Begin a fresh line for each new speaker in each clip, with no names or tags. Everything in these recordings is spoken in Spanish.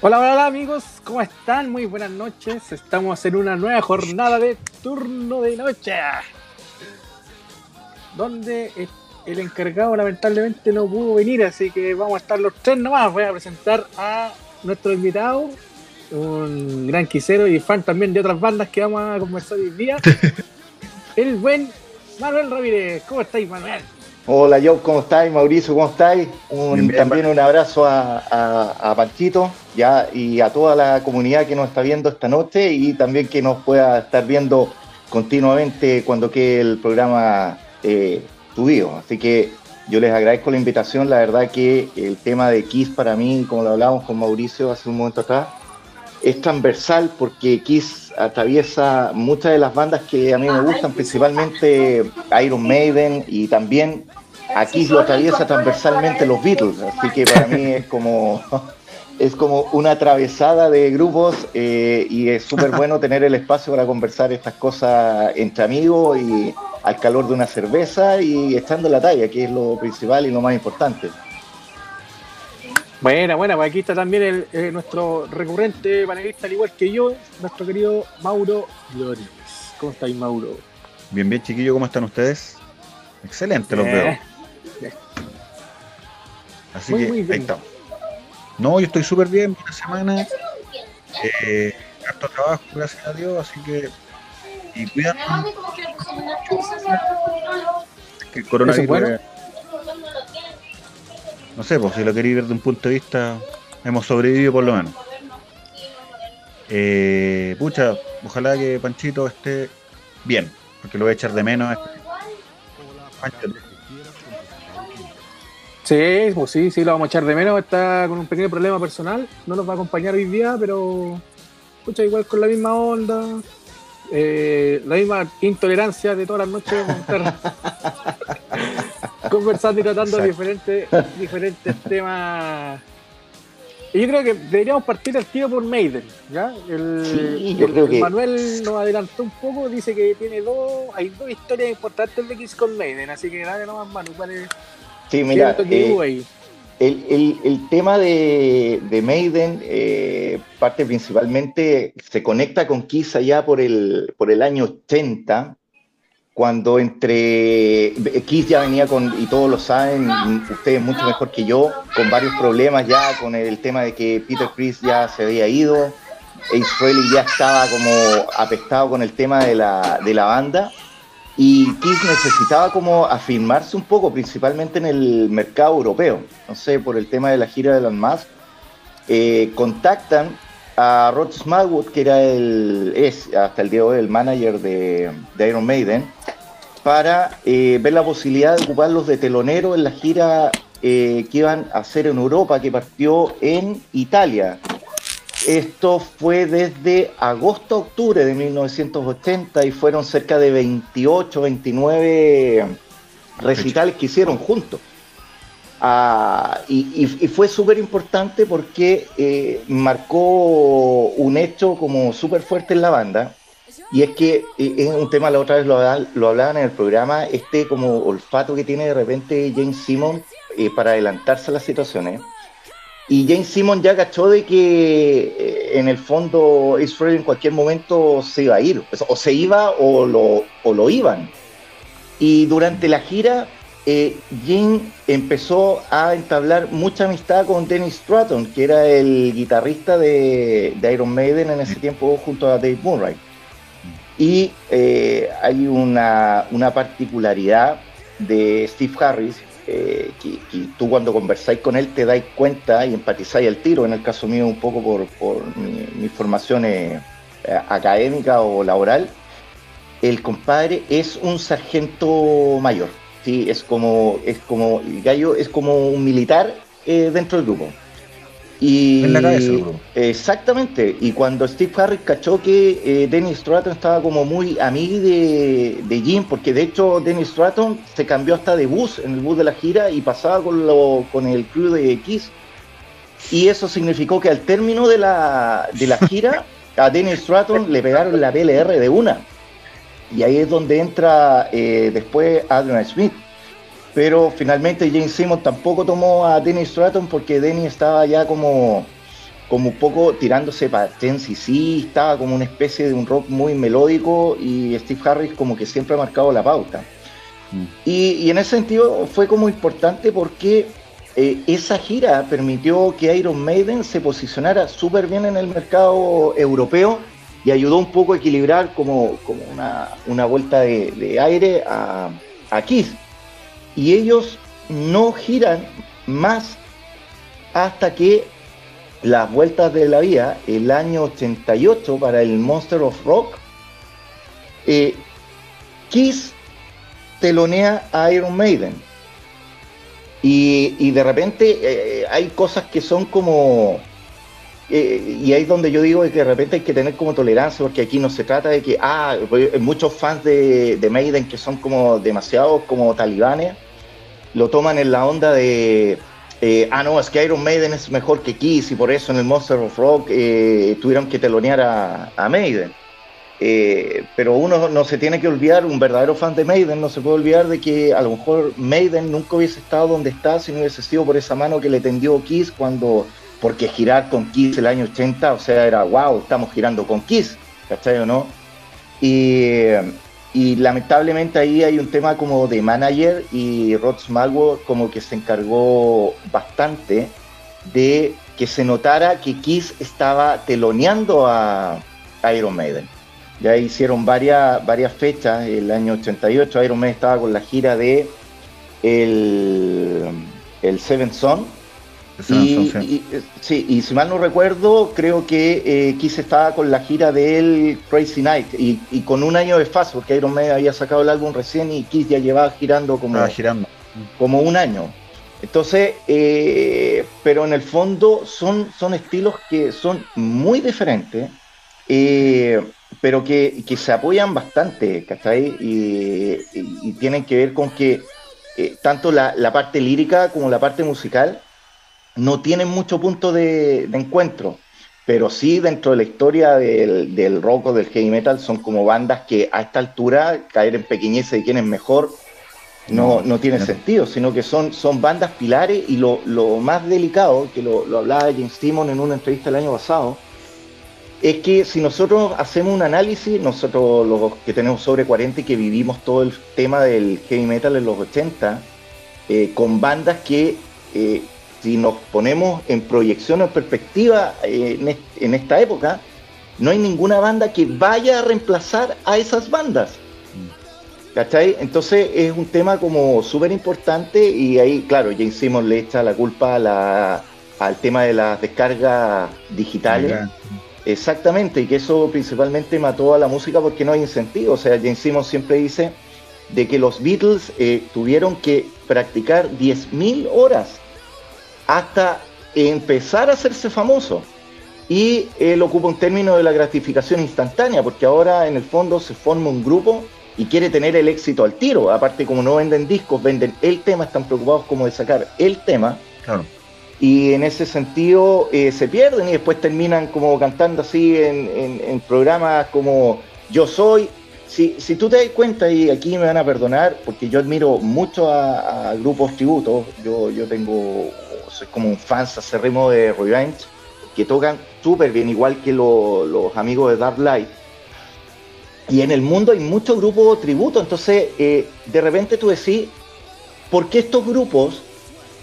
Hola, hola, amigos, ¿cómo están? Muy buenas noches. Estamos en una nueva jornada de turno de noche. Donde el encargado lamentablemente no pudo venir, así que vamos a estar los tres nomás. Voy a presentar a nuestro invitado, un gran quisero y fan también de otras bandas que vamos a conversar hoy día. el buen Manuel Ramírez. ¿Cómo estáis, Manuel?
Hola Joe, ¿cómo estáis? Mauricio, ¿cómo estáis? también un abrazo a, Panchito ya, y a toda la comunidad que nos está viendo esta noche y también que nos pueda estar viendo continuamente cuando quede el programa eh, Así que yo les agradezco la invitación. La verdad que el tema de Kiss para mí, como lo hablábamos con Mauricio hace un momento atrás, es transversal porque Kiss atraviesa muchas de las bandas que a mí me gustan, principalmente Iron Maiden y también aquí lo atraviesa transversalmente los Beatles, así que para mí es como es como una atravesada de grupos eh, y es súper bueno tener el espacio para conversar estas cosas entre amigos y al calor de una cerveza y estando la talla, que es lo principal y lo más importante.
Buena, buena, pues aquí está también el, eh, nuestro recurrente panelista, al igual que yo, nuestro querido Mauro Flores. ¿Cómo estáis, Mauro?
Bien, bien, chiquillo, ¿cómo están ustedes? Excelente, los veo. Así que ahí estamos. No, yo estoy súper bien, una semana. Eh, harto trabajo, gracias a Dios, así que. Y cuidan. Que el coronavirus. No sé, pues si lo queréis ver de un punto de vista, hemos sobrevivido por lo menos. Eh, pucha, ojalá que Panchito esté bien, porque lo voy a echar de menos.
Sí, pues sí, sí, lo vamos a echar de menos. Está con un pequeño problema personal. No nos va a acompañar hoy día, pero. Escucha, igual con la misma onda. Eh, la misma intolerancia de todas las noches. conversando y tratando diferentes, diferentes temas. Y yo creo que deberíamos partir al tiro por Maiden, ¿ya? El, yo creo que... Manuel nos adelantó un poco, dice que tiene dos, hay dos historias importantes de Kiss con Maiden, así que dale nomás, Manu, ¿cuál es?
Sí, mira, eh, el, el, el, tema de, de Maiden eh, parte principalmente, se conecta con Kiss allá por el, por el año 80, cuando entre Kiss ya venía con, y todos lo saben, ustedes mucho mejor que yo, con varios problemas ya, con el tema de que Peter Chris ya se había ido, Ace Frehley ya estaba como apestado con el tema de la, de la banda, y Kiss necesitaba como afirmarse un poco, principalmente en el mercado europeo. No sé, por el tema de la gira de Elon Musk, eh, contactan a Rod Smallwood, que era el, es hasta el día de hoy el manager de, Iron Maiden, para eh, ver la posibilidad de ocuparlos de telonero en la gira eh, que iban a hacer en Europa, que partió en Italia. Esto fue desde agosto a octubre de 1980 y fueron cerca de 28, 29 recitales que hicieron juntos. Ah, y, fue súper importante porque eh, marcó un hecho como súper fuerte en la banda. Y es que eh, es un tema, la otra vez lo, hablaban en el programa, este como olfato que tiene de repente James Simon eh, para adelantarse a las situaciones. Y James Simon ya cachó de que eh, en el fondo Israel en cualquier momento se iba a ir, o se iba o lo, o lo iban. Y durante la gira, eh, James empezó a entablar mucha amistad con Dennis Stratton, que era el guitarrista de, Iron Maiden en ese tiempo junto a Dave Murray. Y eh, hay una, una particularidad de Steve Harris, eh, tú cuando conversáis con él te dais cuenta y empatizáis al tiro, en el caso mío un poco por, mi, formación eh, académica o laboral, el compadre es un sargento mayor, ¿sí? es como, es como, el gallo es como un militar eh, dentro del grupo. Y, en la cabeza Exactamente. Y cuando Steve Harris cachó que eh, Dennis Stratton estaba como muy amigo de, de, Jim, porque de hecho Dennis Stratton se cambió hasta de bus en el bus de la gira y pasaba con, lo, con el crew de Kiss. Y eso significó que al término de la, de la gira, a Dennis Stratton le pegaron la PLR de una. Y ahí es donde entra eh, después Adrian Smith pero finalmente James Simmons tampoco tomó a Dennis Stratton porque Dennis estaba ya como, como un poco tirándose para sí, estaba como una especie de un rock muy melódico y Steve Harris como que siempre ha marcado la pauta. Mm. Y, en ese sentido fue como importante porque eh, esa gira permitió que Iron Maiden se posicionara súper bien en el mercado europeo y ayudó un poco a equilibrar como, como una, vuelta de, aire a, a Kiss y ellos no giran más hasta que las vueltas de la vía, el año 88 para el Monster of Rock, eh, Kiss telonea a Iron Maiden. Y, de repente eh, hay cosas que son como... Eh, y ahí es donde yo digo que de repente hay que tener como tolerancia, porque aquí no se trata de que, ah, muchos fans de, de Maiden que son como demasiados como talibanes, lo toman en la onda de, eh, ah, no, es que Iron Maiden es mejor que Kiss y por eso en el Monster of Rock eh, tuvieron que telonear a, Maiden. Eh, pero uno no se tiene que olvidar, un verdadero fan de Maiden no se puede olvidar de que a lo mejor Maiden nunca hubiese estado donde está si no hubiese sido por esa mano que le tendió Kiss cuando, porque girar con Kiss el año 80, o sea, era wow, estamos girando con Kiss, ¿cachai o no? Y y lamentablemente ahí hay un tema como de manager y Rod Smallwood como que se encargó bastante de que se notara que Kiss estaba teloneando a Iron Maiden. Ya hicieron varias, varias fechas, el año 88 Iron Maiden estaba con la gira de el, Seven Son, y, eh, sí. Y, si mal no recuerdo, creo que eh, Kiss estaba con la gira del Crazy Night y, con un año de fase, porque Iron Maiden había sacado el álbum recién y Kiss ya llevaba girando como,
girando.
como un año. Entonces, eh, pero en el fondo son, son estilos que son muy diferentes, pero que, se apoyan bastante, ¿cachai? Y, y, tienen que ver con que tanto la, la parte lírica como la parte musical no tienen mucho punto de, encuentro, pero sí dentro de la historia del, rock o del heavy metal son como bandas que a esta altura caer en pequeñez de quién es mejor no, no, tiene sentido, sino que son, son bandas pilares y lo, más delicado, que lo, hablaba James Timon en una entrevista el año pasado, es que si nosotros hacemos un análisis, nosotros los que tenemos sobre 40 y que vivimos todo el tema del heavy metal en los 80, eh, con bandas que eh, si nos ponemos en proyección o en perspectiva eh, en, esta época, no hay ninguna banda que vaya a reemplazar a esas bandas. ¿Cachai? Entonces es un tema como súper importante y ahí, claro, James Simmons le echa la culpa al tema de las descargas digitales. Exactamente, y que eso principalmente mató a la música porque no hay incentivo. O sea, James Simmons siempre dice de que los Beatles eh, tuvieron que practicar 10.000 horas hasta empezar a hacerse famoso. Y él ocupa un término de la gratificación instantánea, porque ahora en el fondo se forma un grupo y quiere tener el éxito al tiro. Aparte, como no venden discos, venden el tema, están preocupados como de sacar el tema. Y en ese sentido eh, se pierden y después terminan como cantando así en, programas como Yo Soy. Si, si, tú te das cuenta, y aquí me van a perdonar, porque yo admiro mucho a, a grupos tributos, yo, yo tengo soy como un fan acérrimo de Revenge, que tocan súper bien, igual que los amigos de Dark Light. Y en el mundo hay muchos grupos tributo, entonces eh, de repente tú decís, ¿por qué estos grupos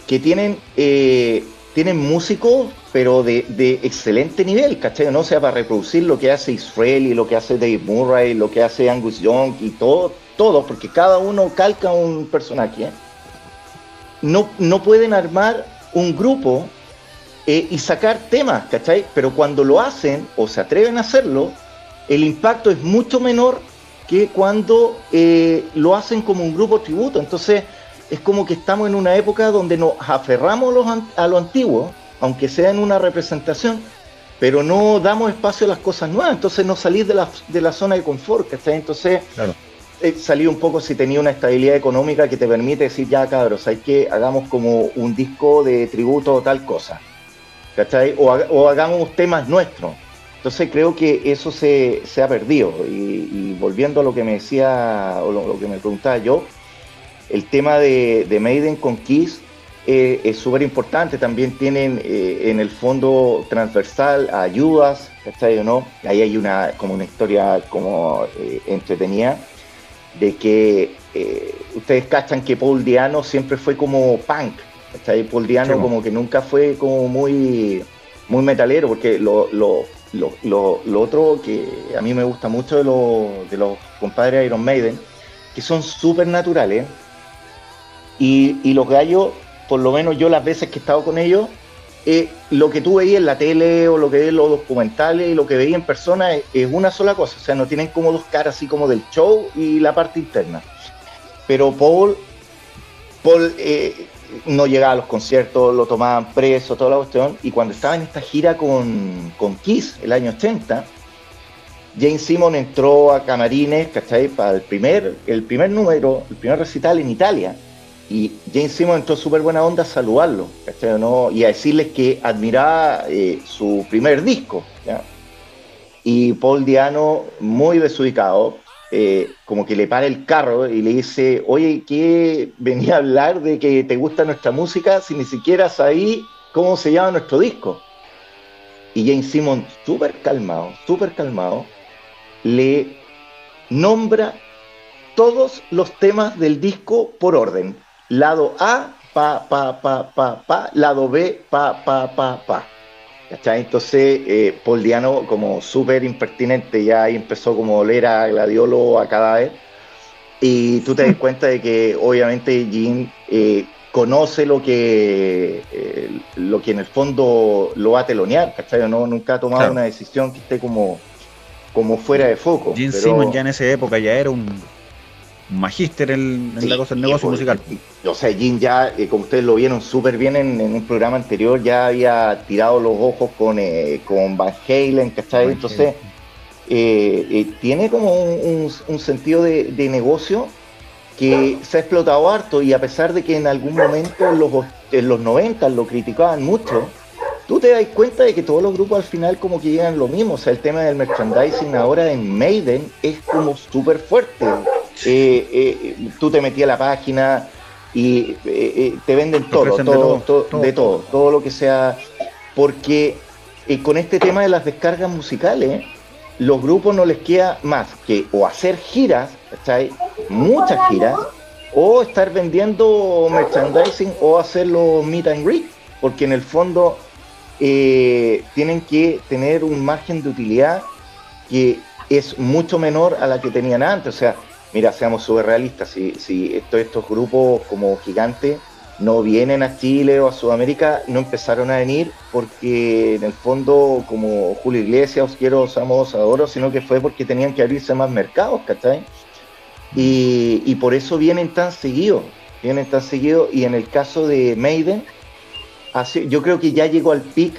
que tienen, eh, tienen músicos, pero de, excelente nivel, ¿cachai? No sea para reproducir lo que hace Israel y lo que hace Dave Murray, lo que hace Angus Young y todo, todo, porque cada uno calca un personaje. ¿eh? No, no pueden armar un grupo eh, y sacar temas, ¿cachai? Pero cuando lo hacen o se atreven a hacerlo, el impacto es mucho menor que cuando eh, lo hacen como un grupo tributo. Entonces es como que estamos en una época donde nos aferramos a lo antiguo aunque sea en una representación, pero no damos espacio a las cosas nuevas, entonces no salís de la, de la zona de confort, ¿cachai? Entonces. Eh, un poco si tenía una estabilidad económica que te permite decir, ya cabros, hay que hagamos como un disco de tributo o tal cosa, ¿cachai? O, hagamos temas nuestros. Entonces creo que eso se, ha perdido. Y, volviendo a lo que me decía, o lo, que me preguntaba yo, el tema de, de Maiden con Kiss eh, es súper importante. También tienen eh, en el fondo transversal ayudas, ¿cachai o no? Ahí hay una, como una historia como eh, entretenida de que ustedes cachan que Paul Diano siempre fue como punk, ¿cachai? Paul Diano como que nunca fue como muy, muy metalero, porque lo, lo, lo, lo, otro que a mí me gusta mucho de, de los compadres Iron Maiden, que son súper naturales, y, y los gallos por lo menos yo las veces que he estado con ellos, eh, lo que tú veías en la tele o lo que ves en los documentales y lo que veías en persona es, una sola cosa, o sea, no tienen como dos caras así como del show y la parte interna. Pero Paul, Paul eh, no llegaba a los conciertos, lo tomaban preso, toda la cuestión, y cuando estaba en esta gira con, con Kiss, el año 80, James Simon entró a Camarines, ¿cachai? Para el primer, el primer número, el primer recital en Italia y James Simon entró súper buena onda a saludarlo. ¿no? Y a decirles que admiraba eh, su primer disco. Y Paul Diano, muy desubicado, eh, como que le para el carro y le dice, oye, ¿qué venía a hablar de que te gusta nuestra música si ni siquiera sabí cómo se llama nuestro disco? Y James Simon, súper calmado, súper calmado, le nombra todos los temas del disco por orden lado A, pa, pa, pa, pa, pa, lado B, pa, pa, pa, pa. ¿Cachai? Entonces, eh, Paul Diano, como súper impertinente, ya ahí empezó como a oler a gladiolo a cada vez. Y tú te das cuenta de que, obviamente, Jim eh, conoce lo que, eh, lo que en el fondo lo va a telonear, ¿cachai? No, nunca ha tomado una decisión que esté como, como fuera de foco.
Jim Simon ya en esa época ya era un magíster en, la cosa del negocio musical.
o sea, Jim ya, eh, como ustedes lo vieron súper bien en, un programa anterior, ya había tirado los ojos con, eh, con Van Halen, ¿cachai? Entonces, eh, tiene como un, sentido de, negocio que se ha explotado harto y a pesar de que en algún momento en los, en los 90 lo criticaban mucho, tú te das cuenta de que todos los grupos al final como que llegan lo mismo. O sea, el tema del merchandising ahora en Maiden es como súper fuerte. Eh, eh, tú te metías a la página y eh, te venden todo, todo, de todo, todo, lo que sea, porque con este tema de las descargas musicales, los grupos no les queda más que o hacer giras, muchas giras, o estar vendiendo merchandising o hacer los meet and greet, porque en el fondo tienen que tener un margen de utilidad que es mucho menor a la que tenían antes. O sea, mira, seamos súper realistas, si, si estos grupos como gigantes no vienen a Chile o a Sudamérica, no empezaron a venir porque en el fondo, como Julio Iglesias, os quiero, os amo, os adoro, sino que fue porque tenían que abrirse más mercados, ¿cachai? Y, y por eso vienen tan seguidos, vienen tan seguidos, y en el caso de Maiden, yo creo que ya llegó al pic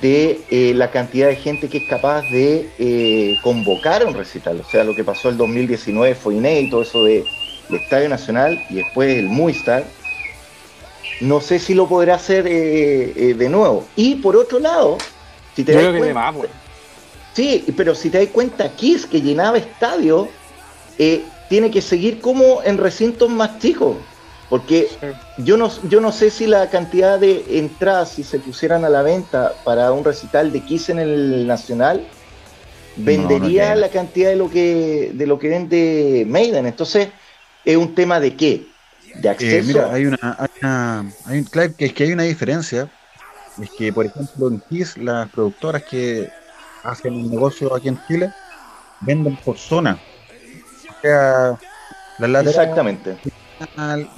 de eh, la cantidad de gente que es capaz de eh, convocar a un recital. O sea, lo que pasó el 2019 fue inédito, eso de, del Estadio Nacional y después el Movistar. No sé si lo podrá hacer eh, de nuevo. Y por otro lado, si te das cuenta, Sí, pero si te das cuenta, Kiss, que llenaba estadio, tiene que seguir como en recintos más chicos. Porque yo no, yo no sé si la cantidad de entradas, si se pusieran a la venta para un recital de Kiss en el Nacional, vendería la cantidad de lo que de lo que vende Maiden. Entonces, ¿es un tema de qué? ¿De eh, acceso?
mira, hay una, hay una hay que es que hay una diferencia. Es que, por ejemplo, en Kiss, las productoras que hacen un negocio aquí en Chile venden por zona. O sea,
Exactamente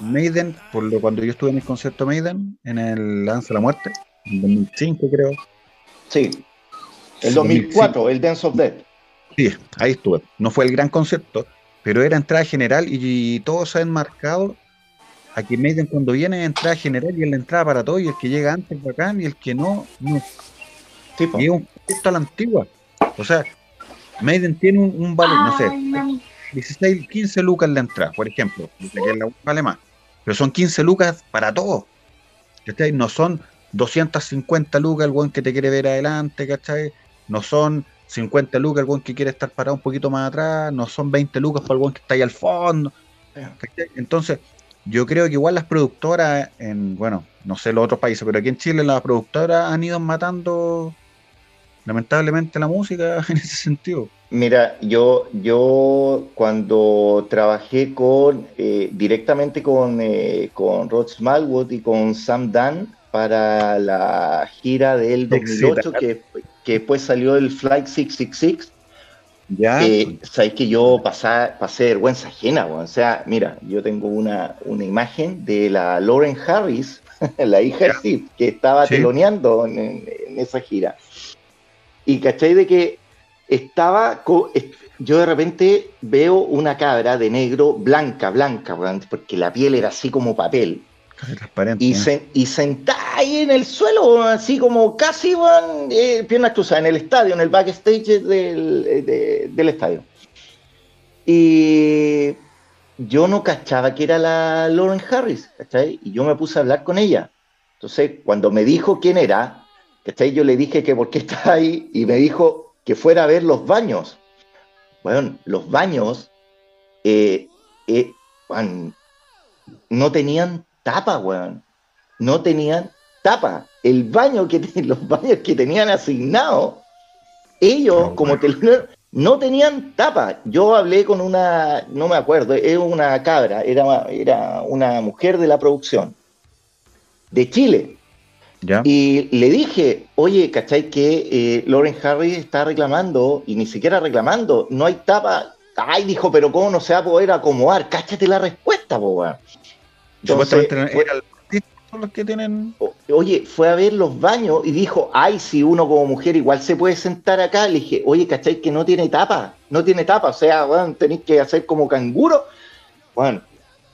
Maiden, por lo cuando yo estuve en el concierto Maiden, en el Danza de la Muerte, en 2005 creo.
Sí, el 2004, el Dance of Death.
Sí, ahí estuve. No fue el gran concierto, pero era entrada general y, todos se han marcado Aquí Maiden cuando viene a entrada general y es la entrada para todo y el que llega antes bacán y el que no, no. y es un proyecto a la antigua. O sea, Maiden tiene un, valor, no sé, 16, 15 lucas la entrada, por ejemplo, que la vale más. Pero son 15 lucas para todo. No son 250 lucas el buen que te quiere ver adelante, ¿cachai? No son 50 lucas el buen que quiere estar parado un poquito más atrás, no son 20 lucas para el buen que está ahí al fondo. Entonces, yo creo que igual las productoras, en, bueno, no sé los otros países, pero aquí en Chile las productoras han ido matando lamentablemente la música en ese sentido.
Mira, yo, yo cuando trabajé con eh, directamente con, eh, con Rod Smallwood y con Sam Dunn para la gira del 2008, que, que después salió el Flight 666, ya. Eh, Sabes que yo pasé, pasé vergüenza ajena, o sea, mira, yo tengo una, una imagen de la Lauren Harris, la hija de Steve, que estaba teloneando en, esa gira. Y caché de que estaba, yo de repente veo una cabra de negro blanca, blanca, porque la piel era así como papel. Y, se, y sentada ahí en el suelo, así como casi van eh, piernas cruzadas en el estadio, en el backstage del, eh, del estadio. Y yo no cachaba que era la Lauren Harris, ¿cachai? Y yo me puse a hablar con ella. Entonces, cuando me dijo quién era, ¿cachai? Yo le dije que por qué está ahí y me dijo que fuera a ver los baños. Bueno, los baños eh, no tenían tapa, weón. No tenían tapa. El baño que los baños que tenían asignado, ellos como teléfono no tenían tapa. Yo hablé con una, no me acuerdo, es una cabra, era, era una mujer de la producción de Chile. Y le dije, oye, ¿cachai? Que eh, Lauren Harris está reclamando, y ni siquiera reclamando, no hay tapa. Ay, dijo, pero ¿cómo no se va a poder acomodar? Cáchate la respuesta, po,
Supuestamente era el los que tienen.
Oye, fue a ver los baños y dijo, ay, si uno como mujer igual se puede sentar acá. Le dije, oye, ¿cachai? Que no tiene tapa, no tiene tapa, o sea, bueno, tenéis que hacer como canguro. Bueno,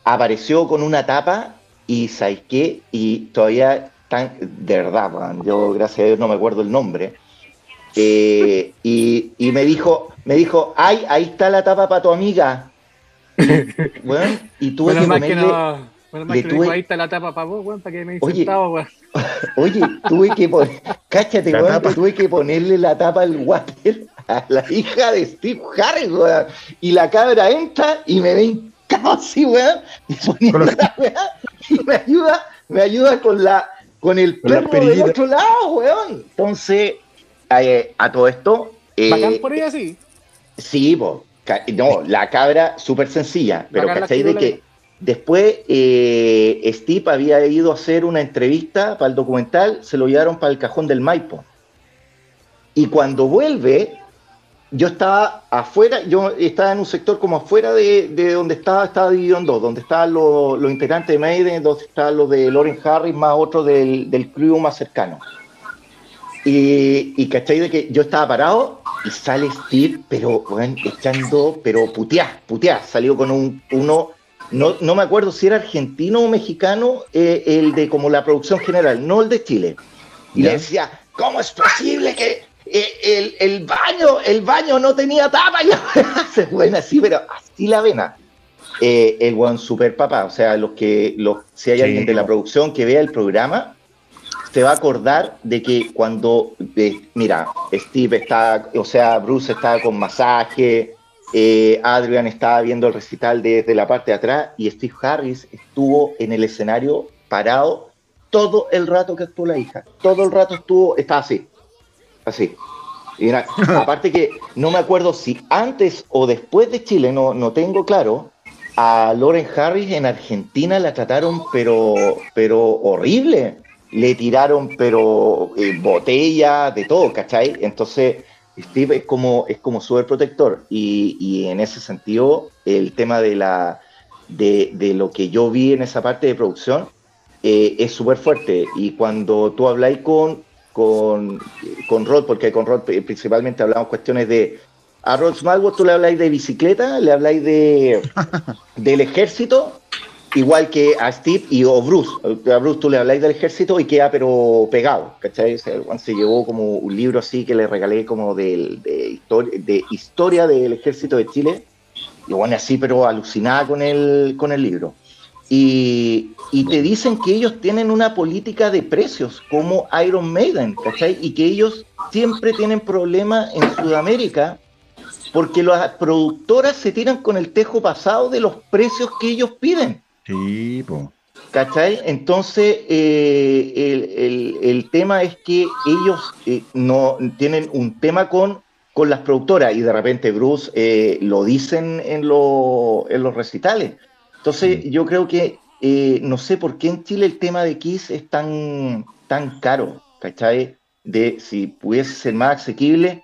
apareció con una tapa y ¿sabes qué? Y todavía tan, de verdad, yo gracias a Dios no me acuerdo el nombre. Eh, y, y, me dijo, me dijo, ay, ahí está la tapa para tu amiga. bueno, y tuve que ponerle.
Bueno, más que tuve... ahí está la tapa para vos, weón, para que me
oye, weón. Oye, tuve que poner, cáchate, weón, que tuve que ponerle la tapa al water a la hija de Steve Harris, weón. Y la cabra entra y me ven así, weón, y y me ayuda, me ayuda con la, con el perro del otro lado, weón. Entonces, eh, a todo esto.
Eh, ¿Bacán por ella sí?
Sí, po. No, la cabra súper sencilla, pero ¿cachai? De que Después, eh, Steve había ido a hacer una entrevista para el documental, se lo llevaron para el cajón del Maipo. Y cuando vuelve, yo estaba afuera, yo estaba en un sector como afuera de, donde estaba, estaba dividido en dos, donde estaban los, integrantes de Maiden, donde estaban los de Lauren Harris, más otro del, del crew más cercano. Y, y cachai de que yo estaba parado y sale Steve, pero bueno, echando, pero puteá, puteá, salió con un, uno no, no me acuerdo si era argentino o mexicano, eh, el de como la producción general, no el de Chile. Y le decía, ¿cómo es posible que eh, el, baño, el baño no tenía tapa? Y se buena así, pero así la vena. Eh, el buen super papá, o sea, los que, los, si hay alguien de la producción que vea el programa, se va a acordar de que cuando, mira, Steve está, o sea, Bruce está con masaje, eh, Adrian estaba viendo el recital desde la parte de atrás y Steve Harris estuvo en el escenario parado todo el rato que estuvo la hija. Todo el rato estuvo, estaba así, así. Y aparte que no me acuerdo si antes o después de Chile, no, no tengo claro, a Lauren Harris en Argentina la trataron pero, pero horrible. Le tiraron pero eh, botella, de todo, ¿cachai? Entonces Steve es como, es como súper protector y, en ese sentido el tema de, la, de, lo que yo vi en esa parte de producción eh, es súper fuerte y cuando tú habláis con, con, con Rod, porque con Rod principalmente hablamos cuestiones de... A Rod Smallwood tú le habláis de bicicleta, le habláis de, del ejército igual que a Steve y o Bruce. A Bruce tú le habláis del ejército y queda pero pegado, ¿cachai? Se, se llevó como un libro así que le regalé como de, de, historia del ejército de Chile. Y bueno, así pero alucinada con el, con el libro. Y, y, te dicen que ellos tienen una política de precios como Iron Maiden, ¿cachai? Y que ellos siempre tienen problemas en Sudamérica porque las productoras se tiran con el tejo pasado de los precios que ellos piden.
Sí,
¿Cachai? Entonces, eh, el, tema es que ellos eh, no tienen un tema con, con las productoras y de repente Bruce eh, lo dicen en, en los recitales. Entonces, yo creo que no sé por qué en Chile el tema de Kiss es tan, tan caro, ¿cachai? De si pudiese ser más asequible,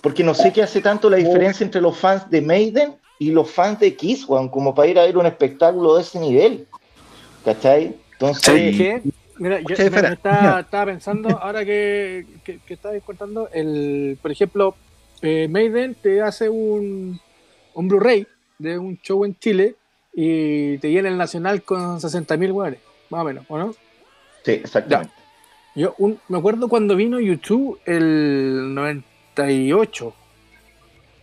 porque no sé qué hace tanto la diferencia entre los fans de Maiden y los fans de Kiss, Juan, como para ir a ver un espectáculo de ese nivel. ¿Cachai?
Entonces. Mira, yo estaba, pensando, ahora que, que, que estabas contando, el, por ejemplo, eh, Maiden te hace un, un Blu-ray de un show en Chile y te llena el Nacional con 60.000 jugadores, más o menos, ¿o no?
Sí, exactamente.
Yo me acuerdo cuando vino YouTube el 98,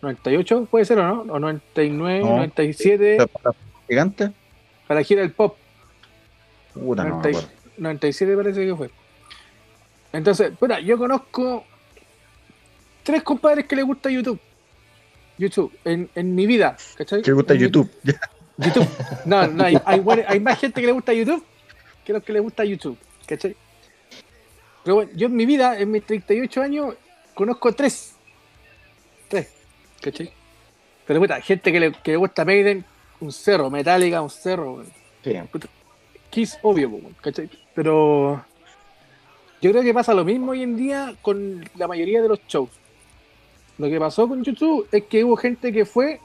98 puede ser o no, o 99, 97.
¿Gigante?
Para gira el pop. 97 parece que fue. Entonces, bueno, yo conozco tres compadres que les gusta YouTube. YouTube, en, en mi vida,
¿cachai? ¿Qué gusta YouTube?
YouTube. No, no, hay, hay, más gente que le gusta YouTube que los que le gusta YouTube, ¿cachai? Pero bueno, yo en mi vida, en mis 38 años, conozco tres. Tres. ¿Cachai? Pero puta, gente que le, que le gusta Maiden, un cerro, Metallica, un cerro. Sí. Kiss, obvio, ¿cachai? Pero yo creo que pasa lo mismo hoy en día con la mayoría de los shows. Lo que pasó con YouTube es que hubo gente que fue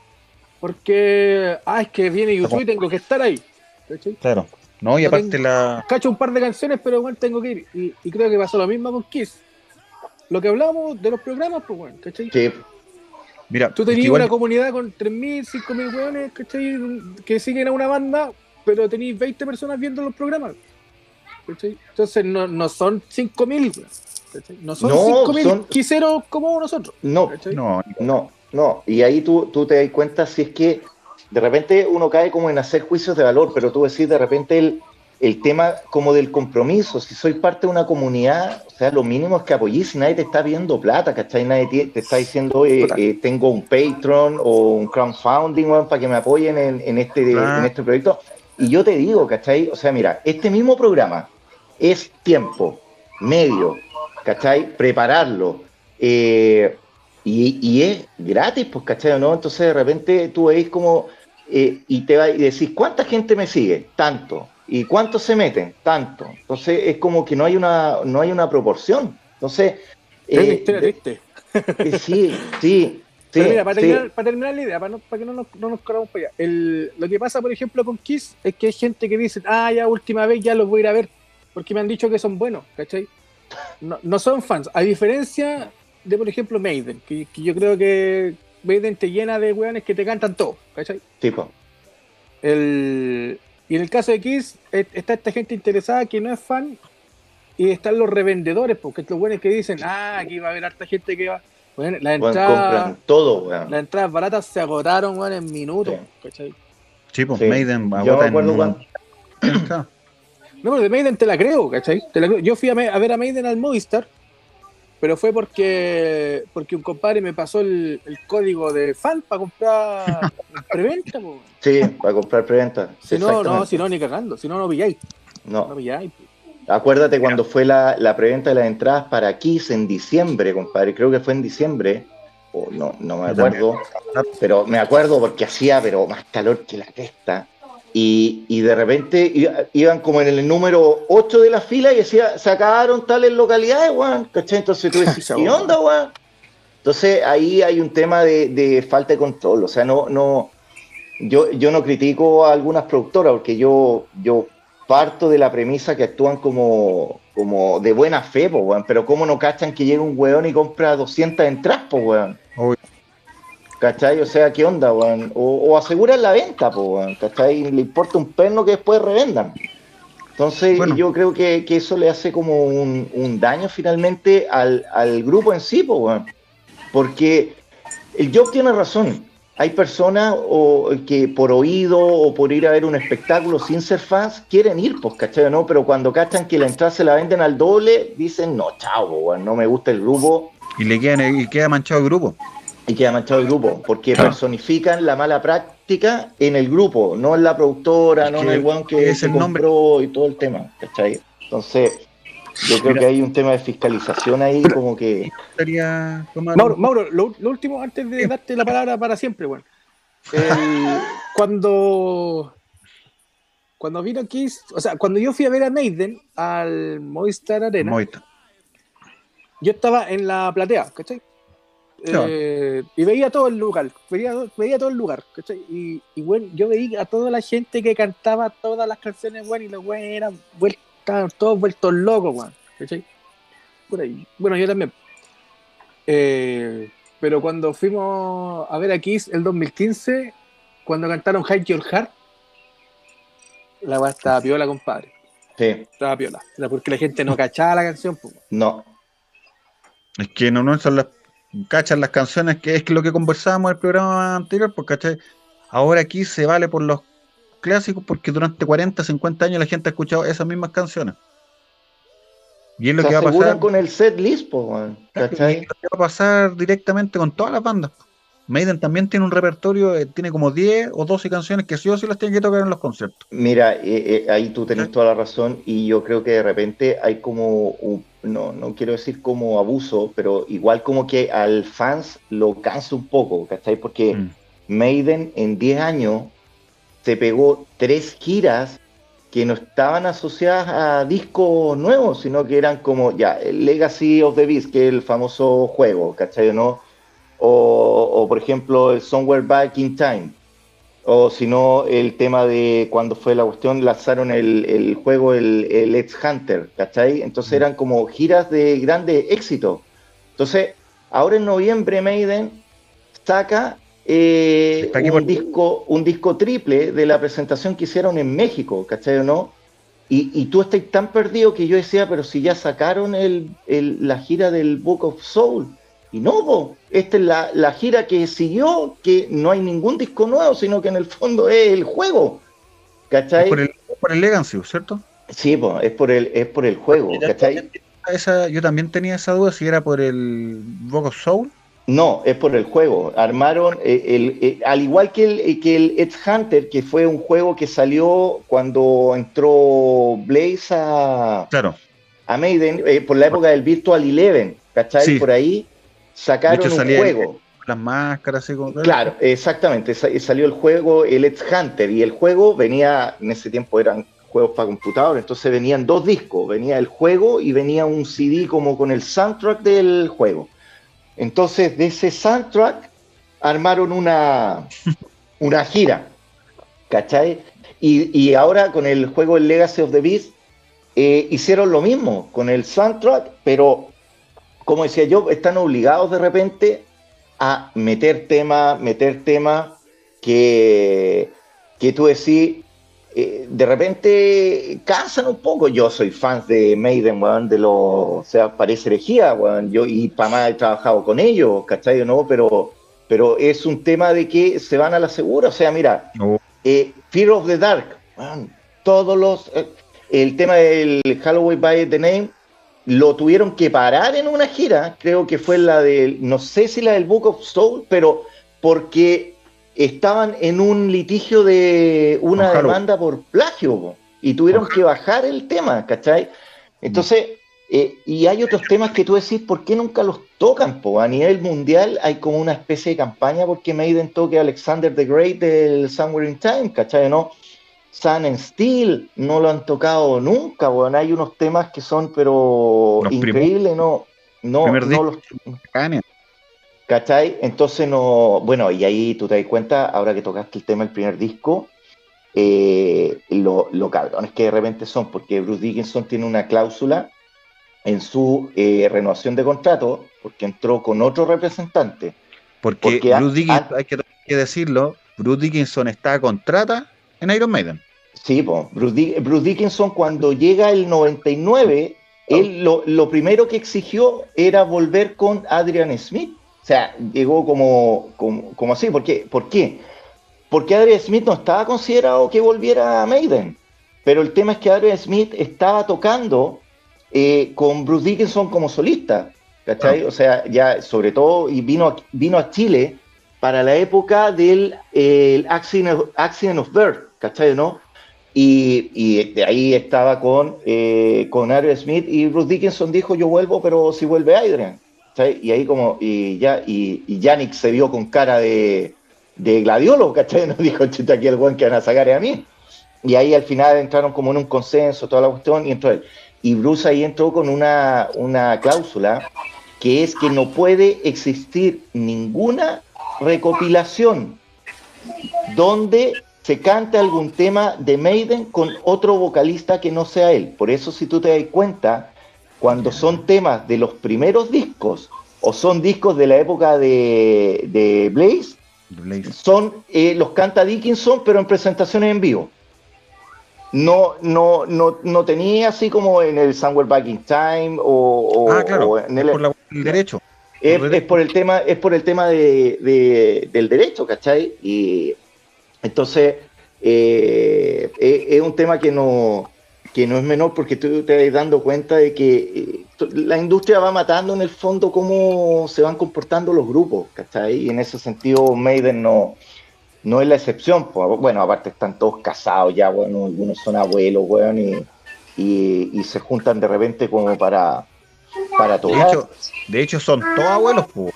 porque, ah, es que viene YouTube y tengo que estar ahí.
¿cachai? Claro. No, y aparte la.
Cacho un par de canciones, pero igual tengo que ir. Y, y, creo que pasó lo mismo con Kiss. Lo que hablábamos de los programas, pues bueno, ¿cachai? Sí. Mira, tú tenías una comunidad con 3.000, 5.000 weones, ¿cachai? Que siguen a una banda, pero tenéis 20 personas viendo los programas. ¿cachai? Entonces no, no son 5.000, no son 5.000 son... quiseros como nosotros.
No, no, no, no. Y ahí tú, tú te das cuenta si es que de repente uno cae como en hacer juicios de valor, pero tú decís de repente el, el tema como del compromiso, si soy parte de una comunidad, o sea, lo mínimo es que apoyes si nadie te está viendo plata, ¿cachai? Nadie te, está diciendo, eh, tengo un Patreon o un crowdfunding para que me apoyen en, este, en este proyecto. Y yo te digo, ¿cachai? O sea, mira, este mismo programa es tiempo, medio, ¿cachai? Prepararlo. Eh, y, es gratis, pues, ¿cachai? ¿no? Entonces de repente tú veis como, eh, y te va y decís, ¿cuánta gente me sigue? Tanto ¿Y cuántos se meten? Tanto. Entonces es como que no hay una, no hay una proporción. Entonces.
Eh, eh,
sí, sí.
Pero mira, para, terminar, para, terminar, la idea, para, que no nos, no nos corramos para allá. El, lo que pasa, por ejemplo, con Kiss es que hay gente que dice, ah, ya última vez ya los voy a ir a ver, porque me han dicho que son buenos, ¿cachai? No, no son fans. A diferencia de, por ejemplo, Maiden, que, que yo creo que Maiden te llena de weones que te cantan todo, ¿cachai?
Tipo.
El, y en el caso de Kiss, está esta gente interesada que no es fan y están los revendedores, porque los buenos que dicen, ah, aquí va a haber harta gente que va. Bueno, la entrada,
todo,
Las entradas baratas se agotaron, bueno, en minutos, ¿cachai?
Sí, pues Maiden Yo me acuerdo cuando...
no, pero de Maiden te la creo, ¿cachai? Te la creo. Yo fui a, a, ver a Maiden al Movistar pero fue porque porque un compadre me pasó el, código de fan para comprar preventa.
Sí, para comprar preventa.
Si no, no, si no, ni cagando, si no, no pilláis.
No. no pilláis. Acuérdate cuando fue la, la, preventa de las entradas para Kiss en diciembre, compadre, creo que fue en diciembre, o no, no me acuerdo, pero me acuerdo porque hacía pero más calor que la testa. Y, de repente iban como en el número 8 de la fila y decía, se acabaron tales localidades, weón. ¿Cachai? Entonces tú decís, ¿qué onda, weón? Entonces ahí hay un tema de, falta de control. O sea, no, no, yo, yo no critico a algunas productoras porque yo, yo parto de la premisa que actúan como, como de buena fe, weón. Pero ¿cómo no cachan que llega un weón y compra 200 entradas, po, weón? ¿Cachai? O sea, ¿qué onda, weón? O, aseguran la venta, pues, ¿cachai? Le importa un perno que después revendan. Entonces, yo creo que, eso le hace como un, daño finalmente al, grupo en sí, pues, weón. Porque el Job tiene razón. Hay personas que por oído o por ir a ver un espectáculo sin ser fans quieren ir, pues, ¿cachai? ¿no? Pero cuando cachan que la entrada se la venden al doble, dicen, no, chao, weón, no me gusta el grupo.
Y le y queda manchado el grupo
y queda manchado el grupo, porque personifican la mala práctica en el grupo, no en la productora, no en el one que es el nombre y todo el tema, ¿cachai? Entonces, yo creo que hay un tema de fiscalización ahí como que...
Mauro, Mauro lo, último, antes de darte la palabra para siempre, bueno. cuando cuando vino Kiss, o sea, cuando yo fui a ver a Maiden al Movistar Arena, yo estaba en la platea, ¿cachai? Eh, y veía todo el lugar, veía, veía todo el lugar, Y, bueno, yo veía a toda la gente que cantaba todas las canciones, bueno, y los güeyes eran todos vueltos locos, Por ahí. Bueno, yo también. Eh, pero cuando fuimos a ver a Kiss el 2015, cuando cantaron Hide Your Heart, la weá estaba piola, compadre.
Sí.
Estaba piola. Porque la gente no cachaba la canción.
No.
Es que no, no son las cachan las canciones, que es lo que conversábamos en el programa anterior, porque ahora aquí se vale por los clásicos porque durante 40, 50 años la gente ha escuchado esas mismas canciones.
Y es lo que va a pasar con el set list,
¿cachai? lo que va a pasar directamente con todas las bandas. Maiden también tiene un repertorio, eh, tiene como 10 o 12 canciones que sí o sí las tienen que tocar en los conciertos.
Mira, eh, eh, ahí tú tenés toda la razón y yo creo que de repente hay como, no, no quiero decir como abuso, pero igual como que al fans lo cansa un poco, ¿cachai? Porque mm. Maiden en 10 años se pegó tres giras que no estaban asociadas a discos nuevos, sino que eran como, ya, el Legacy of the Beast, que es el famoso juego, ¿cachai? ¿no? O, por ejemplo el Somewhere Back in Time, o si no el tema de cuando fue la cuestión, lanzaron el, juego, el, el Hunter, ¿cachai? Entonces eran como giras de grande éxito. Entonces, ahora en noviembre Maiden saca eh, un, disco, un disco triple de la presentación que hicieron en México, ¿cachai o no? Y, y, tú estás tan perdido que yo decía, pero si ya sacaron el, la gira del Book of Soul, y no, esta es la, gira que siguió, que no hay ningún disco nuevo, sino que en el fondo es el juego. ¿Cachai?
Es por el, Legacy, ¿cierto?
Sí, es por el, es por el juego, ¿cachai?
Esa, yo también tenía esa duda si era por el Book of Soul.
No, es por el juego. Armaron, eh, el, eh, al igual que el, eh, que el Edge Hunter, que fue un juego que salió cuando entró Blaze a,
claro.
a Maiden, por la época del Virtual Eleven, ¿cachai? Por ahí sacaron un juego.
Las máscaras, así como.
Claro, exactamente. Salió el juego, el Edge Hunter, y el juego venía, en ese tiempo eran juegos para computador, entonces venían dos discos, venía el juego y venía un CD como con el soundtrack del juego. Entonces, de ese soundtrack armaron una, una gira, ¿cachai? Y, ahora con el juego El Legacy of the Beast eh, hicieron lo mismo con el soundtrack, pero como decía yo, están obligados de repente a meter temas, meter temas que, que tú decís, eh, de repente cansan un poco. Yo soy fan de Maiden, weón, de los, o sea, parece herejía, weón. Yo y para más he trabajado con ellos, ¿cachai? ¿no? Pero, pero es un tema de que se van a la segura. O sea, mira, eh, Fear of the Dark, todos los. Eh, el tema del Halloween by the Name lo tuvieron que parar en una gira, creo que fue la del, no sé si la del Book of Soul, pero porque estaban en un litigio de una demanda por plagio y tuvieron que bajar el tema, ¿cachai? Entonces, eh, y hay otros temas que tú decís, ¿por qué nunca los tocan? Po? A nivel mundial hay como una especie de campaña porque Maiden toque Alexander the Great del Somewhere in Time, ¿cachai? ¿No? Sun Steel no lo han tocado nunca, bueno, hay unos temas que son pero increíbles, no, no, no los ¿Cachai? Entonces no, bueno, y ahí tú te das cuenta, ahora que tocaste el tema del primer disco, eh, lo, lo cabrones que de repente son, porque Bruce Dickinson tiene una cláusula en su eh, renovación de contrato, porque entró con otro representante,
Porque, Bruce Dickinson, hay que, decirlo, Bruce Dickinson está a contrata en Iron Maiden.
Sí, pues, Bruce, Dickinson cuando llega el 99, él lo, primero que exigió era volver con Adrian Smith. O sea, llegó como, como, así. ¿Por qué? ¿Por qué? Porque Adrian Smith no estaba considerado que volviera a Maiden. Pero el tema es que Adrian Smith estaba tocando eh, con Bruce Dickinson como solista. ¿Cachai? Ah. O sea, ya sobre todo, y vino, vino a Chile para la época del el Accident, Accident of Birth, ¿cachai? ¿no? Y, de ahí estaba con, eh, con Smith y Bruce Dickinson dijo yo vuelvo, pero si vuelve Adrian. Y ahí como, y ya, y, Yannick se vio con cara de, de gladiolo, ¿cachai? Nos dijo, chita, aquí el buen que van a sacar a mí. Y ahí al final entraron como en un consenso, toda la cuestión, y entró. Y Bruce ahí entró con una, una cláusula que es que no puede existir ninguna recopilación donde se cante algún tema de Maiden con otro vocalista que no sea él. Por eso si tú te das cuenta, cuando son temas de los primeros discos o son discos de la época de, Blaze, son eh, los canta Dickinson pero en presentaciones en vivo. No, no, no, no tenía así como en el Somewhere Back in Time o,
ah, claro, en el, por el derecho.
Es, por el tema, es por el tema de, del derecho, ¿cachai? Y entonces, eh, es, un tema que no, que no es menor porque tú te vas dando cuenta de que eh, la industria va matando en el fondo cómo se van comportando los grupos, ¿cachai? Y en ese sentido Maiden no, no es la excepción. Pues, bueno, aparte están todos casados ya, bueno, algunos son abuelos, bueno, y, y, se juntan de repente como para, para todo.
De hecho, de hecho son todos abuelos, pues.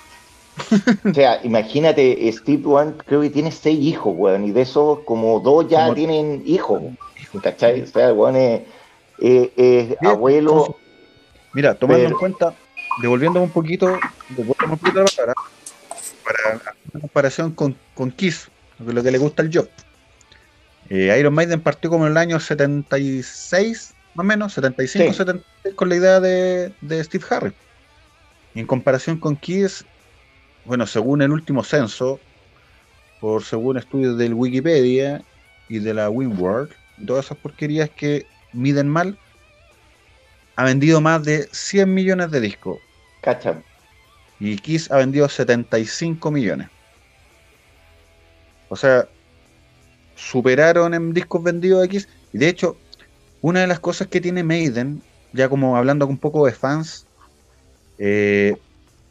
O sea, imagínate, Steve One creo que tiene seis hijos, weón, y de esos como dos ya tienen hijos, ¿cachai? O sea, weón es, abuelo.
Mira, tomando en cuenta, devolviéndome un poquito, devolviéndome un poquito la palabra, para una comparación con, con Kiss, lo que le gusta al job. Eh, Iron Maiden partió como en el año 76, más o menos, 75, 76, con la idea de, de Steve Harris. Y en comparación con Kiss, bueno, según el último censo, por según estudios del Wikipedia y de la Winworld, todas esas porquerías que miden mal, ha vendido más de 100 millones de discos.
Cacham.
Y Kiss ha vendido 75 millones. O sea, superaron en discos vendidos a Kiss. Y de hecho, una de las cosas que tiene Maiden, ya como hablando un poco de fans, eh,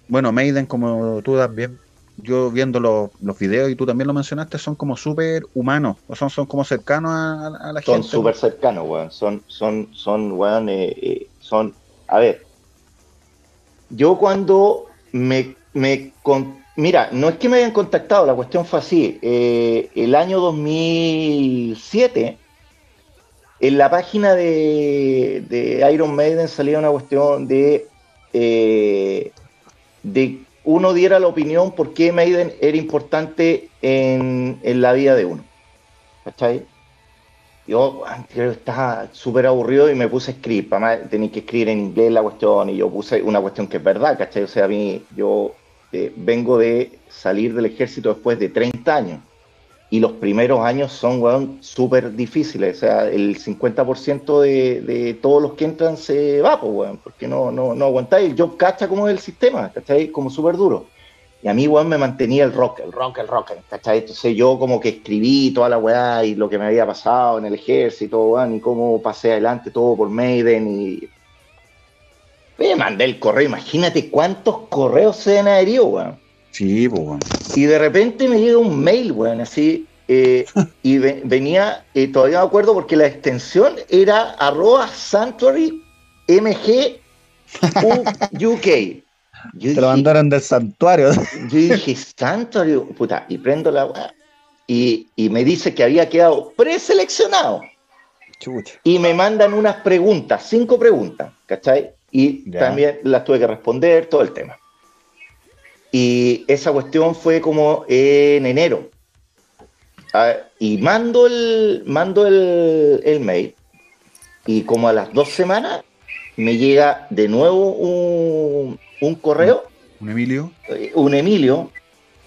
bueno, Maiden, como tú también, yo viendo los, los videos y tú también lo mencionaste, son como súper humanos, o son, son como cercanos a, la
gente. Son súper cercanos, weón. Son, son, son, weón, eh, eh, son. A ver, yo cuando me, me mira, no es que me hayan contactado, la cuestión fue así. Eh, el año 2007, en la página de, de Iron Maiden salía una cuestión de de uno diera la opinión por qué Maiden era importante en, la vida de uno. ¿Cachai? Yo estaba súper aburrido y me puse a escribir, para tenía que escribir en inglés la cuestión y yo puse una cuestión que es verdad, ¿cachai? O sea, a mí yo eh, vengo de salir del ejército después de 30 años y los primeros años son, weón, súper difíciles. O sea, el 50% de, todos los que entran se va, pues, weón, porque no, no, no aguantáis. Yo cacha como es el sistema, ¿cachai? Como súper duro. Y a mí, weón, me mantenía el rock, el rock, el rock, ¿cachai? Entonces yo como que escribí toda la weá y lo que me había pasado en el ejército, weón, y cómo pasé adelante todo por Maiden y... Me mandé el correo, imagínate cuántos correos se han adherido, weón.
Sí, pues,
Y de repente me llega un mail, weón, así, eh, y venía, eh, todavía me acuerdo porque la extensión era arroba sanctuary mg UK.
Te lo mandaron del santuario.
Yo dije, santuario, puta, y prendo la y, y me dice que había quedado preseleccionado. Y me mandan unas preguntas, cinco preguntas, ¿cachai? Y también las tuve que responder, todo el tema. Y esa cuestión fue como en enero. Ah, y mando el, mando el, mail y como a las dos semanas me llega de nuevo un, correo.
Un Emilio.
Eh, un Emilio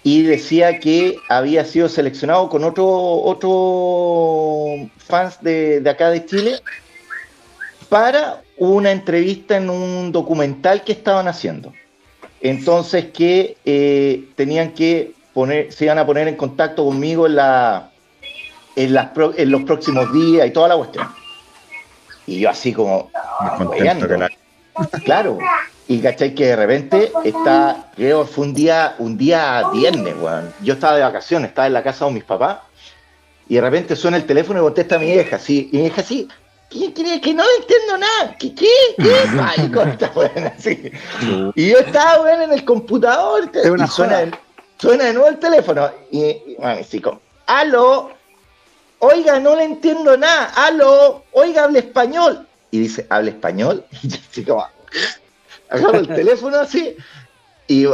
y decía que había sido seleccionado con otro, otro fans de, acá de Chile para una entrevista en un documental que estaban haciendo. Entonces que eh, tenían que poner, se iban a poner en contacto conmigo en, la, en, las, en los próximos días y toda la cuestión. Y yo así como, claro, y cachai que de repente está, creo fue un día, un día viernes, weón. Yo estaba de vacaciones, estaba en la casa de mis papás, y de repente suena el teléfono y contesta a mi hija, así, y mi hija así, ¿qué crees? Que no entiendo nada, ¿qué? ¿Qué? ¿Qué? Ay, corta, weón, así. Y yo estaba, weón, en el computador, y suena, suena de nuevo el teléfono, y, y bueno, así como, aló, oiga, no le entiendo nada, aló, oiga, habla español. Y dice, ¿habla español? Y yo así como, agarro el teléfono así y,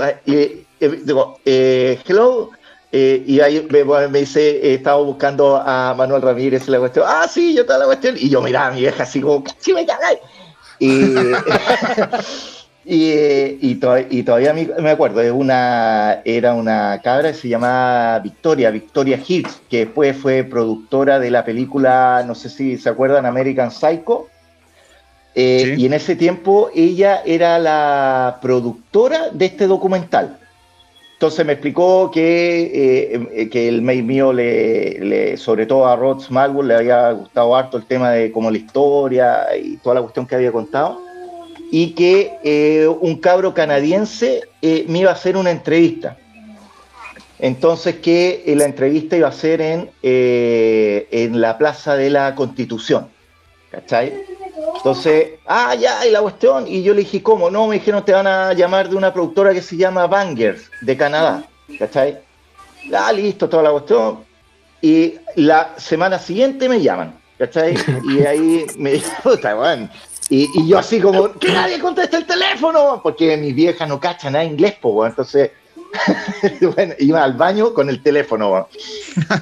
digo, eh, hello. Eh, y ahí me, dice, eh, estaba buscando a Manuel Ramírez la cuestión. Ah, sí, yo estaba la cuestión. Y yo miraba a mi vieja así como, ¡sí me cagáis! Y, y, y, todavía me acuerdo, es una, era una cabra que se llamaba Victoria, Victoria Hills, que después fue productora de la película, no sé si se acuerdan, American Psycho. Eh, y en ese tiempo ella era la productora de este documental. Entonces me explicó que, eh, eh, que el mail mío, le, sobre todo a Rod Smallwood, le había gustado harto el tema de como la historia y toda la cuestión que había contado. Y que un cabro canadiense me iba a hacer una entrevista. Entonces que la entrevista iba a ser en, en la Plaza de la Constitución. ¿Cachai? Entonces, ah, ya, y la cuestión. Y yo le dije, ¿cómo? No, me dijeron, te van a llamar de una productora que se llama Bangers, de Canadá. ¿Cachai? Ah, listo, toda la cuestión. Y la semana siguiente me llaman. ¿Cachai? Y ahí me dijo, puta, Y, y, yo así como, que nadie conteste el teléfono, porque mi vieja no cacha nada inglés, pues, entonces bueno, iba al baño con el teléfono.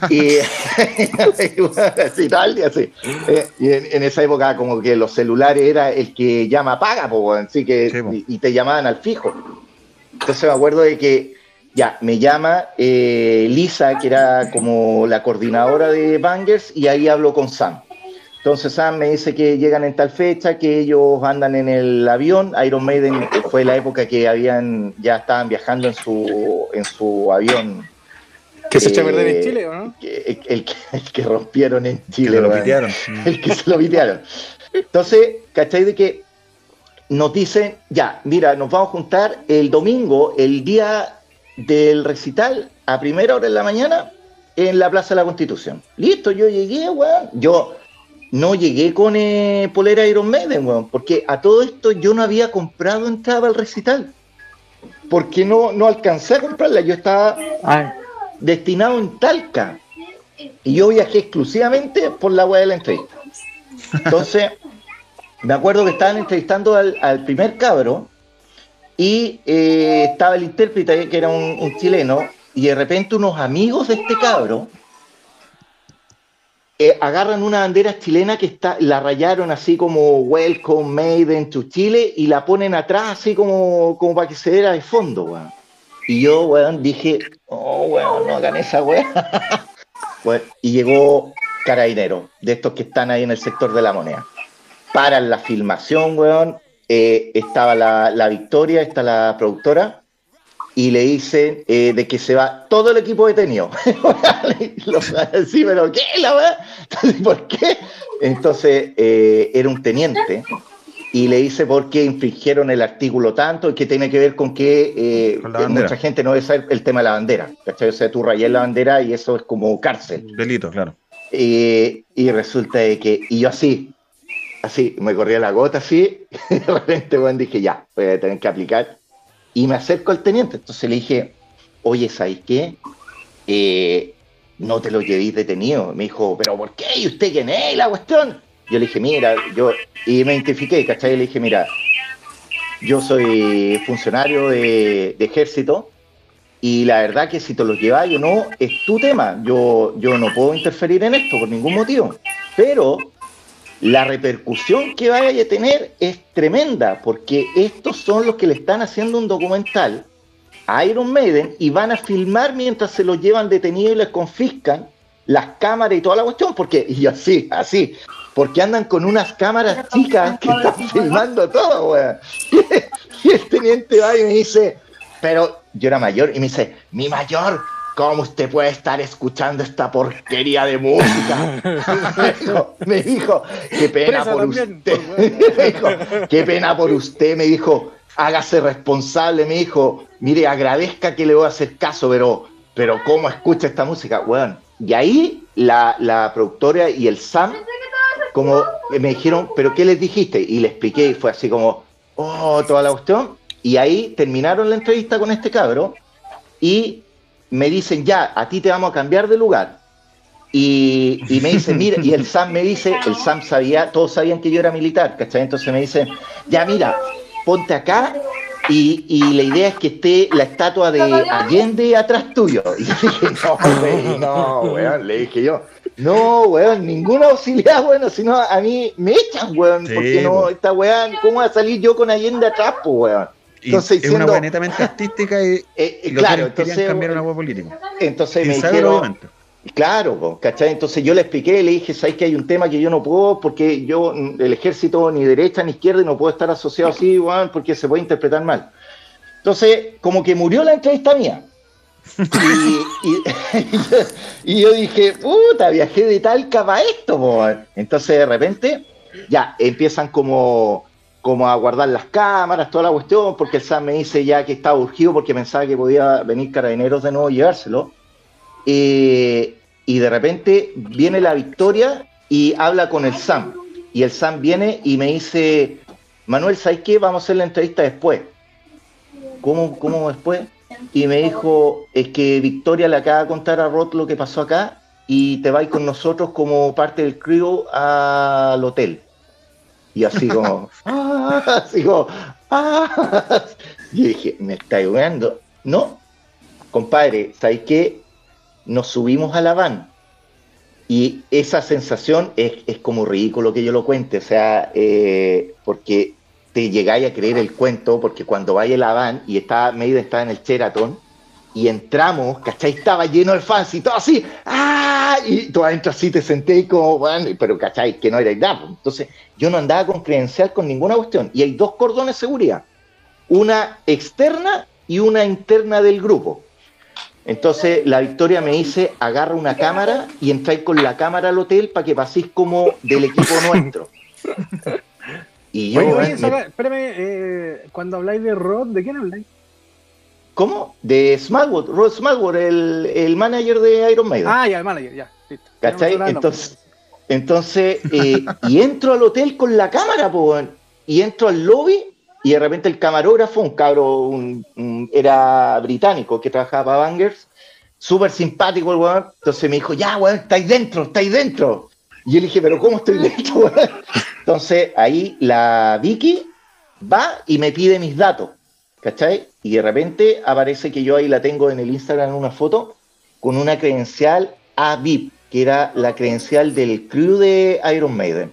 y así, tal, y así. Eh, y en, esa época como que los celulares era el que llama paga, así que, y, te llamaban al fijo. Entonces me acuerdo de que ya, me llama eh, Lisa, que era como la coordinadora de Bangers, y ahí hablo con Sam. Entonces Sam me dice que llegan en tal fecha, que ellos andan en el avión. Iron Maiden fue la época que habían ya estaban viajando en su en su avión.
¿Que se echó a perder en eh, Chile o no?
el, que, rompieron en Chile. lo pitearon. El que se lo pitearon. Entonces, ¿cachai? De que nos dicen, ya, mira, nos vamos a juntar el domingo, el día del recital, a primera hora de la mañana, en la Plaza de la Constitución. Listo, yo llegué, weón. Yo no llegué con eh, polera Iron Maiden, weón, porque a todo esto yo no había comprado entrada al recital. Porque no, no alcancé a comprarla, yo estaba destinado en Talca. Y yo viajé exclusivamente por la web de la entrevista. Entonces, me acuerdo que estaban entrevistando al, primer cabro y eh, estaba el intérprete, que era un chileno, y de repente unos amigos de este cabro eh, agarran una bandera chilena que está, la rayaron así como Welcome Made to Chile y la ponen atrás así como, como para que se vea de fondo. Y yo, weón, dije, oh, weón, no hagan esa weón. y llegó Carabinero, de estos que están ahí en el sector de la moneda. Paran la filmación, weón. Eh, estaba la, la Victoria, está la productora, y le dicen eh, de que se va todo el equipo detenido. sí, pero ¿qué? La verdad? ¿Por qué? Entonces eh, era un teniente y le dice por qué infringieron el artículo tanto y que tiene que ver con que eh, mucha gente no debe saber el tema de la bandera. ¿cachai? O sea, tú rayas la bandera y eso es como cárcel.
Delito, claro.
y resulta de que, y yo así, así, me corría la gota así, y de repente bueno, dije, ya, voy a tener que aplicar y me acerco al teniente. Entonces le dije, oye, ¿sabes qué? Eh, no te lo llevéis detenido. Me dijo, ¿pero por qué? ¿Y usted quién es? La cuestión. Yo le dije, mira, yo. Y me identifiqué, ¿cachai? Le dije, mira, yo soy funcionario de, ejército y la verdad que si te lo lleváis o no, es tu tema. Yo, yo no puedo interferir en esto por ningún motivo. Pero la repercusión que vaya a tener es tremenda, porque estos son los que le están haciendo un documental a Iron Maiden y van a filmar mientras se los llevan detenidos y les confiscan las cámaras y toda la cuestión, porque, y así, así, porque andan con unas cámaras chicas que están filmando todo, weón. Y el teniente va y me dice, pero yo era mayor, y me dice, mi mayor, ¿cómo usted puede estar escuchando esta porquería de música? me, dijo, qué pena por usted. me dijo, qué pena por usted, me dijo, hágase responsable, me dijo, mire, agradezca que le voy a hacer caso, pero, pero ¿cómo escucha esta música? Bueno, y ahí la, la productora y el Sam, como me dijeron, ¿pero qué les dijiste? Y le expliqué y fue así como, oh, toda la cuestión. Y ahí terminaron la entrevista con este cabro y me dicen, ya, a ti te vamos a cambiar de lugar. Y, y, me dice, mira, y el Sam me dice, el Sam sabía, todos sabían que yo era militar, ¿cachai? Entonces me dice, ya mira, ponte acá y, y, la idea es que esté la estatua de Allende atrás tuyo. Y dije, no, no, weón, le dije yo, no, weón, ninguna auxiliar, bueno, sino a mí me echan, weón, porque no, esta weón, ¿cómo va a salir yo con Allende atrás, pues, weón?
Entonces, es una weá netamente artística y,
eh, eh, claro, entonces,
cambiar una weá política.
Entonces me dijeron, Claro, ¿cachai? Entonces yo le expliqué, le dije, ¿sabes que hay un tema que yo no puedo? Porque yo, el ejército, ni derecha ni izquierda, no puedo estar asociado así, bueno, porque se puede interpretar mal. Entonces, como que murió la entrevista mía. Y, yo dije, puta, viajé de Talca para esto, Entonces, de repente, ya empiezan como, como a guardar las cámaras, toda la cuestión, porque el SAM me dice ya que estaba urgido porque pensaba que podía venir carabineros de nuevo y llevárselo. Eh, y de repente viene la victoria y habla con el Sam. Y el Sam viene y me dice, Manuel, ¿sabes qué? Vamos a hacer la entrevista después. ¿Cómo, cómo después? Y me dijo, es que Victoria le acaba de contar a Roth lo que pasó acá y te va a ir con nosotros como parte del crew al hotel. Y así como, así como, ah. Y dije, me está ayudando. No, compadre, ¿sabes qué? nos subimos a la van y esa sensación es, como ridículo que yo lo cuente, o sea, eh, porque te llegáis a creer el cuento, porque cuando vaya la van y está medio está en el Sheraton y entramos, ¿cachai? Estaba lleno de fans y todo así, ¡ah! Y tú adentro así te senté como, bueno, pero ¿cachai? Que no era nada. Pues. Entonces, yo no andaba con credencial con ninguna cuestión. Y hay dos cordones de seguridad, una externa y una interna del grupo. Entonces la Victoria me dice, agarra una cámara y entráis con la cámara al hotel para que paséis como del equipo nuestro.
Y yo, oye, espérame, eh, cuando habláis de Rod, ¿de quién habláis?
¿Cómo? De Smallwood, Rod Smallwood, el, el, manager de Iron Maiden.
Ah, ya, el manager, ya.
¿Cachai? Entonces, entonces eh, y entro al hotel con la cámara, pues, y entro al lobby y de repente el camarógrafo, un cabro, era británico que trabajaba para Bangers, súper simpático el weón. Entonces me dijo, ya, weón, estáis dentro, estáis dentro. Y yo le dije, pero ¿cómo estoy dentro, weón? Entonces ahí la Vicky va y me pide mis datos, ¿cachai? Y de repente aparece que yo ahí la tengo en el Instagram en una foto con una credencial AVIP, que era la credencial del crew de Iron Maiden.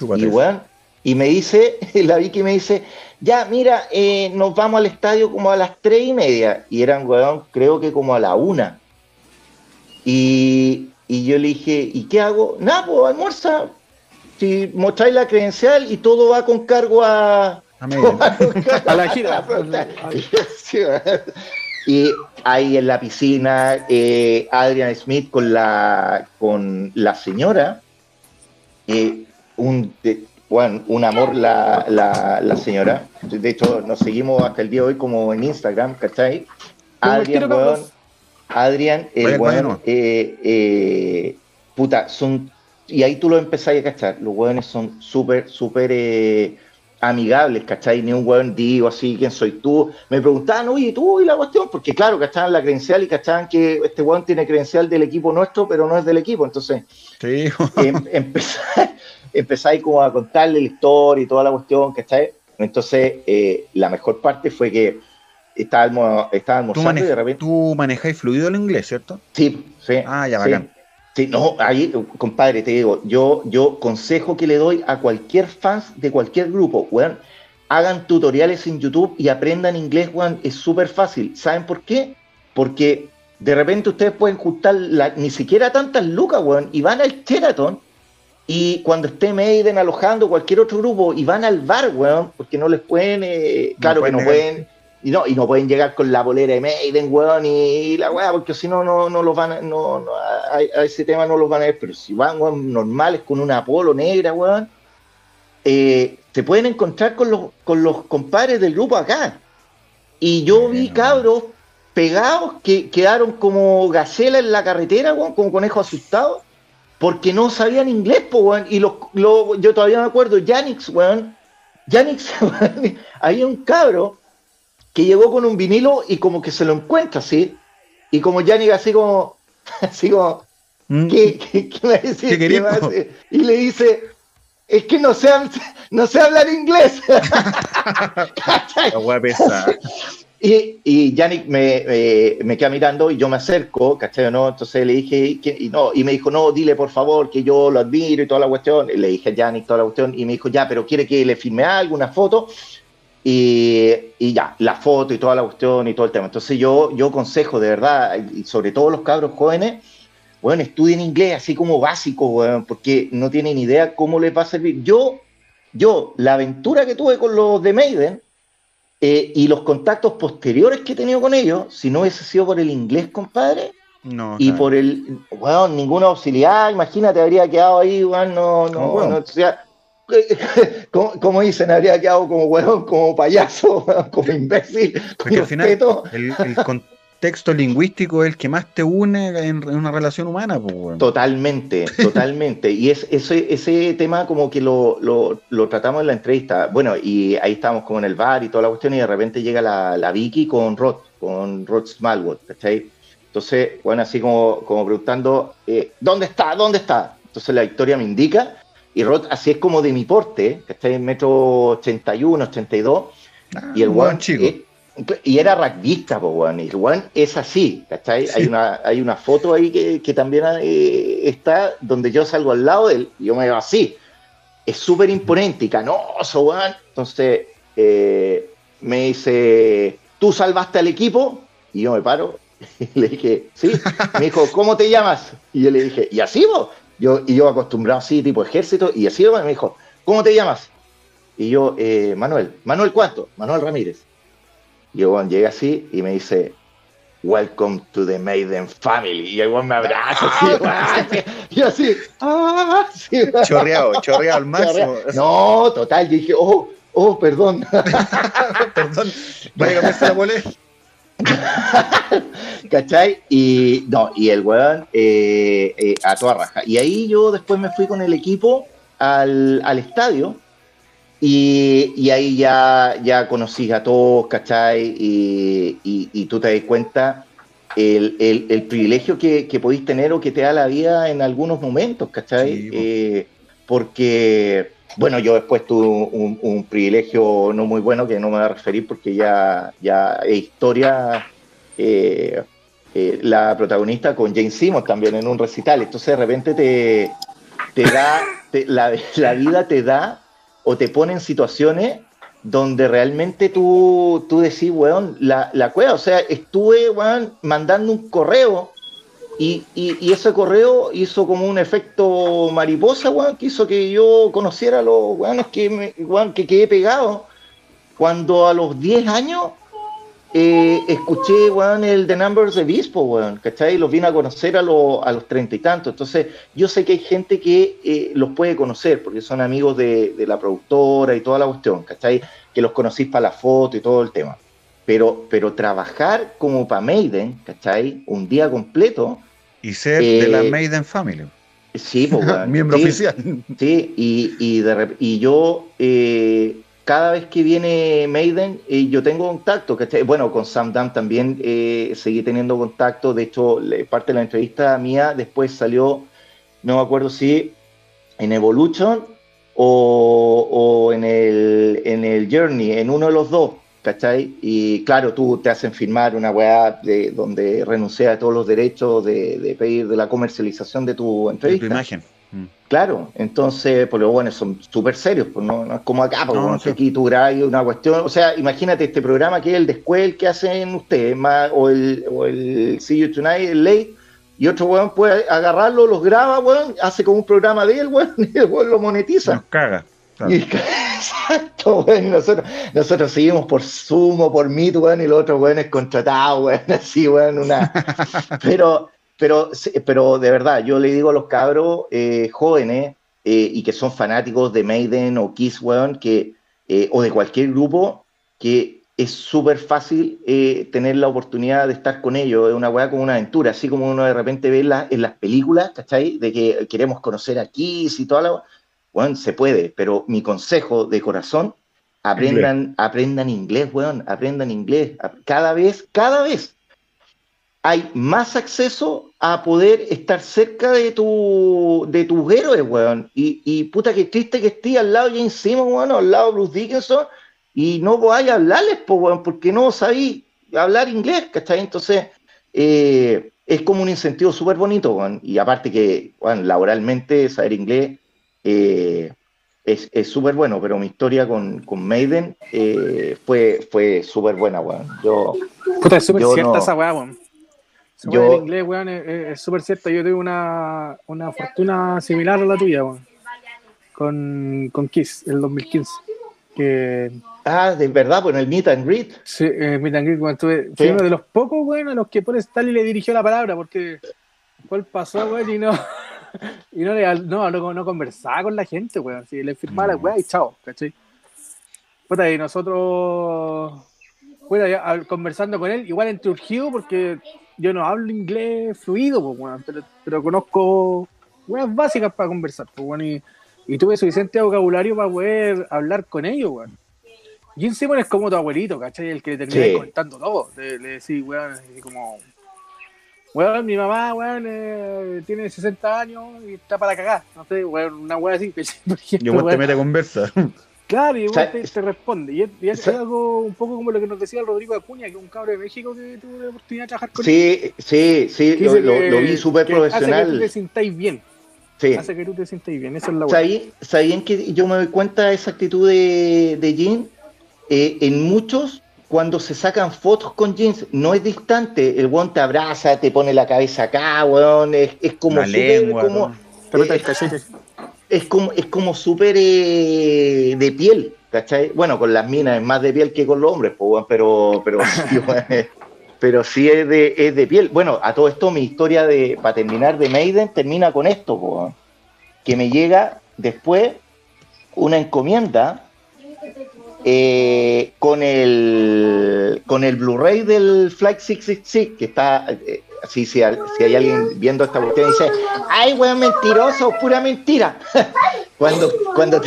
Y weón, y me dice, la Vicky me dice, ya, mira, eh, nos vamos al estadio como a las tres y media. Y eran, weón, creo que como a la una. Y, yo le dije, ¿y qué hago? Nada, pues almuerza. Si mostráis la credencial y todo va con cargo a... A, la gira. y ahí en la piscina, eh, Adrian Smith con la, con la señora, eh, un, bueno, un amor la, la, señora. De hecho, nos seguimos hasta el día de hoy como en Instagram, ¿cachai? Adrián, weón. Adrián, el bueno, eh, eh, puta, son. Y ahí tú lo empezás a cachar. Los weones son súper, súper eh, amigables, ¿cachai? Ni un weón digo así, ¿quién soy tú? Me preguntaban, oye, tú y la cuestión, porque claro, cachaban la credencial y cachaban que este weón tiene credencial del equipo nuestro, pero no es del equipo. Entonces, sí. em, empezáis como a contarle la historia y toda la cuestión, ¿cachai? Entonces, eh, la mejor parte fue que estábamos, estábamos
¿Tú, y de repente... tú manejáis fluido el inglés, ¿cierto?
Sí, sí.
Ah, ya, bacán.
Sí, no, ahí, compadre, te digo, yo, yo consejo que le doy a cualquier fan de cualquier grupo, weón, hagan tutoriales en YouTube y aprendan inglés, weón, es súper fácil. ¿Saben por qué? Porque de repente ustedes pueden juntar ni siquiera tantas lucas, weón, y van al Sheraton y cuando esté Maiden alojando cualquier otro grupo y van al bar, weón, porque no les pueden, eh, claro que no pueden, y no, y no pueden llegar con la bolera de Maiden, weón, y, la weá, porque si no, no, no los van a, no, no a, ese tema no los van a ver, pero si van, weón, normales con una polo negra, weón, eh, se pueden encontrar con los, con los compadres del grupo acá. Y yo vi cabros pegados que quedaron como gacela en la carretera, weón, como conejos asustados porque no sabían inglés, po, weón. Y lo, yo todavía me acuerdo, Yanix, weón. Weón, había un cabro que llegó con un vinilo y como que se lo encuentra, ¿sí? Y como Yanix así como, así como, mm. ¿qué, qué, qué me dice? ¿Qué y le dice, es que no sé, no sé hablar inglés. La. Y, y Yannick me, me, queda mirando y yo me acerco, ¿cachai? ¿no? Entonces le dije, y, no, y me dijo, no, dile por favor que yo lo admiro y toda la cuestión. le dije a Yannick toda la cuestión y me dijo, ya, pero quiere que le firme algo, una foto. Y, y, ya, la foto y toda la cuestión y todo el tema. Entonces yo, yo consejo de verdad, y sobre todo los cabros jóvenes, bueno, estudien inglés así como básico, bueno, porque no tienen idea cómo les va a servir. Yo, yo, la aventura que tuve con los de Maiden, eh, y los contactos posteriores que he tenido con ellos, si no hubiese sido por el inglés, compadre, no, y por el, bueno, ninguna auxiliar, imagínate, habría quedado ahí, bueno, no, no, no, o sea, como, dicen, habría quedado como bueno, como payaso, como imbécil.
Porque al final, el, el, texto lingüístico es el que más te une en, una relación humana. Pues,
Totalmente, totalmente. y es, ese, ese tema como que lo, lo, tratamos en la entrevista. Bueno, y ahí estamos como en el bar y toda la cuestión y de repente llega la, la Vicky con Rod, con Rod Smallwood, ¿cachai? Entonces, bueno, así como, como preguntando, eh, ¿dónde está? ¿Dónde está? Entonces la historia me indica y Rod así es como de mi porte, que está en metro 81, 82. Ah, y el buen chico. Y era rugbyista, pues, weón. Y Juan es así, ¿cachai? Hay, una, hay una foto ahí que, también eh, está donde yo salgo al lado de él y yo me veo así. Es súper imponente y canoso, weón. Entonces eh, me dice, ¿tú salvaste al equipo? Y yo me paro y le dije, sí. Me dijo, ¿cómo te llamas? Y yo le dije, ¿y así vos? Yo, y yo acostumbrado así, tipo ejército, y así me dijo, ¿cómo te llamas? Y yo, eh, Manuel. ¿Manuel cuánto? Manuel Ramírez. Y el llega así y me dice, Welcome to the Maiden Family. Y el me abraza así, y así, ah,
chorreado, chorreado al máximo.
No, total, yo dije, oh, oh, perdón.
perdón, vaya a la bolé.
¿Cachai? Y no, y el weón eh, eh, a toda raja. Y ahí yo después me fui con el equipo al, al estadio y, ahí ya, ya conocí a todos, ¿cachai? Y, tú te das cuenta el, privilegio que, podéis tener o que te da la vida en algunos momentos, ¿cachai? Eh, porque, bueno, yo después tuve un, privilegio no muy bueno que no me voy a referir porque ya, ya es historia. Eh, eh, la protagonista con Jane Simmons también en un recital. Entonces de repente te, te da, la, la, vida te da o te pone en situaciones donde realmente tú, tú decís, weón, la, la cueva, o sea, estuve, weón, mandando un correo y, y, ese correo hizo como un efecto mariposa, weón, que hizo que yo conociera a los que, me, que quedé pegado. Cuando a los 10 años eh, escuché, weón, el The Numbers de Bispo, weón, ¿cachai? Los vine a conocer a, a los treinta y tantos. Entonces, yo sé que hay gente que eh, los puede conocer, porque son amigos de, la productora y toda la cuestión, ¿cachai? Que los conocís para la foto y todo el tema. Pero, pero trabajar como para Maiden, ¿cachai? Un día completo.
Y ser de la eh, Maiden Family.
Sí, pues,
Miembro oficial.
Sí, y, y, de, y yo cada vez que viene Maiden, eh, yo tengo contacto, Bueno, con Sam Dam también eh, seguí teniendo contacto, de hecho, parte de la entrevista mía después salió, no me acuerdo si en Evolution o, en, el, en el Journey, en uno de los dos, ¿cachai? Y claro, tú te hacen firmar una weá de, donde renuncia a todos los derechos de, pedir de la comercialización de tu entrevista.
De tu imagen.
Claro, entonces, pues los buenos son súper serios, pues no, es como acá, porque no, aquí tú grabas una cuestión, o sea, imagínate este programa que es el de escuela que hacen ustedes, más, o el, o el See You Tonight, el Late, y otro weón puede agarrarlo, los graba, weón, hace como un programa de él, weón, y el weón lo monetiza.
Nos caga.
exacto, weón, nosotros, nosotros seguimos por Sumo, por Meet, weón, y los otros weones contratados, weón, así, weón, una... Pero pero, pero de verdad, yo le digo a los cabros eh, jóvenes eh, y que son fanáticos de Maiden o Kiss, weón, que, eh, o de cualquier grupo, que es súper fácil tener la oportunidad de estar con ellos. Es una weá como una aventura, así como uno de repente ve en las películas, ¿cachai? De que queremos conocer a Kiss y toda la. Weón, se puede, pero mi consejo de corazón, aprendan, aprendan inglés, weón, aprendan inglés. Cada vez, cada vez hay más acceso a poder estar cerca de tu de tus héroes, weón. Y, y puta que triste que esté al lado de James Simon, weón, al lado de Bruce Dickinson, y no podáis hablarles, pues, weón, porque no sabéis hablar inglés, ¿cachai? Entonces, eh, es como un incentivo súper bonito, weón. Y aparte que, weón, laboralmente saber inglés eh, es súper bueno, pero mi historia con, con Maiden eh, fue, fue súper buena, weón. Yo,
puta, es súper cierta esa weá, weón yo, el inglés, weón, es súper cierto. Yo tuve una, una fortuna similar a la tuya, weón. Con, con Kiss, el 2015. Que,
ah, de verdad, pues en el Meet and Greet.
Sí, el Meet and Greet, weón. Tuve, Fui uno de los pocos, weón, a los que por Stanley le dirigió la palabra, porque cuál pasó, weón, y no. y no, le, no, no, conversaba con la gente, weón. Si le firmaba la weón y chao, ¿cachai? Puta, y nosotros. Bueno, conversando con él, igual entre urgido, porque yo no hablo inglés fluido, pero, pero, conozco weas básicas para conversar, pues, y, tuve suficiente vocabulario para poder hablar con ellos, weón. Jim Simon es como tu abuelito, ¿cachai? El que te termina contando todo. Le, le decís, weón, así como, weón, mi mamá, weón, eh, tiene 60 años y está para cagar. No sé, weón, una weá así.
Por ejemplo, Yo te mete conversa.
Claro, y igual te, responde. Y es, algo un poco como lo que nos decía Rodrigo Acuña, que es un cabro de México que tuvo la oportunidad de trabajar con
sí, él. Sí, sí, lo, lo, vi súper profesional. Hace
que tú te sintáis bien.
Sí.
Hace que tú te sintáis bien, eso es la
¿Sabían que yo me doy cuenta de esa actitud de, de Jim? Eh, en muchos, cuando se sacan fotos con jeans, no es distante. El weón te abraza, te pone la cabeza acá, weón. Es, es como súper. Como, es como, es como súper eh, de piel, ¿cachai? Bueno, con las minas es más de piel que con los hombres, pues, pero, pero, sí, pero sí es de, es de piel. Bueno, a todo esto mi historia de, para terminar de Maiden, termina con esto, pues, que me llega después una encomienda eh, con el con el Blu-ray del Flight 666, que está, eh, si, si, hay alguien viendo esta cuestión y dice, ay, weón, mentiroso, pura mentira. cuando, cuando,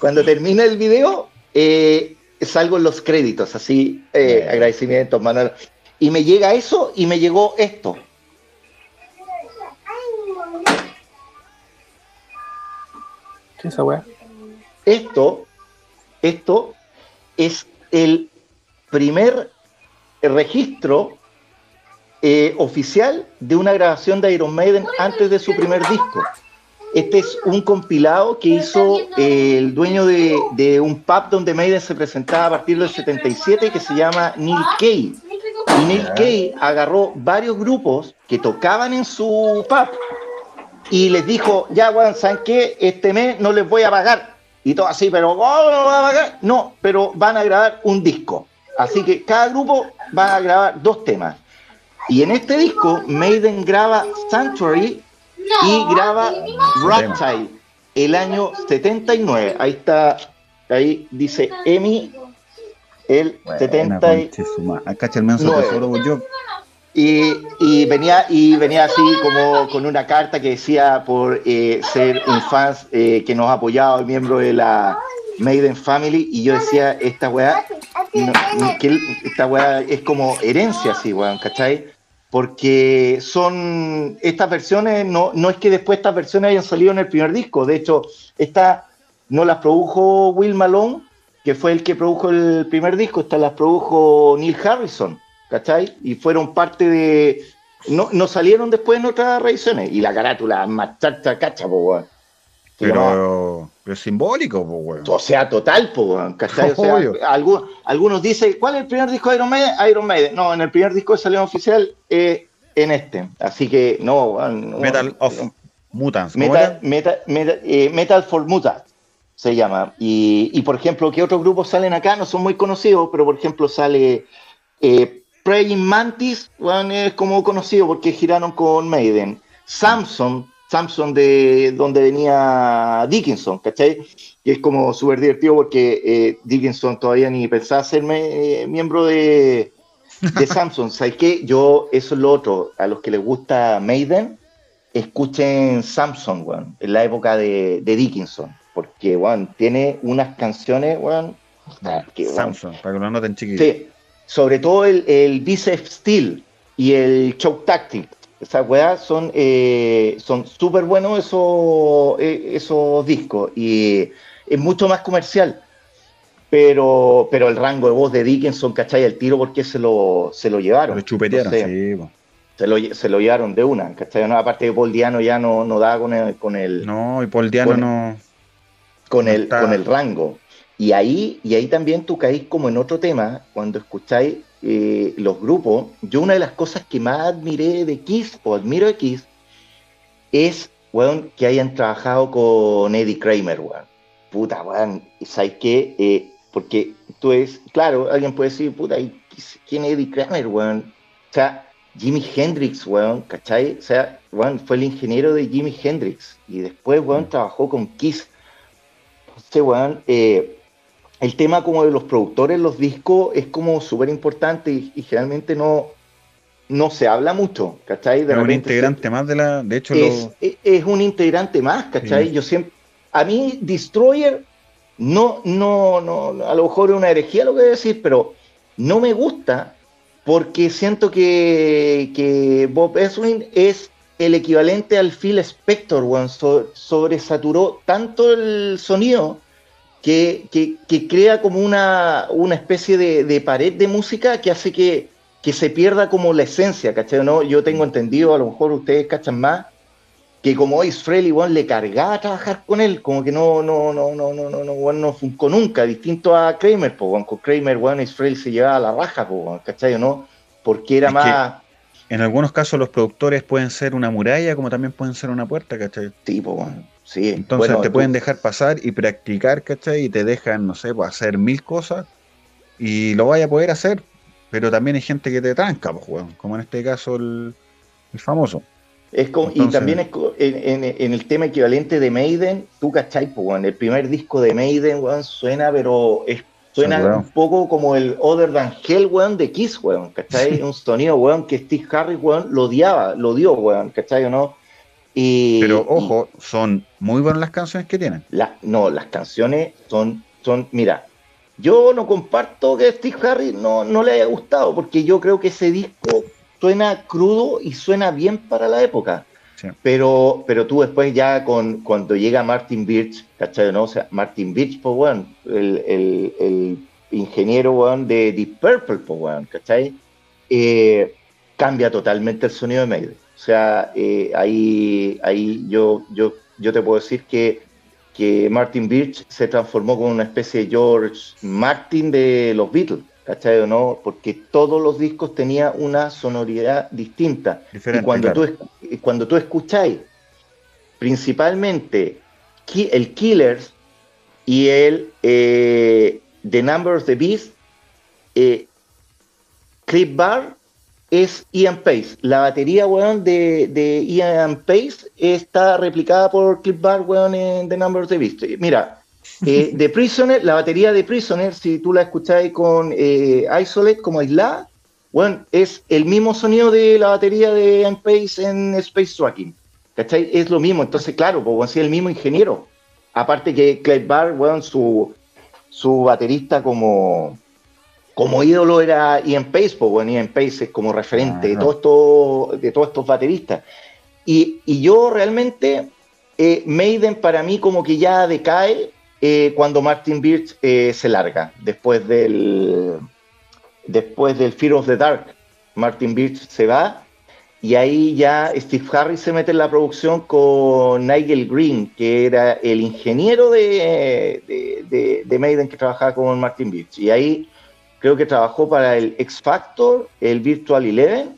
cuando termina el video, eh, salgo en los créditos, así, eh, agradecimientos, Manuel. Y me llega eso y me llegó esto.
¿Qué es esa weá?
Esto, esto es el primer registro eh, oficial de una grabación de Iron Maiden antes de su primer disco. Este es un compilado que hizo eh, el dueño de, un pub donde Maiden se presentaba a partir del 77 que se llama Neil Kay. Y Neil Kay agarró varios grupos que tocaban en su pub y les dijo, ya, bueno, ¿saben qué? Este mes no les voy a pagar. Y todo así, pero ¿cómo no pero van a grabar un disco. Así que cada grupo va a grabar dos temas. Y en este disco, Maiden graba Sanctuary y graba Ragtime el año 79. Ahí está, ahí dice Emi, el 79. Y, venía y venía así como con una carta que decía por eh, ser un fan eh, que nos ha apoyado, miembro de la Maiden Family, y yo decía, esta weá, que esta weá es como herencia así, weón, ¿cachai? porque son estas versiones, no, no es que después estas versiones hayan salido en el primer disco, de hecho, esta no las produjo Will Malone, que fue el que produjo el primer disco, estas las produjo Neil Harrison, ¿cachai? Y fueron parte de... No, no salieron después en otras revisiones, y la carátula más chacha cacha,
Pero, es simbólico, pues, weón.
O sea, total, pues, weón. ¿cachai? O sea, algunos, dicen, ¿cuál es el primer disco de Iron Maiden? Iron Maiden. No, en el primer disco de salió oficial, eh, en este. Así que, no,
Metal of Mutants.
Metal, eh, metal, for Mutants se llama. Y, por ejemplo, ¿qué otros grupos salen acá? No son muy conocidos, pero por ejemplo sale eh, Praying Mantis, bueno, es como conocido porque giraron con Maiden. Samson, Samson de donde venía Dickinson, ¿cachai? Y es como súper divertido porque eh, Dickinson todavía ni pensaba ser eh, miembro de, de Samson. ¿Sabes qué? Yo, eso es lo otro. A los que les gusta Maiden, escuchen Samson, weón, en la época de, Dickinson. Porque, weón, tiene unas canciones, weón.
Samson, para que lo noten chiquitos.
Sí, sobre todo el, el Bicep Steel y el Choke Tactic esas weas son eh, son súper buenos esos, eh, esos discos y es mucho más comercial. Pero, pero el rango de voz de Dickinson, ¿cachai? El tiro porque se lo, se lo llevaron.
Lo chupetearon,
se, lo, se lo llevaron de una, ¿cachai? aparte de Paul Diano ya no, no da con el, con el.
No, y Paul Diano no.
Con el, con el rango. Y ahí, y ahí también tú caís como en otro tema, cuando escucháis eh, los grupos, yo una de las cosas que más admiré de Kiss, o admiro de Kiss, es, weón, que hayan trabajado con Eddie Kramer, weón. Puta, weón, ¿sabes qué? Eh, porque tú es, claro, alguien puede decir, puta, ¿quién es Eddie Kramer, weón? O sea, Jimi Hendrix, weón, ¿cachai? O sea, weón, fue el ingeniero de Jimi Hendrix y después, weón, mm. trabajó con Kiss. Entonces, weón, eh, el tema como de los productores, los discos, es como súper importante y, generalmente no, no se habla mucho, ¿cachai?
De es un integrante más de la... De hecho,
es, es, un integrante más, ¿cachai? Yo siempre... A mí, Destroyer, no, no, no, a lo mejor es una herejía lo que voy a decir, pero no me gusta porque siento que, que Bob Eswin es el equivalente al Phil Spector, one, sobresaturó tanto el sonido que, crea como una, una especie de, pared de música que hace que, se pierda como la esencia, ¿cachai? ¿No? Yo tengo entendido, a lo mejor ustedes cachan más, que como Israel igual le cargaba a trabajar con él, como que no, no, no, no, no, no, no, no funcionó nunca, distinto a Kramer, pues, con Kramer, bueno, Israel se llevaba a la raja, pues, ¿cachai? ¿No? Porque era más...
En algunos casos los productores pueden ser una muralla como también pueden ser una puerta, ¿cachai?
Tipo, bueno. Sí,
Entonces te pueden dejar pasar y practicar, ¿cachai? Y te dejan, no sé, pues, hacer mil cosas y lo vaya a poder hacer. Pero también hay gente que te tranca, pues, como en este caso el, famoso.
Es como, y también es, en, el tema equivalente de Maiden, tú, ¿cachai? Pues, el primer disco de Maiden, weón, suena, pero es, suena un poco como el Other Than Hell, weón, de Kiss, weón, ¿cachai? un sonido, weón, que Steve Harris, weón, lo odiaba, lo odió, weón, ¿cachai o no?
Pero ojo, son muy buenas las canciones que tienen.
no, las canciones son, son, mira, yo no comparto que Steve Harris no, no le haya gustado, porque yo creo que ese disco suena crudo y suena bien para la época. Pero, pero tú después ya con cuando llega Martin Birch, ¿cachai? ¿no? O sea, Martin Birch, pues bueno, el, el, ingeniero bueno, de Deep Purple, pues bueno, ¿cachai? Eh, cambia totalmente el sonido de Maiden. O sea, eh, ahí, ahí yo, yo, yo te puedo decir que, que Martin Birch se transformó como una especie de George Martin de los Beatles, ¿cachai o no? Porque todos los discos tenían una sonoridad distinta. y cuando, tú, cuando tú escucháis principalmente el Killers y el eh, The Number of the Beast, eh, Clip Bar es Ian Pace. La batería, weón, de, de Ian Pace está replicada por Cliff Bar, weón, en The Number of the Beast. Mira, eh, The Prisoner, la batería de Prisoner, si tú la escucháis con eh, Isolate como aislada, weón, es el mismo sonido de la batería de Ian Pace en Space Tracking. ¿Cachai? Es lo mismo. Entonces, claro, pues, es el mismo ingeniero. Aparte que Cliff Bar, weón, su, su baterista como como ídolo era Ian Pace, pues bueno, Ian Pace es como referente de, todo de todos estos bateristas. Y, yo realmente, eh, Maiden para mí como que ya decae eh, cuando Martin Birch eh, se larga, después del, después del Fear of the Dark. Martin Birch se va y ahí ya Steve Harris se mete en la producción con Nigel Green, que era el ingeniero de, de, Maiden que trabajaba con Martin Beach. Y ahí creo que trabajó para el X Factor, el Virtual Eleven,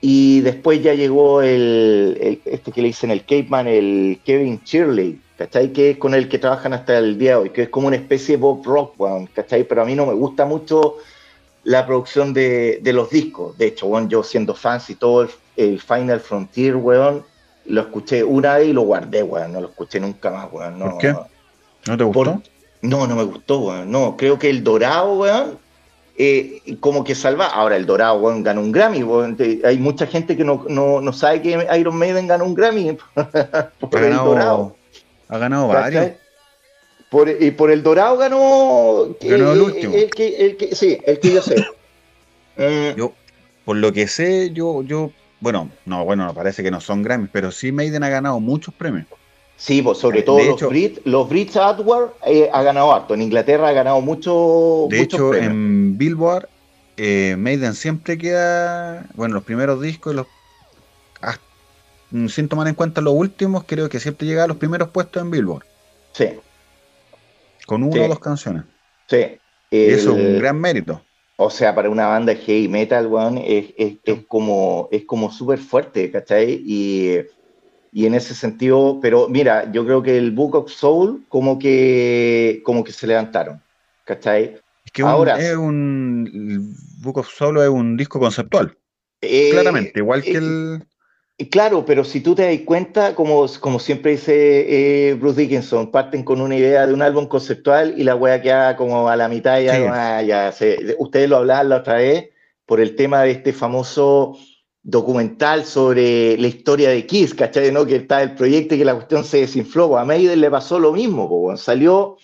y después ya llegó el, este que le dicen el Cape Man, el Kevin Shirley, ¿cachai? Que es con el que trabajan hasta el día de hoy, que es como una especie de Bob Rock, ¿cachai? Pero a mí no me gusta mucho la producción de, los discos. De hecho, bueno, yo siendo fan y todo el, Final Frontier, weón, lo escuché una vez y lo guardé, weón. No lo escuché nunca más, weón. No,
¿Por qué? ¿No te gustó?
No, no me gustó, weón. No, creo que el Dorado, weón, eh, como que salva. Ahora, el Dorado, weón, ganó un Grammy, weón. Hay mucha gente que no, sabe que Iron Maiden ganó un Grammy
por el Dorado. Ha ganado varios.
Por, y por el Dorado ganó.
Ganó el último.
El que, el que, sí, el que yo sé.
Mm. Yo, por lo que sé, yo, yo, bueno, no, bueno, parece que no son Grammys, pero sí Maiden ha ganado muchos premios.
Sí, pues sobre todo los Brits, los Brits Adward eh, ha ganado harto. En Inglaterra ha ganado mucho.
De hecho, en Billboard, eh, Maiden siempre queda, bueno, los primeros discos, los, sin tomar en cuenta los últimos, creo que siempre llega a los primeros puestos en Billboard.
Sí.
Con una o dos canciones.
Sí.
eso es un gran mérito.
O sea, para una banda heavy metal, weón, es, como es como súper fuerte, ¿cachai? Y, en ese sentido, pero mira, yo creo que el Book of Soul como que como que se levantaron, ¿cachai?
Es que Ahora, es un Book of Soul es un disco conceptual. Eh, claramente, igual que eh, el
Claro, pero si tú te das cuenta, como, como siempre dice eh, Bruce Dickinson, parten con una idea de un álbum conceptual y la wea queda como a la mitad ya, ya ustedes lo hablaban la otra vez por el tema de este famoso documental sobre la historia de Kiss, ¿cachai? ¿no? Que está el proyecto y que la cuestión se desinfló. A Maiden le pasó lo mismo, salió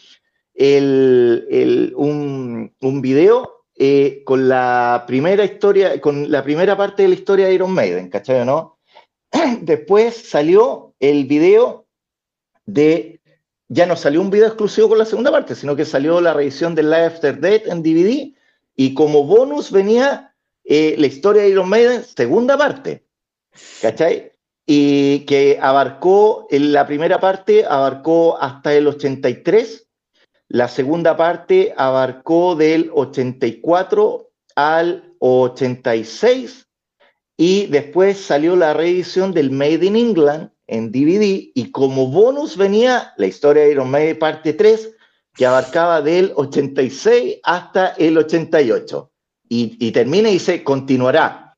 el, un, un, video eh, con la primera historia, con la primera parte de la historia de Iron Maiden, ¿cachai? ¿no? Después salió el video de, ya no salió un video exclusivo con la segunda parte, sino que salió la revisión de Live After Death en DVD y como bonus venía eh, la historia de Iron Maiden, segunda parte, ¿cachai? Y que abarcó, en la primera parte abarcó hasta el 83, la segunda parte abarcó del 84 al 86 y después salió la reedición del Made in England en DVD y como bonus venía la historia de Iron Maiden parte 3 que abarcaba del 86 hasta el 88 y, y termina y dice continuará.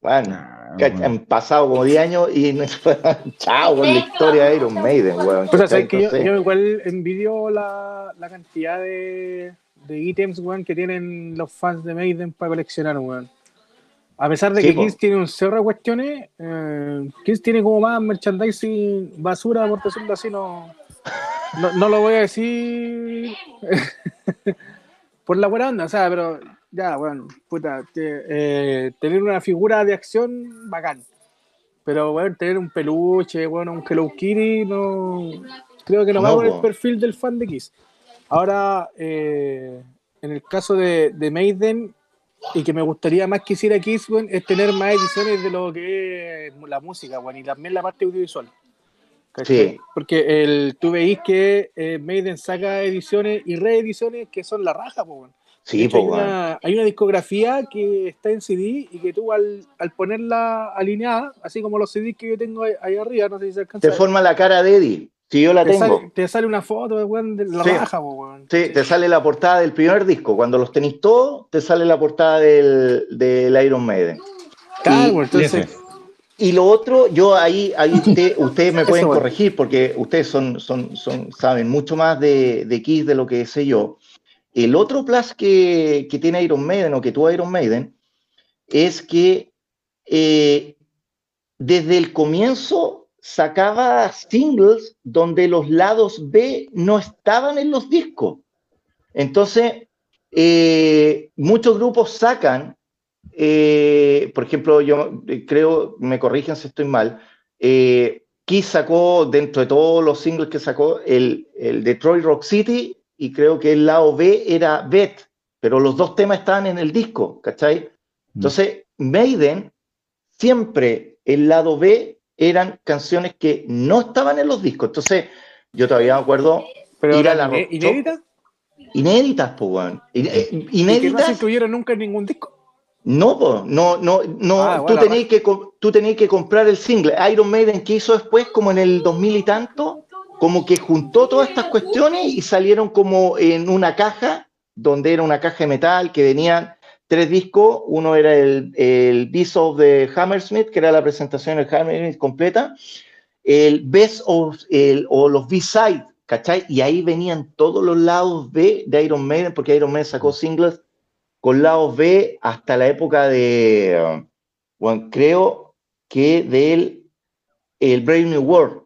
Bueno, ah, han pasado como 10 años y no chao con la historia de Iron Maiden,
Pues, que yo, igual envidio la, la cantidad de, de ítems, que tienen los fans de Maiden para coleccionar, weón. A pesar de que Kiss tiene un cerro de cuestiones, eh, Kiss tiene como más merchandising basura, por decirlo así, no, no, lo voy a decir por la buena onda, o sea, pero ya, bueno, puta, eh, tener una figura de acción, bacán. Pero, bueno, tener un peluche, bueno, un Hello Kitty, no, creo que no, va con el perfil del fan de Kiss. Ahora, eh, en el caso de, de Maiden, y que me gustaría más que hiciera Kiss, es tener más ediciones de lo que es la música, bueno, y también la parte audiovisual.
Sí.
Porque el, tú veis que eh, Maiden saca ediciones y reediciones que son la raja, pues,
Sí,
hay, una, hay, una, discografía que está en CD y que tú al, al, ponerla alineada, así como los CDs que yo tengo ahí, arriba, no sé si se alcanza.
Te forma la cara de Eddie. Si yo la
te
tengo.
Sale, te sale una foto de la raja, weón.
Sí, te sale la portada del primer disco. Cuando los tenéis todos, te sale la portada del, del Iron Maiden.
Claro, y, entonces.
Y lo otro, yo ahí, ahí ustedes me pueden corregir porque ustedes son, son, son, saben mucho más de, de Kiss de lo que sé yo. El otro plus que, tiene Iron Maiden o que tuvo Iron Maiden es que eh, desde el comienzo sacaba singles donde los lados B no estaban en los discos. Entonces, eh, muchos grupos sacan, eh, por ejemplo, yo creo, me corrigen si estoy mal, Kiss sacó dentro de todos los singles que sacó el, el Detroit Rock City y creo que el lado B era Bet, pero los dos temas estaban en el disco, ¿cachai? Mm. Entonces, Maiden siempre el lado B eran canciones que no estaban en los discos. Entonces, yo todavía me acuerdo
¿Pero ir a la ¿Inéditas?
Inéditas, pues, weón. Inéditas. ¿Y
que no se incluyeron nunca en ningún disco?
No, no, no, no. Ah, tú, tenías que, tú tenías que comprar el single. Iron Maiden, que hizo después, como en el 2000 y tanto, como que juntó todas estas cuestiones y salieron como en una caja, donde era una caja de metal que venían tres discos. Uno era el, el Beast of the Hammersmith, que era la presentación del Hammersmith completa. El Best of, el, o los B-Side, ¿cachai? Y ahí venían todos los lados B de Iron Maiden, porque Iron Maiden sacó singles con lados B hasta la época de, bueno, creo que del el Brave New World,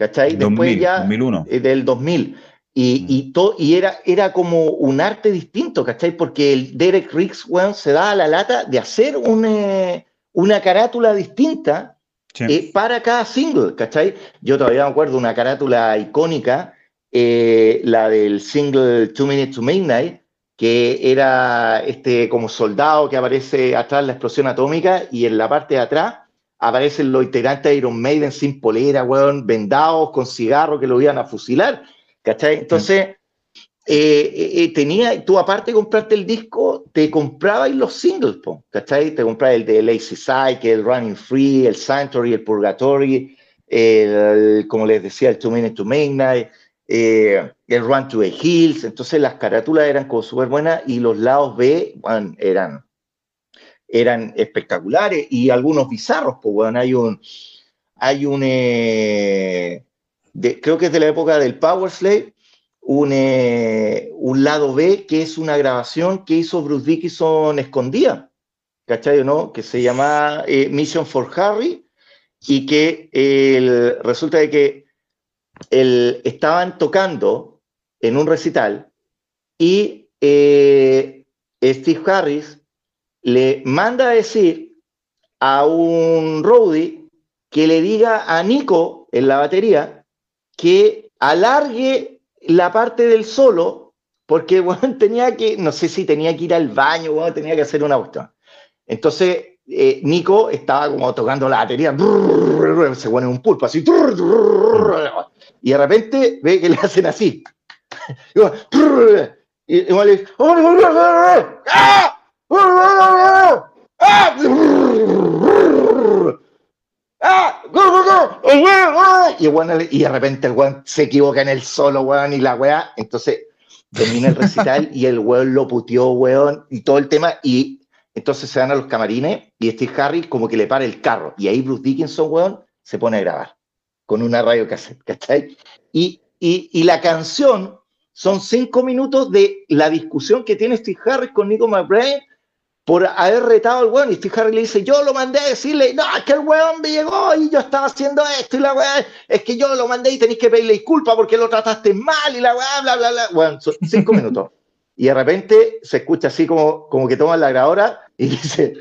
¿cachai? Después ya
2001.
Eh, del 2000. Y, y, y era, era como un arte distinto, ¿cachai? Porque el Derek Riggs, se da a la lata de hacer una, una carátula distinta eh, para cada single, ¿cachai? Yo todavía me acuerdo una carátula icónica, eh, la del single Two Minutes to Midnight, que era este como soldado que aparece atrás de la explosión atómica y en la parte de atrás aparecen los integrantes de Iron Maiden sin polera, weón, vendados, con cigarro que lo iban a fusilar, ¿cachai? Entonces, eh, eh, tenía, tú aparte de comprarte el disco, te comprabas los singles, ¿cachai? Te comprabas el de Lazy Cycle, el Running Free, el Sanctuary, el Purgatory, el, como les decía, el Two Minutes to Midnight, eh, el Run to the Hills, entonces las carátulas eran como súper buenas y los lados B eran, eran espectaculares y algunos bizarros, pues hay un, hay un, eh, creo que es de la época del Power Slave, un, eh, un lado B que es una grabación que hizo Bruce Dickinson escondida, ¿cachai o no? Que se llama Mission for Harry y que resulta de que el, estaban tocando en un recital y eh, Steve Harris le manda a decir a un roadie que le diga a Nico en la batería que alargue la parte del solo porque bueno, tenía que, no sé si tenía que ir al baño, bueno, tenía que hacer una cuestión. Entonces, eh, Nico estaba como tocando la batería, se pone un pulpo así, y de repente ve que le hacen así. Y igual le dice, y, bueno, y de repente el weón se equivoca en el solo, weón, y la weá. Entonces termina el recital y el weón lo puteó, weón, y todo el tema. Y entonces se dan a los camarines y Steve Harris como que le para el carro. Y ahí Bruce Dickinson, weón, se pone a grabar con una radio cassette, ¿cachai? Y, y, y la canción son cinco minutos de la discusión que tiene Steve Harris con Nico McBrain por haber retado al weón. Y Steve le dice, yo lo mandé a decirle, no, es que el weón me llegó y yo estaba haciendo esto y la weá, es que yo lo mandé y tenéis que pedirle disculpas porque lo trataste mal y la weá, bla, bla, bla. Bueno, son cinco minutos. Y de repente se escucha así como, como que toman la grabadora y dice,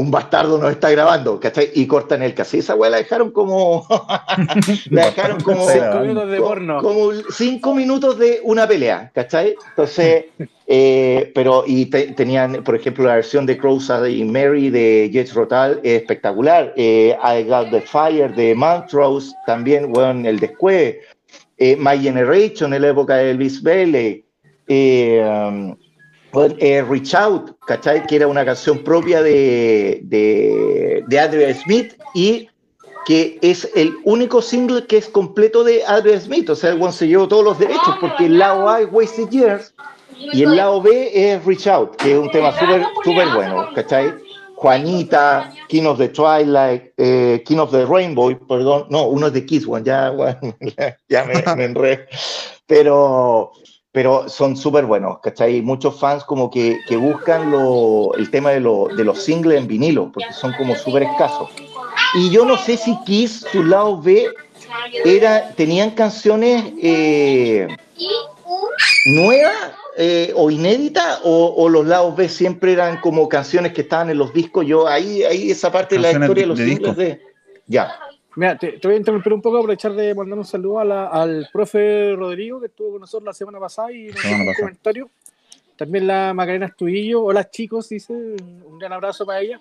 un bastardo nos está grabando, ¿cachai? Y cortan el casi. Esa weá la dejaron como. la dejaron como.
Cinco minutos de porno.
Como cinco minutos de una pelea, ¿cachai? Entonces, eh, pero. Y tenían, por ejemplo, la versión de Crows y Mary de Jets Rotal, espectacular. Eh, I Got the Fire de Montrose, también, weón, el después. Eh, My Generation en la época de Elvis Bailey. Eh, um, eh, Reach Out. Que era una canción propia de, de, de Smith y que es el único single que es completo de Adrian Smith. O sea, el one se llevó todos los derechos porque el lado A es Wasted Years y el lado B es Reach Out, que es un tema súper super bueno, ¿cachai? Juanita, King of the Twilight, eh, King of the Rainbow, perdón, no, uno es de Kiss One, ya, ya me, me enredé. Pero, pero son súper buenos, ¿cachai? Muchos fans como que, que buscan lo, el tema de, lo, de, los singles en vinilo, porque son como súper escasos. Y yo no sé si Kiss, su lado B, era, tenían canciones eh, nuevas eh, o inéditas, o, o, los lados B siempre eran como canciones que estaban en los discos. Yo ahí, ahí esa parte de la historia de los singles de... Ya.
Mira, te, voy a interrumpir un poco, aprovechar de mandar un saludo al profe Rodrigo, que estuvo con nosotros la semana pasada y nos un comentario. También la Macarena Estudillo, hola chicos, dice, un gran abrazo para ella.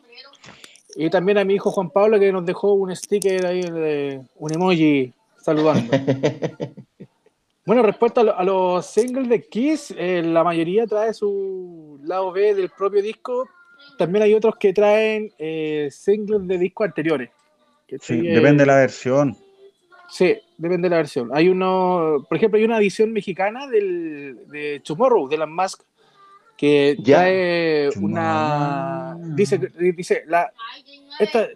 Y también a mi hijo Juan Pablo que nos dejó un sticker ahí, de, un emoji saludando. bueno, respecto a, los singles de Kiss, eh, la mayoría trae su lado B del propio disco. También hay otros que traen eh, singles de discos anteriores.
Sí, depende de la versión.
Sí, depende de la versión. Hay uno, por ejemplo, hay una edición mexicana del, de Tomorrow, de las Mask, que trae una. Dice, dice la, esta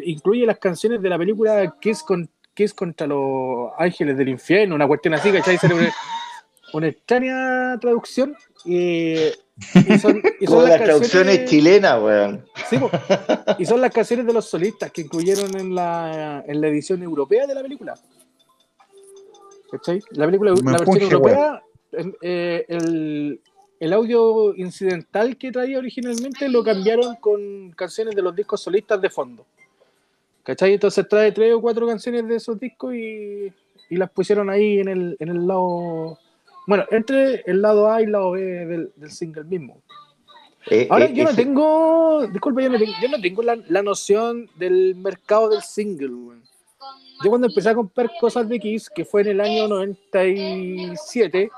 incluye las canciones de la película Kiss, con, Kiss contra los Ángeles del Infierno, una cuestión así, ¿cachai? Una, una extraña traducción. Y,
y son, y son las, traducciones chilenas, weón.
Sí, y son las canciones de los solistas que incluyeron en la, en la edición europea de la película. ¿Cachai? La película, la versión europea, eh, el, el audio incidental que traía originalmente lo cambiaron con canciones de los discos solistas de fondo. ¿Cachai? Entonces trae tres o cuatro canciones de esos discos y, las pusieron ahí en el, en el lado. Bueno, entre el lado A y el lado B del, single mismo. Eh, Ahora eh, yo no tengo, disculpa, yo no tengo, yo no tengo la, la, noción del mercado del single. Yo cuando empecé a comprar cosas de Kiss, que fue en el año 97,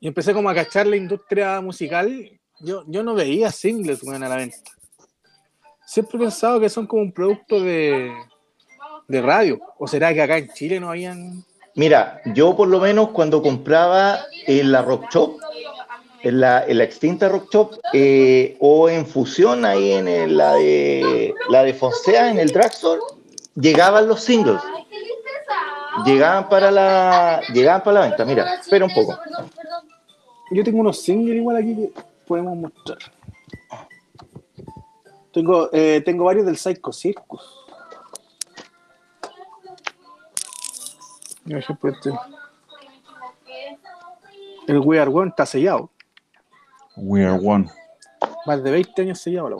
y empecé como a cachar la industria musical, yo, yo no veía singles a la venta. Siempre he pensado que son como un producto de, de radio. ¿O será que acá en Chile no habían...?
Mira, yo por lo menos cuando compraba en la Rock Shop, en la, extinta Rock Shop, eh, o en Fusión ahí en la, de, la de Fonsea, en el Dragstore, llegaban los singles. Llegaban para la, llegaban para la venta. Mira, espera un poco.
Yo tengo unos singles igual aquí que podemos mostrar. Tengo, eh, tengo varios del Psycho Circus. El We Are One está sellado.
We Are One.
Más de 20 años sellado la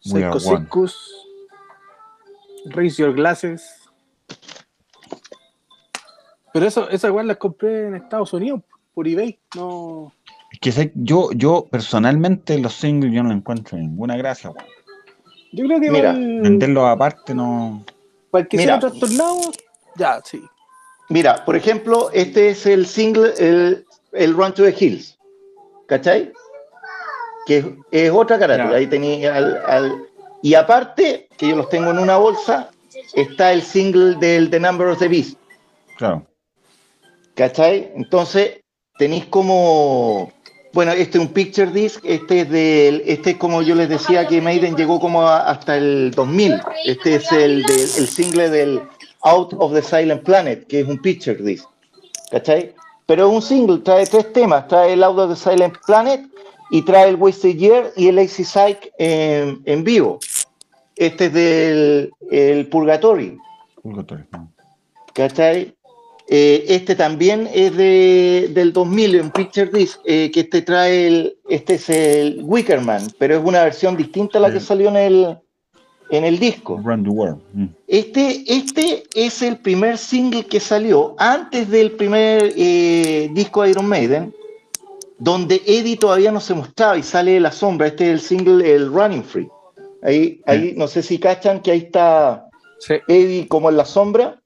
Psycho Circus. Raise Your Glasses. Pero eso, esa igual las compré en Estados Unidos por eBay. No.
Es que yo, yo personalmente los singles yo no encuentro ninguna gracia,
Yo creo que
Mira, venderlos aparte no.
Para que sea trastornado, ya, sí.
Mira, por ejemplo, este es el single, el, el Run to the Hills. ¿Cachai? Que es, otra carátula. Ahí tenía al, Y aparte, que yo los tengo en una bolsa, está el single del The Number of the Beast.
Claro.
¿Cachai? Entonces, tenéis como, bueno, este es un picture disc, este es del, este es como yo les decía que Maiden llegó como hasta el 2000, este es el, el single del Out of the Silent Planet, que es un picture disc, ¿cachai? Pero es un single, trae tres temas, trae el Out of the Silent Planet y trae el Wasted Year y el Lazy Psych en, en vivo. Este es del el Purgatory. Purgatory. ¿Cachai? Eh, este también es de, del 2000, un picture disc, eh, que este trae el, este es el Wickerman, pero es una versión distinta a la que salió en el, en el disco. Mm. Este, este es el primer single que salió antes del primer eh, disco de Iron Maiden, donde Eddie todavía no se mostraba y sale de la sombra. Este es el single, el Running Free. Ahí, ahí no sé si cachan que ahí está Eddie como en la sombra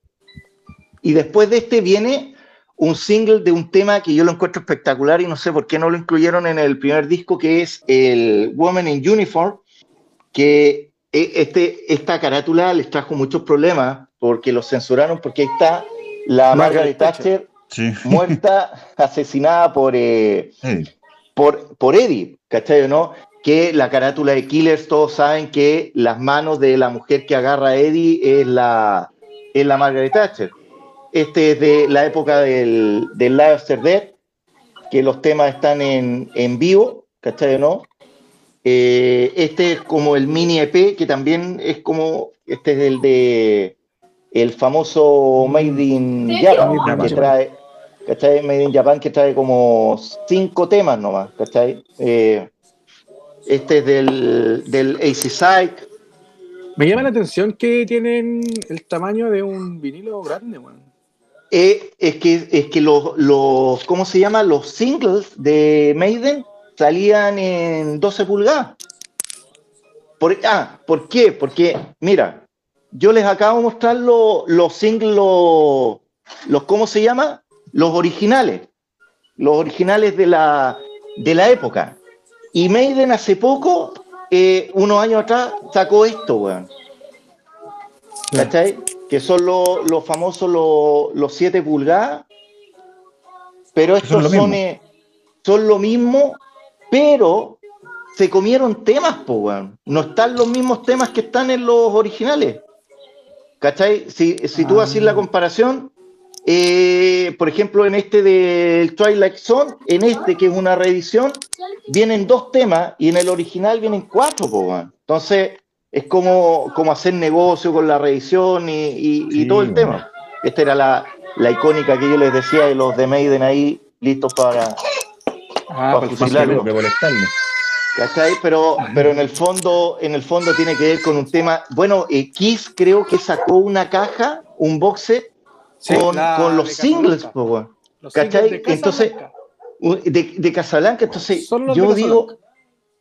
y después de este viene un single de un tema que yo lo encuentro espectacular y no sé por qué no lo incluyeron en el primer disco, que es el Woman in Uniform, que este, esta carátula les trajo muchos problemas porque lo censuraron porque ahí está la Margaret, Thatcher, muerta, asesinada por, eh, por, por Eddie, ¿cachai o no? Que la carátula de Killers, todos saben que las manos de la mujer que agarra a Eddie es la, es la Margaret Thatcher. Este es de la época del, del Live After Death, que los temas están en, en vivo, ¿cachai o no? Eh, este es como el mini EP, que también es como, este es el de el famoso Made in Japan, que trae, ¿cachai? Made in Japan, que trae como cinco temas nomás, ¿cachai? Eh, este es del, del AC Psych.
Me llama la atención que tienen el tamaño de un vinilo grande, bueno.
Eh, es que, es que los, los, ¿cómo se llama? Los singles de Maiden salían en 12 pulgadas. Por, ah, ¿por qué? Porque, mira, yo les acabo de mostrar los singles, los, ¿cómo se llama? Los originales. Los originales de la, de la época. Y Maiden hace poco, eh, unos años atrás, sacó esto, weón. ¿Cachai? Que son los famosos los 7 pulgadas. Pero estos son, eh, son lo mismo, pero se comieron temas, po, weón. No están los mismos temas que están en los originales. ¿Cachai? Si, si tú haces la ah. comparación, eh, por ejemplo, en este del Twilight Zone, en este que es una reedición, vienen dos temas y en el original vienen cuatro, po, weón. Entonces, es como, como hacer negocio con la reedición y, todo el tema. Esta era la, la, icónica que yo les decía de los de Maiden ahí, listos para,
ah, para fusilarlo.
¿Cachai? Pero, pero en el fondo, en el fondo tiene que ver con un tema. Bueno, eh, Kiss creo que sacó una caja, un boxe con, con, los singles, ¿cachai? entonces, de, de Casablanca, entonces yo digo,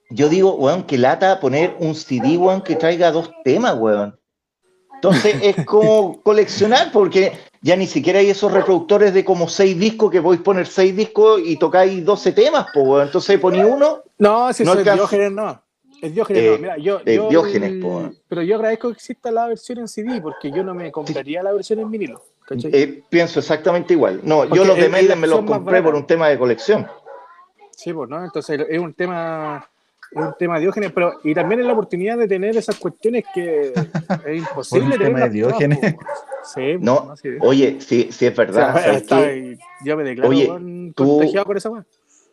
yo digo, weón, que lata poner un CD, weón, que traiga dos temas, weón. Entonces es como coleccionar, porque ya ni siquiera hay esos reproductores de como seis discos que podéis poner seis discos y tocáis 12 temas, pues. Entonces poní uno.
No, si no es Diógenes, no. Es Diógenes, no. Eh, Mira, yo, yo
Diógenes, po,
Pero yo agradezco que exista la versión en CD, porque yo no me compraría la versión en vinilo.
Eh, pienso exactamente igual. No, yo los de Maiden me los compré por un tema de colección.
Sí, pues, ¿no? Entonces es un tema es un tema de Diógenes, pero y también es la oportunidad de tener esas cuestiones que es imposible
un tema de Diógenes.
sí, no, oye, sí, sí es verdad.
yo me declaro oye, contagiado por esa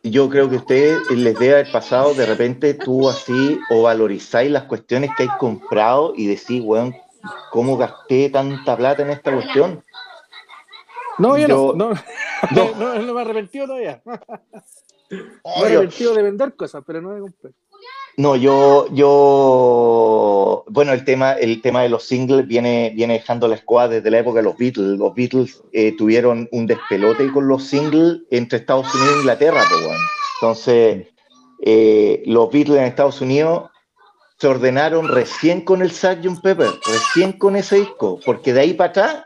Yo creo que usted les debe haber pasado de repente tú así o valorizáis las cuestiones que hay comprado y decís, weón, ¿cómo gasté tanta plata en esta cuestión?
No, yo, no, no, no, no, me he arrepentido todavía. me he arrepentido de vender cosas, pero no de comprar.
No, yo, yo, bueno, el tema, el tema de los singles viene, viene dejando la escuadra desde la época de los Beatles. Los Beatles eh, tuvieron un despelote con los singles entre Estados Unidos e Inglaterra, pues, Entonces, eh, los Beatles en Estados Unidos se ordenaron recién con el Sgt. Pepper, recién con ese disco, porque de ahí para atrás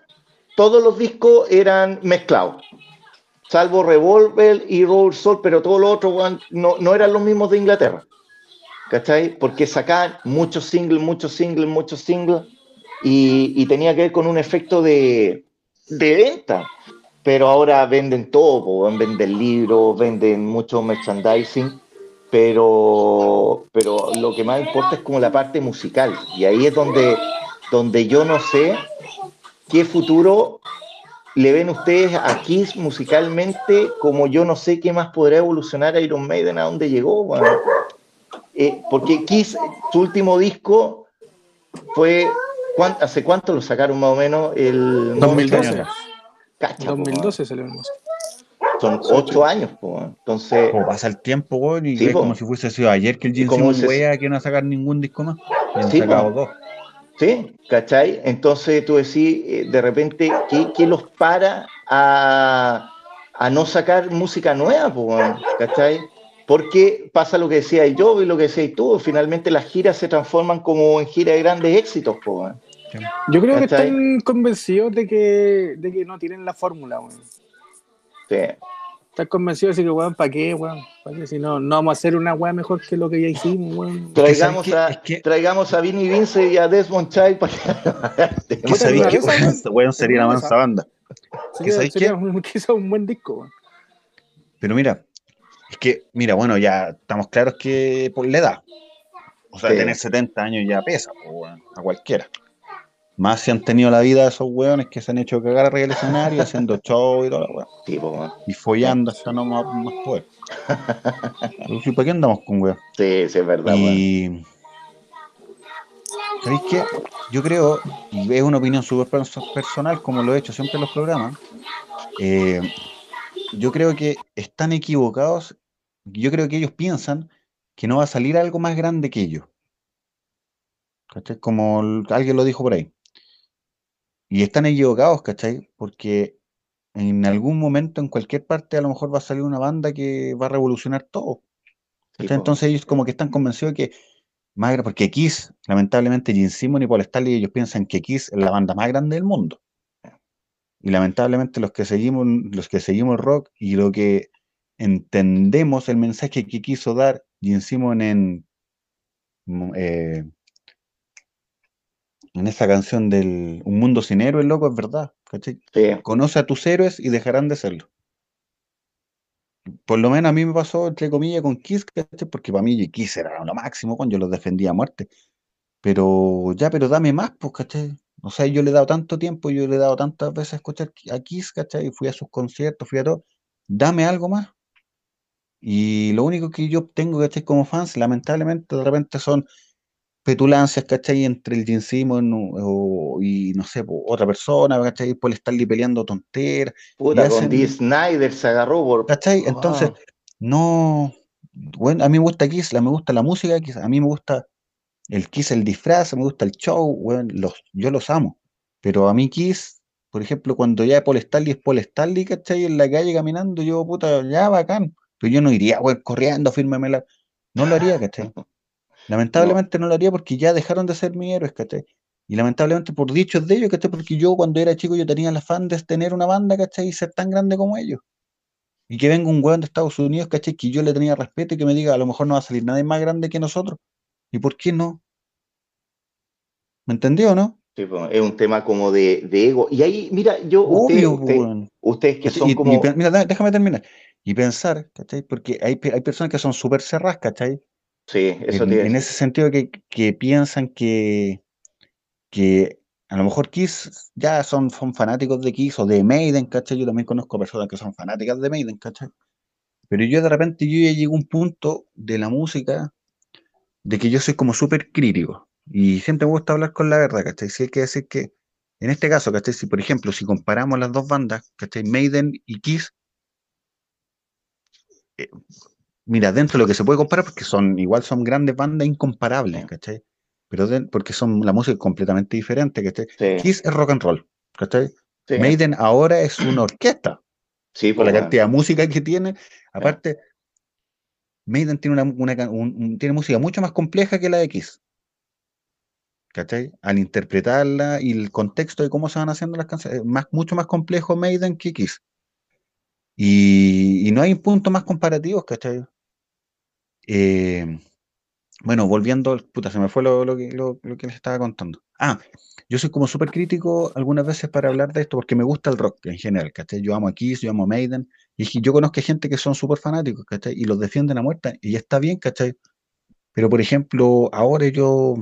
todos los discos eran mezclados, salvo Revolver y Roll Soul, pero todos los otros no, no eran los mismos de Inglaterra. ¿Cachai? Porque sacaban muchos singles, muchos singles, muchos singles, y, tenía que ver con un efecto de, venta. Pero ahora venden todo, venden libros, venden mucho merchandising, pero, pero lo que más importa es como la parte musical. Y ahí es donde, donde yo no sé qué futuro le ven ustedes a Kiss musicalmente, como yo no sé qué más podrá evolucionar Iron Maiden a dónde llegó. Bueno. Eh, porque Kiss, su último disco fue, ¿hace cuánto lo sacaron más o menos? El
2012. 2012 salió
Son ocho años, entonces...
Como pasa el tiempo, y es como si fuese sido ayer que el Jim Simmons wea que no va a sacar ningún disco más. Y han sacado dos.
Sí, ¿cachai? Entonces tú decís, eh, de repente, ¿qué, los para a, a, no sacar música nueva, ¿cachai? Porque pasa lo que decía yo y lo que decías tú, finalmente las giras se transforman como en giras de grandes éxitos.
yo creo que están convencidos de que, de que no tienen la fórmula. Sí. Están convencidos de que, weón, ¿para qué, weón? ¿Para qué? Si no, no vamos a hacer una weá mejor que lo que ya hicimos, weón.
Traigamos, a, traigamos a Vinny Vince y a Desmond Child para
que... ¿Qué sabéis que weón sería la mansa banda?
Sería, sería un, un buen disco, weón.
Pero mira, es que, mira, bueno, ya estamos claros que por la edad. O sea, tener 70 años ya pesa, a cualquiera. Más si han tenido la vida de esos weones que se han hecho cagar arriba del escenario, haciendo show y todo, weón. y follando hasta no más, más poder. ¿Para qué andamos con weón?
Sí, sí, es verdad,
y... ¿Sabéis qué? Yo creo, y es una opinión súper personal, como lo he hecho siempre en los programas, eh, yo creo que están equivocados yo creo que ellos piensan que no va a salir algo más grande que ellos. ¿Cachai? Como alguien lo dijo por ahí. Y están equivocados, ¿cachai? Porque en algún momento, en cualquier parte, a lo mejor va a salir una banda que va a revolucionar todo. Entonces ellos como que están convencidos de que más porque Kiss, lamentablemente, Gene Simmons y Paul Stanley, ellos piensan que Kiss es la banda más grande del mundo. Y lamentablemente los que seguimos, los que seguimos rock y lo que entendemos el mensaje que quiso dar Gene Simmons en, mm, eh, en esa canción del Un mundo sin héroes, loco, es verdad. Conoce a tus héroes y dejarán de serlo. Por lo menos a mí me pasó, entre comillas, con Kiss, porque para mí Kiss era lo máximo, cuando yo los defendía a muerte. Pero ya, pero dame más, pues, ¿cachai? O sea, yo le he dado tanto tiempo, yo le he dado tantas veces a escuchar a Kiss, ¿cachai? Fui a sus conciertos, fui a todo. Dame algo más. Y lo único que yo tengo, ¿cachai? Como fans, lamentablemente, de repente son petulancias, ¿cachai? Entre el Gene y no sé, otra persona, ¿cachai? Por estarle peleando tonteras.
Puta, con Dee Snyder se agarró por.
¿cachai? Entonces, no. Bueno, a mí me gusta Kiss, me gusta la música Kiss, a mí me gusta el Kiss, el disfraz, me gusta el show, bueno, los, yo los amo. Pero a mí Kiss, por ejemplo, cuando ya Paul Stanley es Paul Stanley, ¿cachai? En la calle caminando, yo, puta, ya bacán. Pero yo no iría, güey, corriendo, la No lo haría, ¿cachai? Lamentablemente no. lo haría porque ya dejaron de ser mis héroes, ¿cachai? Y lamentablemente por dichos de ellos, ¿cachai? Porque yo cuando era chico yo tenía la fan de tener una banda, ¿cachai? Y ser tan grande como ellos. Y que venga un weón de Estados Unidos, ¿cachai? Que yo le tenía respeto y que me diga, a lo mejor no va a salir nadie más grande que nosotros. ¿Y por qué no? ¿Me entendió, no?
Sí, pues, es un tema como de, ego. Y ahí, mira, yo, ustedes que son como...
mira, déjame terminar. Y pensar, ¿cachai? Porque hay, hay personas que son súper cerradas, ¿cachai?
Sí, eso
en, en ese sentido que, que piensan que, que a lo mejor Kiss ya son, son fanáticos de Kiss o de Maiden, ¿cachai? Yo también conozco personas que son fanáticas de Maiden, ¿cachai? Pero yo de repente yo ya llego a un punto de la música de que yo soy como súper crítico y siempre me gusta hablar con la verdad, ¿cachai? Si hay que decir que, en este caso, ¿cachai? Si por ejemplo, si comparamos las dos bandas, ¿cachai? Maiden y Kiss, eh, mira, dentro de lo que se puede comparar, porque son, igual son grandes bandas incomparables, ¿cachai? Pero porque son la música completamente diferente, ¿cachai? Kiss es rock and roll, ¿cachai? Maiden ahora es una orquesta. Sí, por la pues, cantidad de música que tiene. Aparte, Maiden tiene una, tiene música mucho más compleja que la de Kiss. ¿Cachai? Al interpretarla y el contexto de cómo se van haciendo las canciones, es más, mucho más complejo Maiden que Kiss. Y, no hay puntos más comparativos, ¿cachai? Eh, bueno, volviendo, puta, se me fue lo, que, lo, que les estaba contando. Ah, yo soy como súper crítico algunas veces para hablar de esto porque me gusta el rock en general, ¿cachai? Yo amo a Kiss, yo amo a Maiden, y yo conozco gente que son súper fanáticos, ¿cachai? Y los defienden a muerte, y está bien, ¿cachai? Pero, por ejemplo, ahora yo,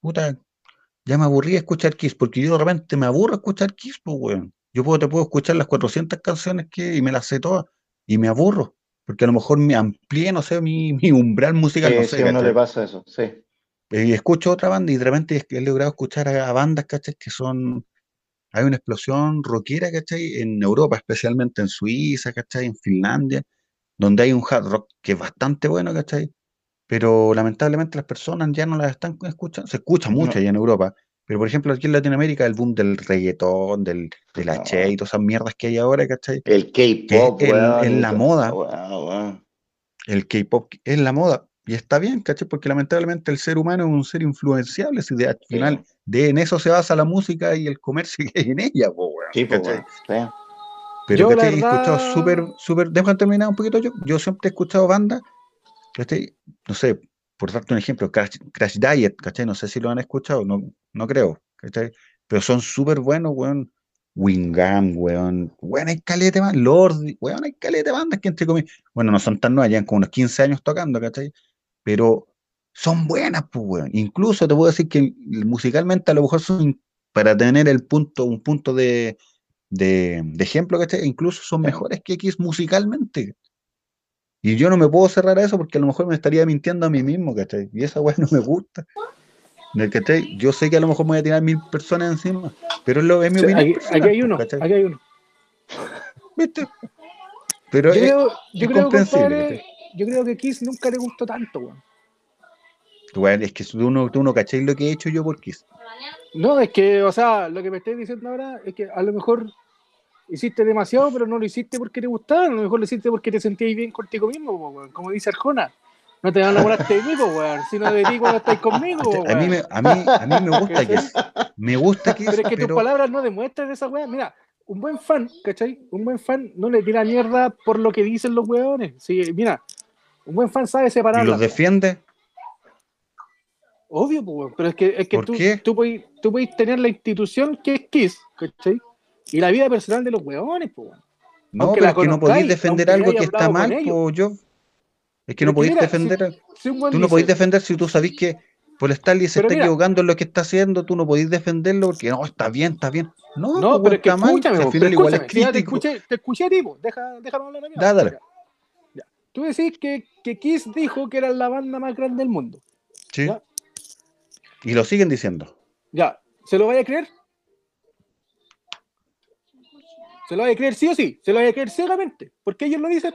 puta, ya me aburrí de escuchar Kiss, porque yo de repente me aburro escuchar Kiss, pues, weón. Yo puedo, te puedo escuchar las 400 canciones que, y me las sé todas, y me aburro porque a lo mejor me amplíe, no sé, mi, umbral musical. no sé,
si a uno le pasa eso, sí.
Y escucho otra banda y de repente he logrado escuchar a, bandas, ¿cachai? Que son, hay una explosión rockera, ¿cachai? En Europa, especialmente en Suiza, ¿cachai? En Finlandia, donde hay un hard rock que es bastante bueno, ¿cachai? Pero lamentablemente las personas ya no las están escuchando, se escucha mucho allá en Europa, pero por ejemplo aquí en Latinoamérica el boom del reggaetón, del, del H y todas esas mierdas que hay ahora, ¿cachai?
El K-pop,
es la moda. El K-pop es la moda. Y está bien, ¿cachai? Porque lamentablemente el ser humano es un ser influenciable. Si de, al final de, en eso se basa la música y el comercio que hay en ella, sí, ¿cachai? Pero que he escuchado súper, súper. Déjame terminar un poquito yo. Yo siempre he escuchado bandas, ¿cachai? No sé, por darte un ejemplo, Crash, Crash Diet, ¿cachai? No sé si lo han escuchado, no, no creo, ¿cachai? Pero son súper buenos, weón. Wingam, weón. Weón, hay calete más. Lord, weón, hay calete bandas que entre comillas. Bueno, no son tan nuevas, llevan como unos 15 años tocando, ¿cachai? Pero son buenas, pues, weón. Incluso te puedo decir que musicalmente a lo mejor son, para tener el punto, un punto de, de, de ejemplo, ¿cachai? Incluso son mejores que X musicalmente. Y yo no me puedo cerrar a eso porque a lo mejor me estaría mintiendo a mí mismo, ¿cachai? Y esa weá no me gusta. ¿cachai? Yo sé que a lo mejor me voy a tirar mil personas encima, pero es, lo, es mi opinión.
Aquí, aquí, hay uno, ¿cachai? aquí hay uno.
¿Viste? Pero
yo creo, yo, creo compadre, yo creo que Kiss nunca le gustó tanto, weón.
Bueno, es que tú no, tú no cacháis lo que he hecho yo por Kiss.
No, es que, o sea, lo que me estáis diciendo ahora es que a lo mejor hiciste demasiado, pero no lo hiciste porque te gustaba, a lo mejor lo hiciste porque te sentías bien contigo mismo, como dice Arjona. No te enamorar de mí, weón. Si no de ti cuando estáis conmigo, weón.
A mí, me, a, mí, a mí me gusta Kiss. Me gusta Kiss.
Pero es que tus palabras no demuestran esa weón. Mira, un buen fan, ¿cachai? Un buen fan no le tira mierda por lo que dicen los weones. Sí, mira, un buen fan sabe separar.
¿Y los defiende?
Obvio, pues, pero es que, es que tú, tú, podés, tú tener la institución que es Kiss, ¿cachai? Y la vida personal de los weones, pues.
No, pero es que no podéis defender algo que está mal, pues yo. Es que no podéis defender. tú no podéis defender si tú sabés que por Stanley se está equivocando en lo que está haciendo, tú no podéis defenderlo porque no, está bien, está bien. No,
no pero es que escúchame, al final igual es crítico. Te escuché, te escuché a ti, deja, déjame hablar a mí.
Dale.
Ya. Tú decís que, que Kiss dijo que era la banda más grande del mundo.
Sí. Y lo siguen diciendo.
Ya, ¿se lo vaya a creer? ¿Se lo vaya a creer sí o sí? ¿Se lo vaya a creer ciegamente? Porque ellos lo dicen.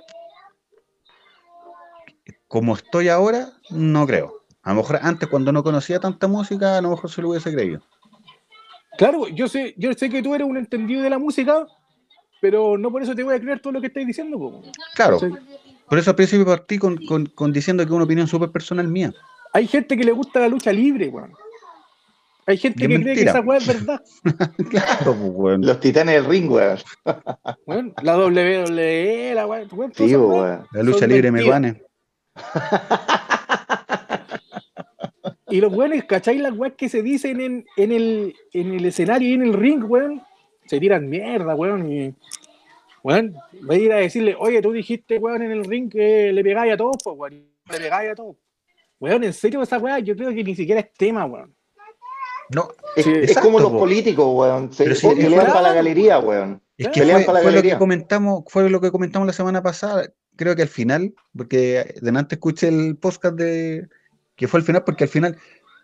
Como estoy ahora, no creo. A lo mejor antes, cuando no conocía tanta música, a lo mejor se lo hubiese creído.
Claro, yo sé, yo sé que tú eres un entendido de la música, pero no por eso te voy a creer todo lo que estás diciendo.
Claro. Por eso al principio partí con, con, diciendo que es una opinión súper personal mía.
Hay gente que le gusta la lucha libre, weón. Hay gente que cree que esa weá es verdad.
claro, pues, weón. Los titanes del ring, weón.
bueno, la WWE, la weón.
Sí, weón. La lucha libre me gane.
y los weones, ¿cacháis las weas que se dicen en, en, el, en el escenario y en el ring, weón? Se tiran mierda, weón. Y, weón, voy a ir a decirle, oye, tú dijiste, weón, en el ring que le pegáis a todos, pues, weón. Le pegáis a todos. Weón, en serio, esa weá, yo creo que ni siquiera es tema, weón.
No, es, como los políticos, weón. Se, pelean para la galería, weón.
Es que fue, lo que comentamos, fue lo que comentamos la semana pasada. Creo que al final, porque delante escuché el podcast de que fue al final, porque al final,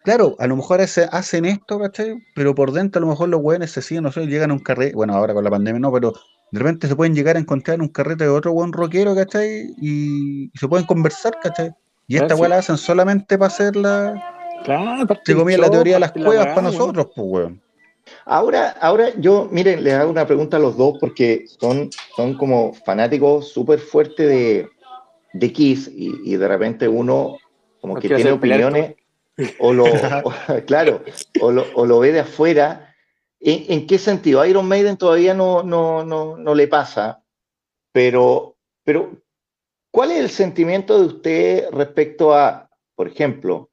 claro, a lo mejor hacen esto, ¿cachai? Pero por dentro a lo mejor los weones se siguen, no sé, llegan a un carrete, bueno, ahora con la pandemia no, pero de repente se pueden llegar a encontrar en un carrete de otro buen rockero, ¿cachai? Y, se pueden conversar, ¿cachai? Y esta weá la hacen solamente para hacer la. Claro, se comía la teoría de las cuevas para nosotros, pues weón.
Ahora, ahora yo, miren, les hago una pregunta a los dos porque son, son como fanáticos súper fuertes de, de Kiss y, de repente uno como que tiene opiniones o lo, claro, o lo, o lo, ve de afuera. ¿En, qué sentido? A Iron Maiden todavía no, no, no, no le pasa, pero, pero ¿Cuál es el sentimiento de usted respecto a, por ejemplo,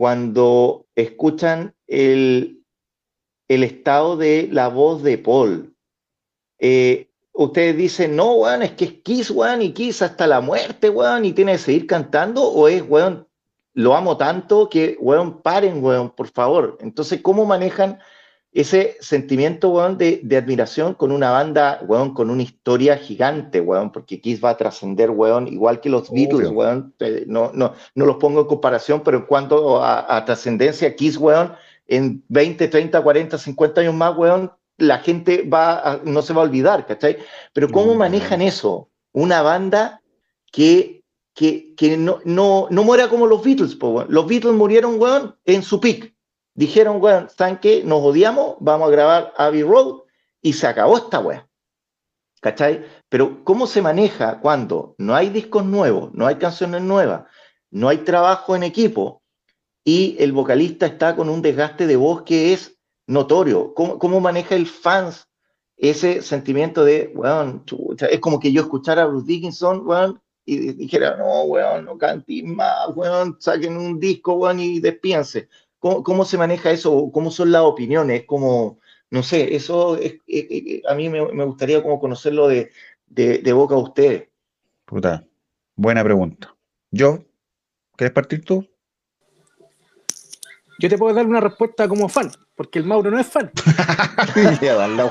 cuando escuchan el, el estado de la voz de Paul? Eh, ustedes dicen, no, weón, es que es Kiss, weón, y Kiss hasta la muerte, weón, y tiene que seguir cantando, o es, weón, lo amo tanto que, weón, paren, weón, por favor. Entonces, ¿cómo manejan ese sentimiento, weón, de, admiración con una banda, weón, con una historia gigante, weón, porque Kiss va a trascender, weón, igual que los Beatles, weón, eh, no, no, no los pongo en comparación, pero en cuanto a, trascendencia, Kiss, weón, en 20, 30, 40, 50 años más, weón, la gente va no se va a olvidar, ¿cachai? Pero ¿cómo manejan eso? Una banda que, que, que no, no, no muera como los Beatles, weón. Los Beatles murieron, weón, en su pick dijeron, weón, ¿saben qué? Nos odiamos, vamos a grabar Abbey Road y se acabó esta weá. ¿Cachai? Pero ¿cómo se maneja cuando no hay discos nuevos, no hay canciones nuevas, no hay trabajo en equipo y el vocalista está con un desgaste de voz que es notorio? ¿Cómo, maneja el fans ese sentimiento de, weón, es como que yo escuchara a Bruce Dickinson, weón, y dijera, no, weón, no cantes más, weón, saquen un disco, weón, y despíanse. ¿Cómo, se maneja eso? ¿Cómo son las opiniones? Como, no sé, eso es, a mí me, gustaría como conocerlo de, boca a ustedes.
Puta, buena pregunta. ¿Yo? ¿Quieres partir tú?
Yo te puedo dar una respuesta como fan, porque el Mauro no es fan.
ya, dale,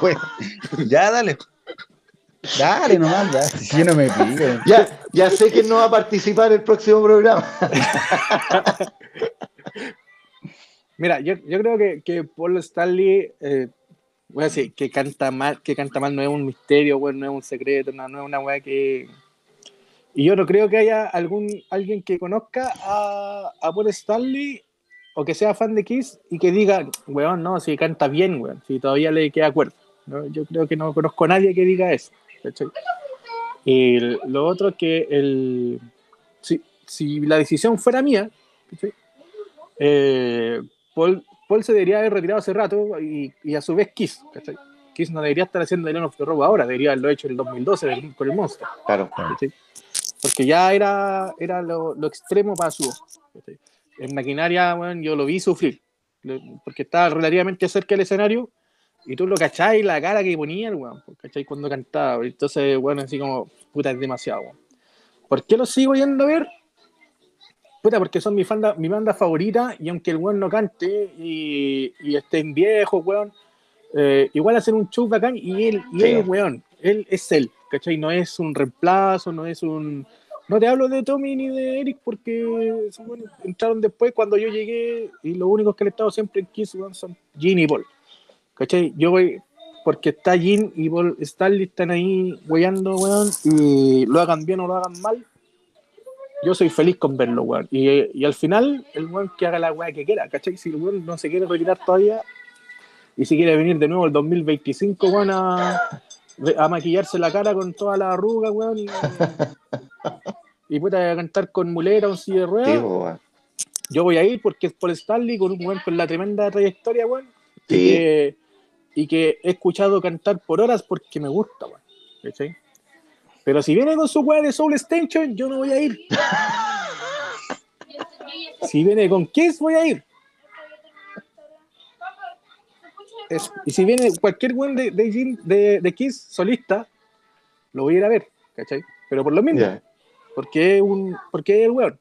Ya, dale. Dale nomás, ya. yo no me pido.
Ya, ya sé que no va a participar en el próximo programa.
Mira, yo, yo creo que, que Paul Stanley, eh, voy a decir, que canta mal, que canta mal no es un misterio, no es un secreto, no, es una weá que. Y yo no creo que haya algún alguien que conozca a, a Paul Stanley o que sea fan de Kiss y que diga, weón, no, si canta bien, weón, si todavía le queda acuerdo. ¿no? Yo creo que no conozco a nadie que diga eso. Y lo otro es que el. Sí, si la decisión fuera mía, eh, Paul, Paul, se debería haber retirado hace rato y, y a su vez Kiss. Kiss no debería estar haciendo el Leon of the Robo ahora, debería haberlo hecho en el 2012 con el Monster.
Claro.
Porque ya era, era lo, lo extremo para su En maquinaria, bueno, yo lo vi sufrir, porque estaba relativamente cerca del escenario y tú lo cacháis la cara que ponía el weón, ¿cachai? Cuando cantaba. Entonces, bueno, así como, puta, es demasiado, weón. ¿Por qué lo sigo yendo a ver? Puta, porque son mi, fanda, mi banda favorita y aunque el weón no cante y, y estén viejos, weón, eh, igual hacen un show bacán y él, y él, weón, él es él, ¿cachai? No es un reemplazo, no es un... No te hablo de Tommy ni de Eric porque bueno, entraron después cuando yo llegué y los únicos que han estado siempre en Kiss son Gene y Paul. ¿Cachai? Yo voy porque está Jin y Paul Stanley están ahí weyando, weón, y lo hagan bien o lo hagan mal. Yo soy feliz con verlo, weón. Y, y al final, el weón que haga la weá que quiera, ¿cachai? Si el weón no se quiere retirar todavía y si quiere venir de nuevo el 2025, weón, a, a maquillarse la cara con toda la arruga, weón, y, y puta a cantar con mulera, un silla de ruedas. yo voy a ir porque es Paul Stanley con un weón con la tremenda trayectoria, weón. Sí y que he escuchado cantar por horas porque me gusta, weón. Pero si viene con su weá de Soul Extension, yo no voy a ir. si viene con Kiss, voy a ir. y si viene cualquier weón de, de, de, Kiss solista, lo voy a ir a ver, ¿cachai? Pero por lo mismo. Porque es un, porque el weón.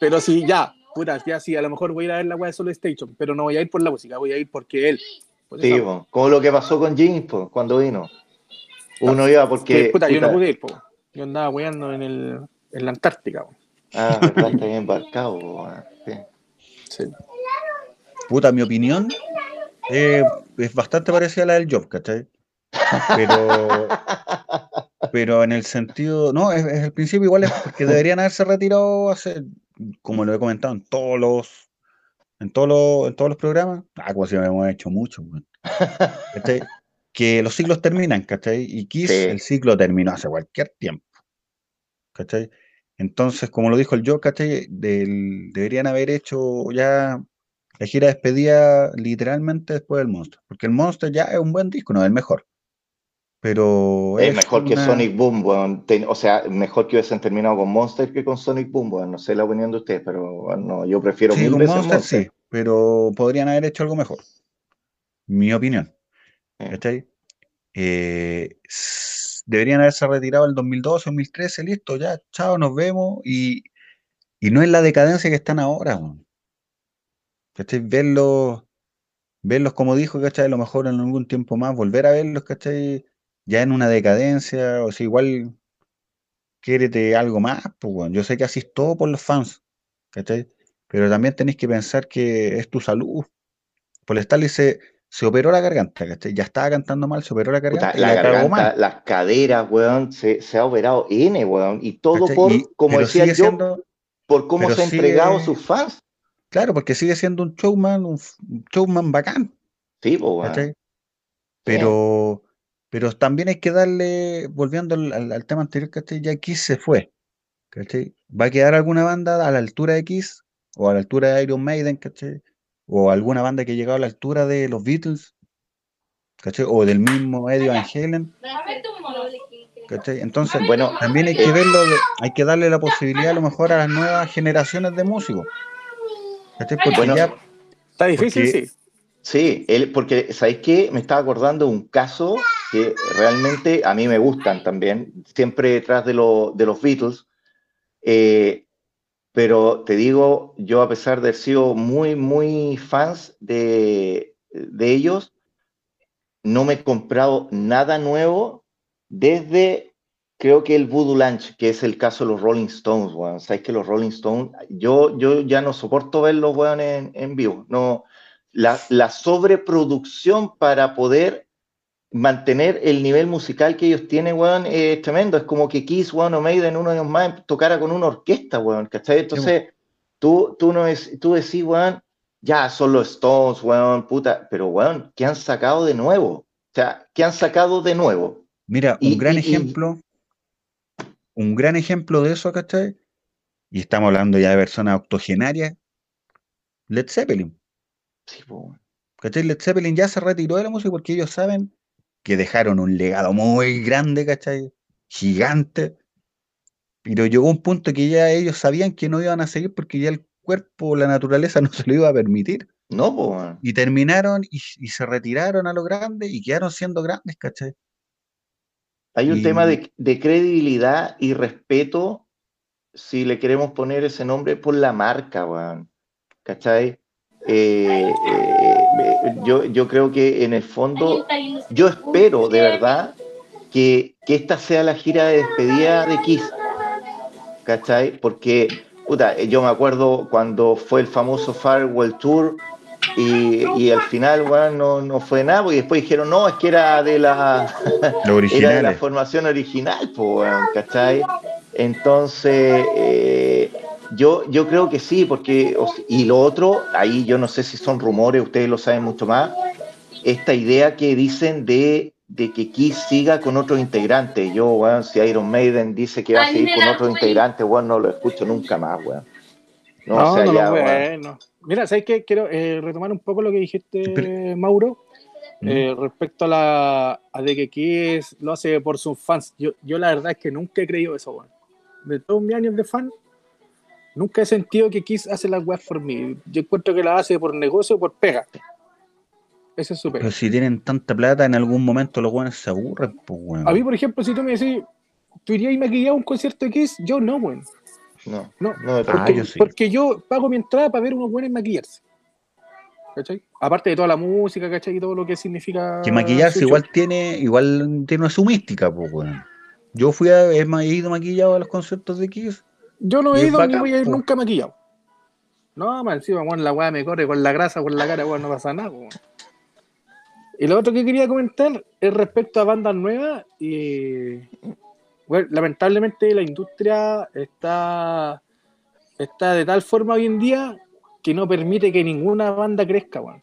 Pero si ya, puta, ya sí, a lo mejor voy a ir a ver la weá de Soul Station, pero no voy a ir por la música, voy a ir porque él
sí, como lo que pasó con James cuando vino. Uno iba porque.
puta, yo no pude ir, yo andaba weando en, el, en la Antártica.
Ah, verdad, está bien embarcado.
Sí. Puta, mi opinión eh, es bastante parecida a la del Job, ¿cachai? Pero, pero en el sentido, no, es, el principio igual es porque deberían haberse retirado hace, como lo he comentado, en todos los en, todos los, en todos los programas, ah, como si me hemos hecho mucho, que los ciclos terminan, ¿cachai? Y Kiss, el ciclo terminó hace cualquier tiempo, ¿cachai? Entonces, como lo dijo el yo, ¿cachai? deberían haber hecho ya la gira de despedida literalmente después del Monster, porque el Monster ya es un buen disco, no es el mejor. Pero
es, mejor que Sonic Boom, o sea, mejor que hubiesen terminado con Monster que con Sonic Boom, no sé la opinión de ustedes, pero no, yo prefiero
sí, con Monster, Sí, pero podrían haber hecho algo mejor. Mi opinión. Eh, deberían haberse retirado el 2012, 2013, listo, ya, chao, nos vemos. Y, no es la decadencia que están ahora. ¿Cachai? Verlos, verlos como dijo, ¿cachai? A lo mejor en algún tiempo más, volver a verlos, ¿cachai? ya en una decadencia, o si igual quérete algo más, pues yo sé que así todo por los fans, ¿cachai? Pero también tenéis que pensar que es tu salud. Por Stanley se, se operó la garganta, ¿cachai? Ya estaba cantando mal, se operó la garganta.
la, garganta, las caderas, weón, se, ha operado N, weón, y todo por, como decía yo, por cómo se ha entregado sus fans.
Claro, porque sigue siendo un showman, un, showman bacán.
Sí, pues, weón.
Pero, pero también hay que darle, volviendo al, tema anterior, ¿cachai? Ya Kiss se fue. ¿cachai? ¿Va a quedar alguna banda a la altura de Kiss? ¿O a la altura de Iron Maiden? ¿cachai? ¿O alguna banda que llegado a la altura de los Beatles? ¿cachai? O del mismo Eddie Van Halen. ¿cachai? Entonces, bueno, también hay que verlo, hay que darle la posibilidad a lo mejor a las nuevas generaciones de músicos.
¿cachai? Porque ya, está difícil, sí.
Sí, él, porque, ¿sabéis qué? Me estaba acordando de un caso que realmente a mí me gustan también, siempre detrás de, de los Beatles. Eh, pero te digo, yo a pesar de haber sido muy, muy fans de, ellos, no me he comprado nada nuevo desde, creo que el Voodoo Lunch, que es el caso de los Rolling Stones, weón. Sabes que los Rolling Stones, yo, yo ya no soporto verlos, weón, en, en vivo. No, la, la sobreproducción para poder mantener el nivel musical que ellos tienen, weón, es tremendo. Es como que Kiss, weón, o Maiden, uno de los más, tocara con una orquesta, weón, ¿cachai? Entonces, tú, tú, no es, tú decís, weón, ya son los Stones, weón, puta, pero, weón, ¿qué han sacado de nuevo? O sea, ¿qué han sacado de nuevo?
Mira, un gran ejemplo, un gran ejemplo de eso, ¿cachai? y estamos hablando ya de personas octogenarias, Led Zeppelin. Sí, ¿Cachai? Led Zeppelin ya se retiró de la música porque ellos saben que dejaron un legado muy grande, ¿cachai? Gigante. Pero llegó un punto que ya ellos sabían que no iban a seguir porque ya el cuerpo, la naturaleza no se lo iba a permitir.
No, pues.
Y terminaron y, se retiraron a lo grande y quedaron siendo grandes, ¿cachai?
Hay un tema de, credibilidad y respeto, si le queremos poner ese nombre, por la marca, weón. ¿Cachai? Eh, eh, yo, yo creo que en el fondo, yo espero de verdad que, que esta sea la gira de despedida de Kiss. ¿Cachai? Porque, puta, yo me acuerdo cuando fue el famoso Farewell Tour, y, al final, bueno, no, fue nada, y después dijeron, no, es que era de la, era de la formación original, pues, ¿cachai? Entonces, eh, yo, yo creo que sí, porque, y lo otro, ahí yo no sé si son rumores, ustedes lo saben mucho más, esta idea que dicen de, de que Kiss siga con otros integrantes. Yo, bueno, si Iron Maiden dice que va a seguir con otros integrantes, bueno, no lo escucho nunca más, weón.
No, no, no, Mira, ¿sabes qué? Quiero eh, retomar un poco lo que dijiste, Mauro, eh, respecto a la de que Kiss lo hace por sus fans. Yo, yo la verdad es que nunca he creído eso, weón. De todos mis años de fan, nunca he sentido que Kiss hace las weas por mí. Yo encuentro que la hace por negocio o por pega. Ese es su
Pero si tienen tanta plata, en algún momento los weones se aburren, pues, weón.
A mí, por ejemplo, si tú me decís, ¿tú irías y maquillado a un concierto de Kiss? Yo no, weón. No, no, no porque, yo pago mi entrada para ver unos buenos maquillarse. ¿Cachai? Aparte de toda la música, ¿cachai? Y todo lo que significa.
Que maquillarse igual tiene, igual tiene su mística, pues, bueno. Yo fui a, he ido maquillado a los conciertos de Kiss.
Yo no he ido ni voy a ir nunca maquillado. No, man, encima, bueno, la weá me corre con la grasa, con la cara, bueno, no pasa nada, Y lo otro que quería comentar es respecto a bandas nuevas y lamentablemente la industria está, está de tal forma hoy en día que no permite que ninguna banda crezca, weón.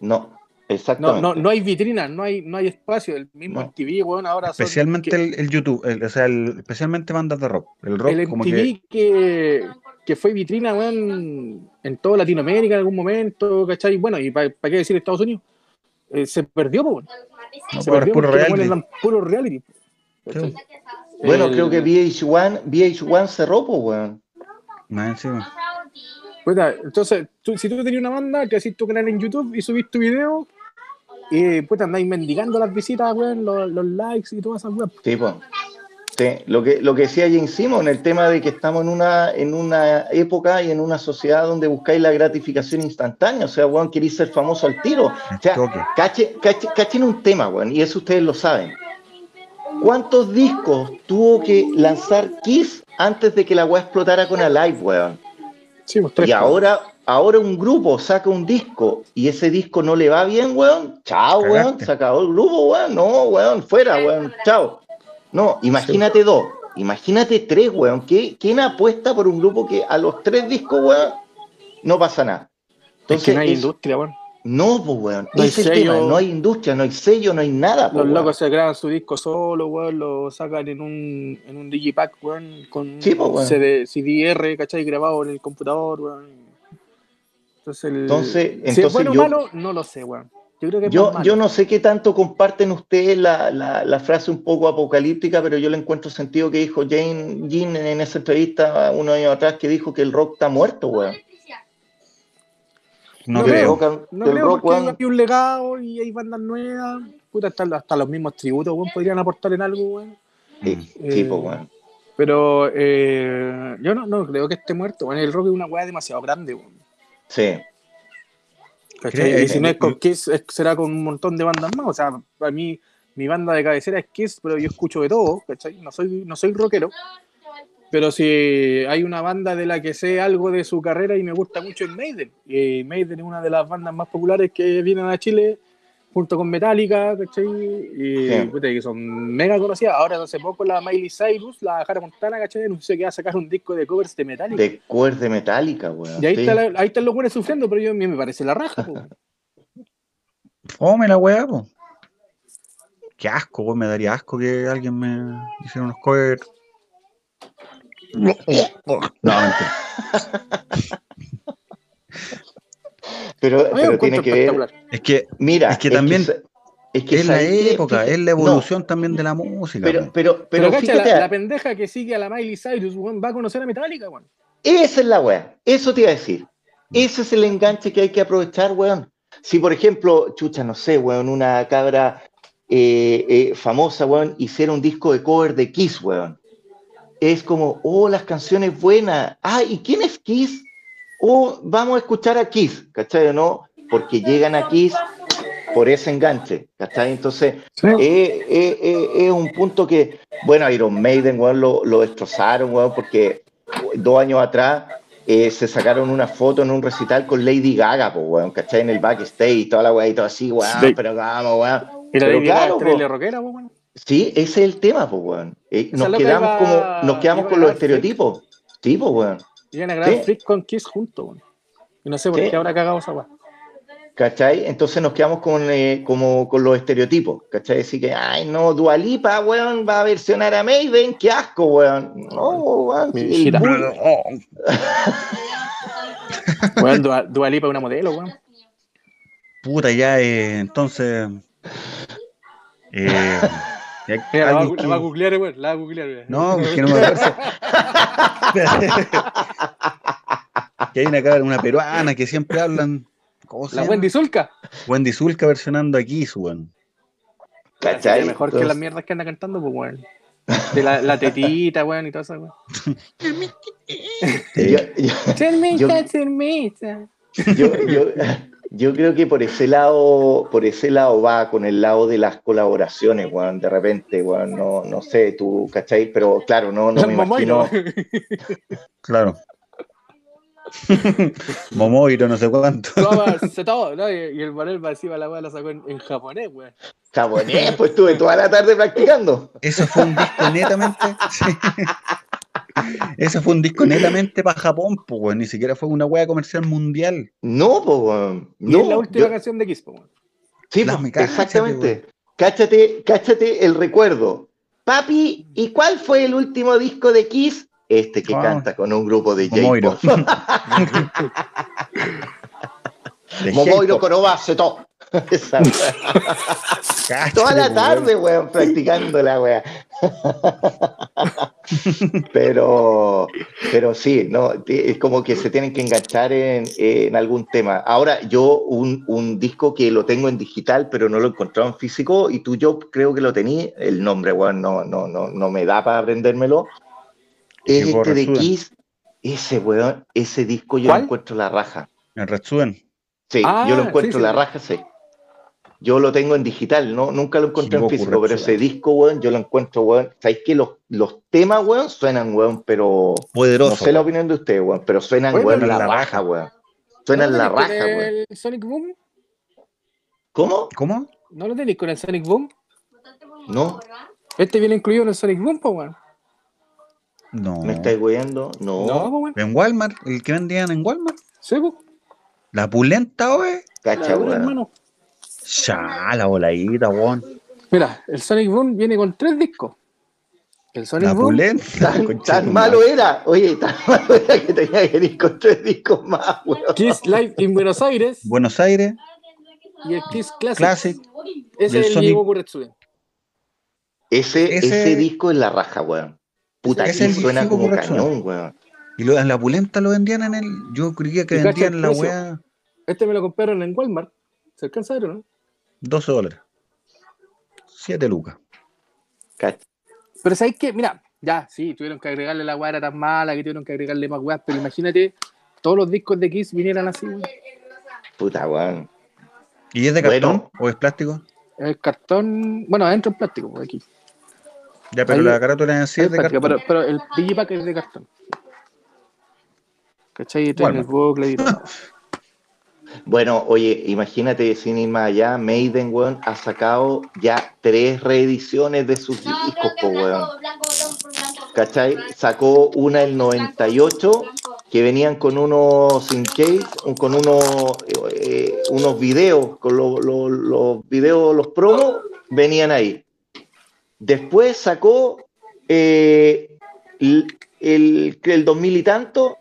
No, exactamente.
No, no, hay vitrinas, no hay, no hay espacio. El mismo no. MTV, weón, ahora
Especialmente el, YouTube, o sea, especialmente bandas de rock. El rock
el MTV que... que... fue vitrina, weón, en toda Latinoamérica en algún momento, ¿cachai? Bueno, y para qué decir Estados Unidos, eh, se perdió, weón.
se perdió puro reality.
Puro reality.
Bueno, creo que VH1, VH1 cerró, weón.
Pues, entonces, si tú tenías una banda, que haces tu canal en YouTube y subís tu video, y pues andáis mendigando las visitas, weón, los, likes y todas esas weón.
Sí, pues. Sí, lo que, lo que decía James Simon, el tema de que estamos en una, en una época y en una sociedad donde buscáis la gratificación instantánea, o sea, weón, queréis ser famoso al tiro. O sea, cachen, cachen un tema, weón, y eso ustedes lo saben. ¿Cuántos discos tuvo que lanzar Kiss antes de que la weá explotara con Alive, weón? Sí, pues, y ahora, ahora un grupo saca un disco y ese disco no le va bien, weón. Chao, weón. Se acabó el grupo, weón. No, weón, fuera, weón. Chao. No, imagínate dos. Imagínate tres, weón. ¿Quién apuesta por un grupo que a los tres discos, weón, no pasa nada?
Entonces, es que no hay industria, weón.
No, pues, weón. No hay, sello, no hay industria, no hay sello, no hay nada.
Los locos se graban su disco solo, weón, lo sacan en un, en un digipack, weón, con
sí, pues,
CD, CDR, ¿cachai? Grabado en el computador, weón.
Entonces, el, entonces,
si entonces es bueno o malo, no lo sé, weón.
Yo, creo que yo, yo, no sé qué tanto comparten ustedes la, la, la, frase un poco apocalíptica, pero yo le encuentro sentido que dijo Jane Jean en esa entrevista unos años atrás que dijo que el rock está muerto, weón.
No, creo, no creo porque hay un legado y hay bandas nuevas. Puta, hasta, los mismos tributos, podrían aportar en algo, weón.
Sí, eh, tipo, weón.
Pero eh, yo no, no creo que esté muerto, weón. El rock es una weá demasiado grande, weón.
Sí.
Y si no es con Kiss, será con un montón de bandas más. O sea, para mí, mi banda de cabecera es Kiss, pero yo escucho de todo, ¿cachai? No soy, no soy rockero. Pero si hay una banda de la que sé algo de su carrera y me gusta mucho es Maiden. Y Maiden es una de las bandas más populares que vienen a Chile junto con Metallica, ¿cachai? Y que son mega conocidas. Ahora hace poco la Miley Cyrus, la Jara Montana, ¿cachai? Anunció que va a sacar un disco de covers de Metallica.
De covers de Metallica, weón.
Y ahí, están los buenos sufriendo, pero yo, a mí me parece la raja, weón.
Fome la weá, po. Qué asco, weón. Me daría asco que alguien me hiciera unos covers no, mentira.
Pero, pero tiene que ver.
Es que, mira, es que también. es, que es la época, es la evolución también de la música.
Pero, pero, pero,
fíjate, la, pendeja que sigue a la Miley Cyrus, va a conocer a Metallica, weón.
Esa es la weá. Eso te iba a decir. Ese es el enganche que hay que aprovechar, weón. Si, por ejemplo, chucha, no sé, weón, una cabra eh, eh, famosa, weón, hiciera un disco de cover de Kiss, weón. Es como, oh, las canciones buenas. Ah, ¿y quién es Kiss? Oh, vamos a escuchar a Kiss, ¿cachai o no? Porque llegan a Kiss por ese enganche, ¿cachai? Entonces, eh, es un punto que, bueno, Iron Maiden, weón, lo, lo destrozaron, weón, porque dos años atrás eh, se sacaron una foto en un recital con Lady Gaga, pues, weón, ¿cachai? En el backstage, y toda la weá y todo así, weón, pero vamos, weón.
¿Y la Lady Gaga es rockera, pues, weón?
Sí, ese es el tema, pues, weón. Eh, nos, quedamos como, nos quedamos con los estereotipos. Sí, pues, weón.
Iban a grabar sí. con Kiss juntos, weón. Y no sé por qué ahora cagado esa weón.
¿Cachai? Entonces nos quedamos con, eh, como con los estereotipos, ¿cachai? Decir que, ay, no, Dualipa, weón, va a versionar a Maiden, qué asco, weón. No, weón. Sí,
weón, Dualipa es una modelo, weón.
Puta, ya, eh, entonces.
Eh, la, va, la, va, a googlear, weón, la va a googlear, weón.
No, que no me que hay una, una peruana que siempre hablan
la Wendy Zulka.
Wendy Zulka versionando aquí, su weón.
¿Cachai? Mejor que las mierdas que anda cantando, pues, weón. De la, la tetita, weón, y todo eso, weón.
yo, yo, yo, creo que por ese lado, por ese lado va con el lado de las colaboraciones, weón, de repente, weón, no, no sé, tú, ¿cachai? Pero claro, no, no me imagino.
claro. Momoiro, no sé cuánto.
todo, Y el Manuel encima la weá la sacó en, japonés, weón.
Japonés, pues estuve toda la tarde practicando.
Eso fue un disco netamente. Eso fue un disco netamente para Japón, pues. Ni siquiera fue una weá comercial mundial.
No, pues. No,
es la última canción de Kiss, pues.
Sí, pues, exactamente. Cáchate, cáchate el recuerdo. Papi, ¿y cuál fue el último disco de Kiss? este que canta con un grupo de J-Pop. Momoiro todo. Toda la tarde, weón, practicando la weá. pero, pero sí, no, es como que se tienen que enganchar en, algún tema. Ahora, yo un, un, disco que lo tengo en digital, pero no lo he encontrado en físico, y tú yo creo que lo tenías, el nombre, weón, no, no, no, no me da para aprendérmelo, este de Kiss, ese weón, ese disco yo lo encuentro la raja.
¿En Retsuen?
Sí, yo lo ah, encuentro la raja, sí. Yo lo tengo en digital, ¿no? Nunca lo encontré en físico, pero ese disco, weón, yo lo encuentro, weón. ¿Sabéis que los, los temas, weón, suenan, weón, pero.
Poderoso.
No sé la opinión de usted, weón, pero suenan, weón, la, raja, weón. Suenan la raja, weón.
¿El Sonic Boom?
¿Cómo?
¿Cómo?
¿No lo tenéis con el Sonic Boom?
No.
Este viene incluido en el Sonic Boom, weón.
No.
¿Me estáis weyando? No.
no En Walmart, el que vendían en Walmart.
Sí, pues.
La pulenta, wey.
Cacha, weón.
Ya, la voladita, weón.
Mira, el Sonic Boom viene con tres discos.
El Sonic la Boom. Pulenta,
tan, malo era. Oye, tan malo era que tenía que ir con tres discos más, weón.
Kiss Live en Buenos Aires.
Buenos Aires.
Y el Kiss Classic.
Classic.
Ese es el Sonic... Diego
Ese, ese... ese disco es la raja, weón. Puta, ese suena como cañón, weón.
Y en la pulenta lo vendían en el. Yo creía que vendían la weá.
Este me lo compraron en Walmart. ¿Se alcanza a ver, no?
12 dólares. 7 lucas.
Pero ¿sabéis qué? Mira, ya, sí, tuvieron que agregarle la era tan mala que tuvieron que agregarle más weá, pero imagínate, todos los discos de Kiss vinieran así.
Puta, weón.
¿Y es de cartón o es plástico?
Es cartón, bueno, adentro es plástico, por aquí.
Ya, pero la carátula en sí es de cartón.
Pero, pero el digipack es de cartón. ¿Cachai? Tiene el bucle y todo.
Bueno, oye, imagínate, sin ir más allá, Maiden, weón, ha sacado ya tres reediciones de sus discos, po, weón. ¿Cachai? Sacó una el 98, que venían con unos sin case, con unos, eh, unos videos, con los, los, los videos, los promos, venían ahí. Después sacó eh, el, el 2000 y tanto,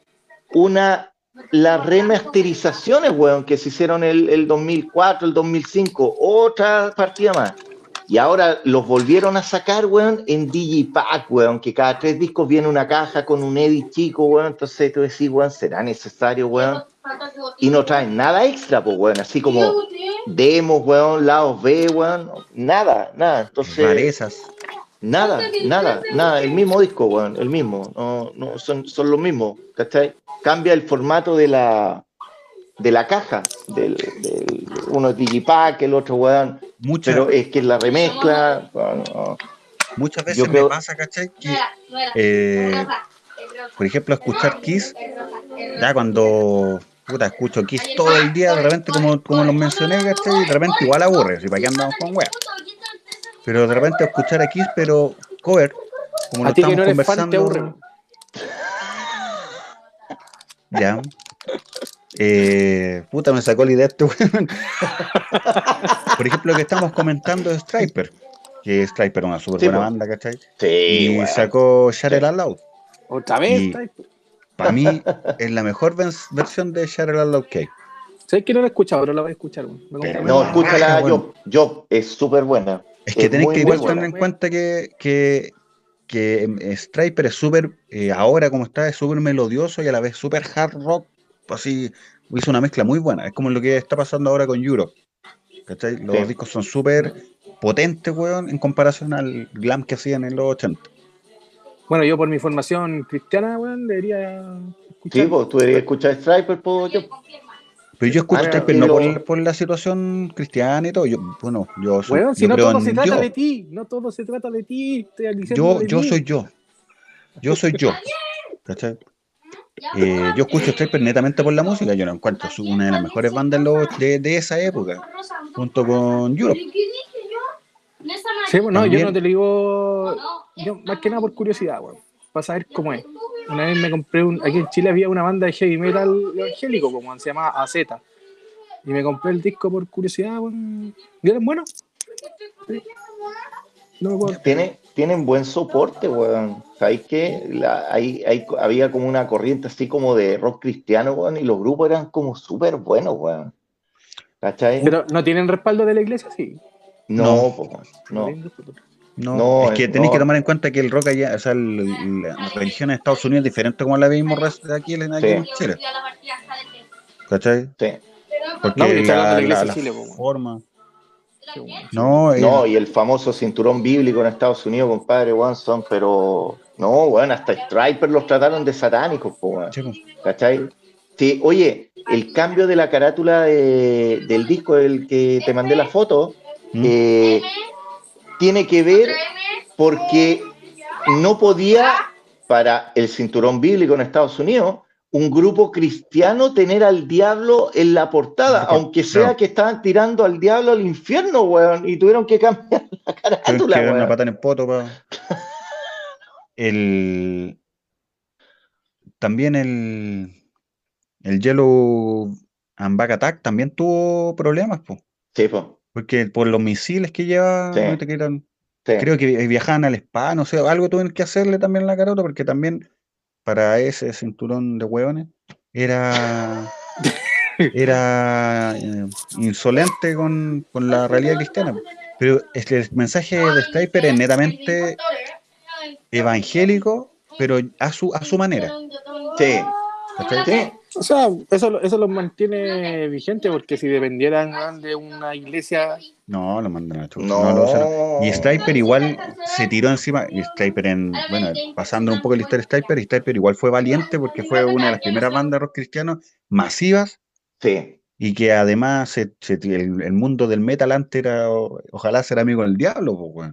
una las remasterizaciones, weón, que se hicieron el, el 2004, el 2005, otra partida más. Y ahora los volvieron a sacar, weón, en Digipack, weón, que cada tres discos viene una caja con un edit chico, weón. Entonces tú decís, weón, ¿será necesario, weón? Y no traen nada extra, pues, weón, así como demos, weón, lados B, weón, nada, nada. Entonces, Nada, nada, nada, el mismo disco, weón, el mismo, no, no, son, son los mismos, ¿cachai? Cambia el formato de la, de la caja, del, uno es Digipack, el otro, weón, pero es que la remezcla,
Muchas veces me pasa, ¿cachai? Que, eh, por ejemplo, escuchar Kiss, ya cuando puta, escucho Kiss todo el día, de repente, como, como los mencioné, ¿cachai? De repente igual aburre, si para qué andamos con weón. Pero de repente escuchar a Kiss, pero cover, como lo estamos conversando. ya. Eh, puta, me sacó la idea este weón. Por ejemplo, lo que estamos comentando es Striper, que Striper es una súper buena banda, ¿cachai?
Sí,
y sacó Share It Loud.
Otra vez,
Para mí es la mejor versión de Share It Loud que
Sé que no la he escuchado, pero la voy a escuchar.
no, escúchala yo, yo, es súper buena.
Es que tenéis que igual tener en cuenta que, que, que em, Striper es súper, eh, ahora como está, es súper melodioso y a la vez súper hard rock. Así, hizo una mezcla muy buena. Es como lo que está pasando ahora con Europe. ¿cachai? Los discos son súper potentes, weón, en comparación al glam que hacían en los 80.
Bueno, yo por mi formación cristiana, weón, debería
escuchar. Sí, pues tú deberías escuchar Striper, pues yo.
Pero yo escucho ah, no por, por, la situación cristiana y todo. Yo, bueno, yo
soy, bueno, si no todo se trata de ti, no todo se trata de ti.
yo yo soy yo. Yo soy yo. ¿Cachai? Eh, yo escucho Striper netamente por la música. Yo lo encuentro una de las mejores bandas de, de esa época, junto con Europe.
Sí, bueno, yo no te lo digo yo, más que nada por curiosidad, weón, para saber cómo es una vez me compré un. Aquí en Chile había una banda de heavy metal evangélico, como se llama AZ. Y me compré el disco por curiosidad, bueno, ¿Y eran buenos?
Tiene, tienen buen soporte, weón. ¿Sabéis que ahí, había como una corriente así como de rock cristiano, weón? Y los grupos eran como súper buenos, weón.
¿Cachai? Pero no tienen respaldo de la iglesia, sí.
No, no. no.
No, es que tenéis que tomar en cuenta que el rock allá, o sea, la, religión en Estados Unidos es diferente como la vimos aquí, en, aquí en Chile. ¿Cachai?
Sí.
Porque no, la, la, la Chile, forma.
No, no, y el famoso cinturón bíblico en Estados Unidos, compadre Wanson, pero no, bueno, hasta Striper los trataron de satánicos, ¿cachai? Sí, oye, el cambio de la carátula de, del disco del que te mandé la foto, ¿Mm? eh, tiene que ver porque no podía, para el cinturón bíblico en Estados Unidos, un grupo cristiano tener al diablo en la portada, aunque sea que estaban tirando al diablo al infierno, weón, y tuvieron que cambiar la carátula,
weón. Una pata en el poto, El... También el... El Yellow and Back Attack también tuvo problemas, pues.
Sí, pues.
Porque por los misiles que lleva, creo que viajaban al spa, no sé, algo tuvieron que hacerle también a la carota, porque también para ese cinturón de hueones era era eh, insolente con, la realidad cristiana. Pero el mensaje de Striper es netamente evangélico, pero a su, a su manera.
Sí.
¿Sí? O sea, eso, eso los mantiene vigente porque si dependieran de una iglesia.
No, lo mandan a no. Y Striper igual se tiró encima. Y Striper, en, bueno, pasando un poco el historia de Striper, Striper igual fue valiente porque fue una de las primeras bandas de rock cristianos masivas.
Sí.
Y que además el, mundo del metal antes era, ojalá ser amigo del diablo, pues,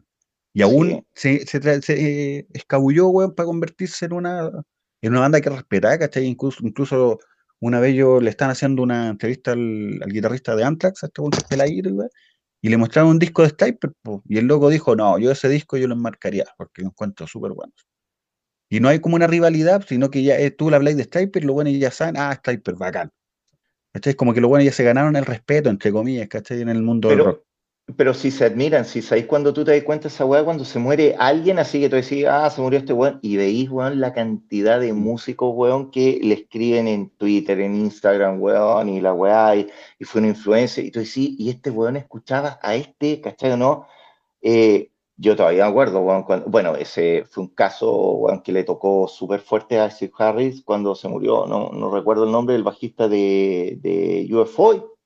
Y aún se, se, eh, escabulló, weón, para convertirse en una, en una banda que respetar, ¿cachai? Incluso, incluso una vez yo le están haciendo una entrevista al, guitarrista de Anthrax, a este y le mostraron un disco de Stiper, y el loco dijo, no, yo ese disco yo lo enmarcaría, porque lo encuentro súper bueno. Y no hay como una rivalidad, sino que ya eh, tú le habláis de Stiper, lo bueno ya saben, ah, Stiper, bacán. Es como que lo bueno ya se ganaron el respeto, entre comillas, ¿cachai? En el mundo del rock.
Pero si se admiran, si sabéis cuando tú te das cuenta esa weá, cuando se muere alguien, así que tú decís, ah, se murió este weón, y veis, weón, la cantidad de músicos, weón, que le escriben en Twitter, en Instagram, weón, y la weá, y, fue una influencia, y tú decís, y este weón escuchaba a este, ¿cachai o no? Eh, yo todavía me acuerdo, weón, bueno, ese fue un caso, weón, que le tocó súper fuerte a Steve Harris cuando se murió, no, no recuerdo el nombre del bajista de, de UFO,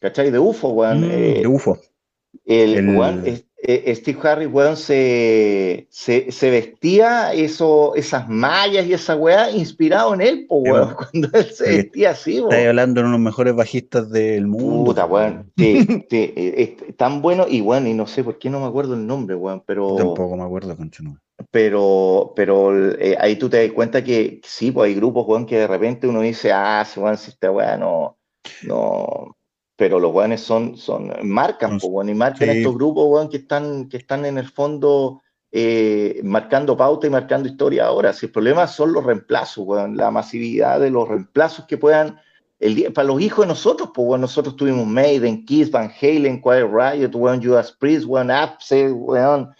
¿cachai? De UFO, weón.
Mm, de eh, UFO
el, eh, Steve Harris, weón, se, se, vestía eso, esas mallas y esa weá inspirado en él, po, weón, cuando él se vestía así, weón.
Estás hablando de uno de los mejores bajistas del mundo.
Puta, weón. Sí, es tan bueno y bueno, y no sé por qué no me acuerdo el nombre, weón, pero.
Tampoco me acuerdo, conchuno.
Pero, pero eh, ahí tú te das cuenta que sí, pues hay grupos, weón, que de repente uno dice, ah, si weón, si esta weá no, no, pero los weones son, son, marcan, y marcan estos grupos, que están, que están en el fondo eh, marcando pauta y marcando historia ahora. Si el problema son los reemplazos, la masividad de los reemplazos que puedan, el para los hijos de nosotros, pues, nosotros tuvimos Maiden, Kiss, Van Halen, Quiet Riot, weón, Judas Priest, weón, Apse, weón,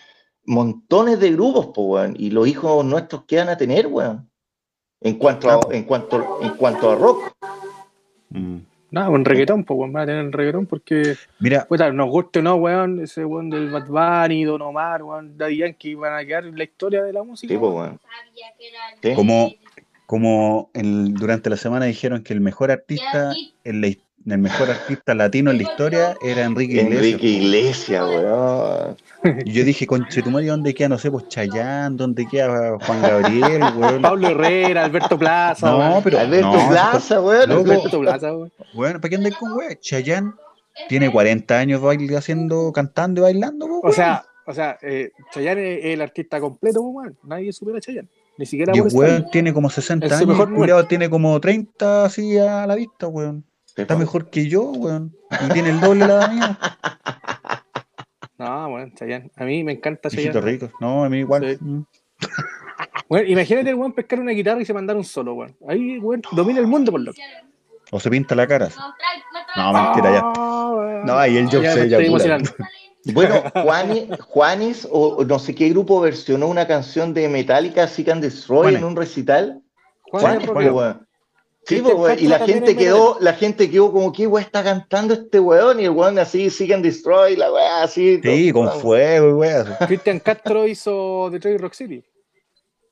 montones de grupos, pues, y los hijos nuestros que van a tener, weón, en cuanto a, en cuanto, en cuanto a rock.
Mm. No, un reggaetón, pues, van a tener el reggaetón porque. Mira. Pues, nos guste o no, weón, ese weón del Bad Bunny, Don Omar, weón, Daddy Yankee, van a quedar en la historia de la música. Sí, pues, weón.
Como, como durante la semana dijeron que el mejor artista en la, el mejor artista latino en la historia era Enrique Iglesias.
Enrique Iglesias, weón.
Y yo dije, conche tu madre, ¿dónde queda? No sé, pues Chayán, ¿dónde queda Juan Gabriel, weón?
Pablo Herrera, Alberto Plaza,
No, pero. Alberto Plaza, weón. Alberto
Plaza, weón.
Bueno, ¿para qué andáis con weón? Chayán tiene 40 años haciendo, cantando y bailando, weón.
O sea, o sea, eh, Chayán es el artista completo, weón. Nadie supera a Chayán. Ni siquiera
y el weón tiene como 60 años. El tiene como 30 así a la vista, weón. Está mejor que yo, weón. Y tiene el doble la mía.
No, bueno, Chayanne. A mí me encanta Chayanne.
rico. No, a mí igual. Mm.
Bueno, imagínate el weón pescar una guitarra y se mandar un solo, weón. Ahí, weón, domina el mundo por lo
O se pinta la cara. No, mentira, ya. Ah, no, ahí el job se ya
Bueno, Juanis, o no sé qué grupo versionó una canción de Metallica, Seek and Destroy, en un recital. Juanis, Juanis, Sí, pues, y la gente quedó, la gente quedó como, ¿qué weón está cantando este weón? Y el weón así, siguen Destroy, la weá así.
Sí, con fuego y weón.
Cristian Castro hizo Detroit Rock City.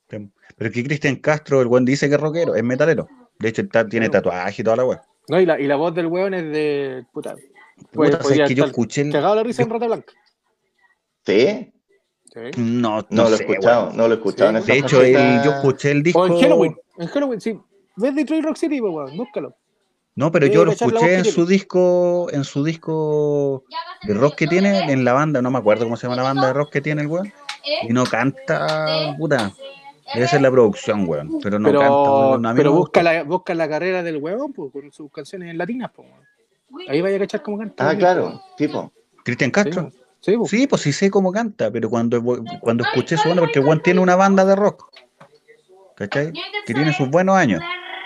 Pero que Cristian Castro, el weón dice que es rockero, es metalero. De hecho, tiene tatuaje y toda la weá.
No, y la, y la voz del weón es de. Puta.
Puta, es que yo escuché.
Cagado la risa en Rata Blanca.
¿Sí?
¿Sí? No,
no, lo he escuchado, no lo he escuchado.
de hecho, yo escuché el disco.
O en Halloween, en Halloween, sí. ¿Ves Detroit Rock City, weón? Búscalo.
No, pero yo lo escuché en su disco, en su disco de rock que tiene, en la banda, no me acuerdo cómo se llama la banda de rock que tiene el weón. Y no canta, puta. Debe ser la producción, weón. Pero no canta,
Pero busca la, busca la carrera del weón, pues, con sus canciones en latinas, pues, Ahí vaya a cachar cómo canta.
Ah, claro, tipo.
Cristian Castro. Sí, pues. sí, pues sí sé cómo canta, pero cuando, cuando escuché su banda, porque weón tiene una banda de rock. ¿Cachai? Que tiene sus buenos años.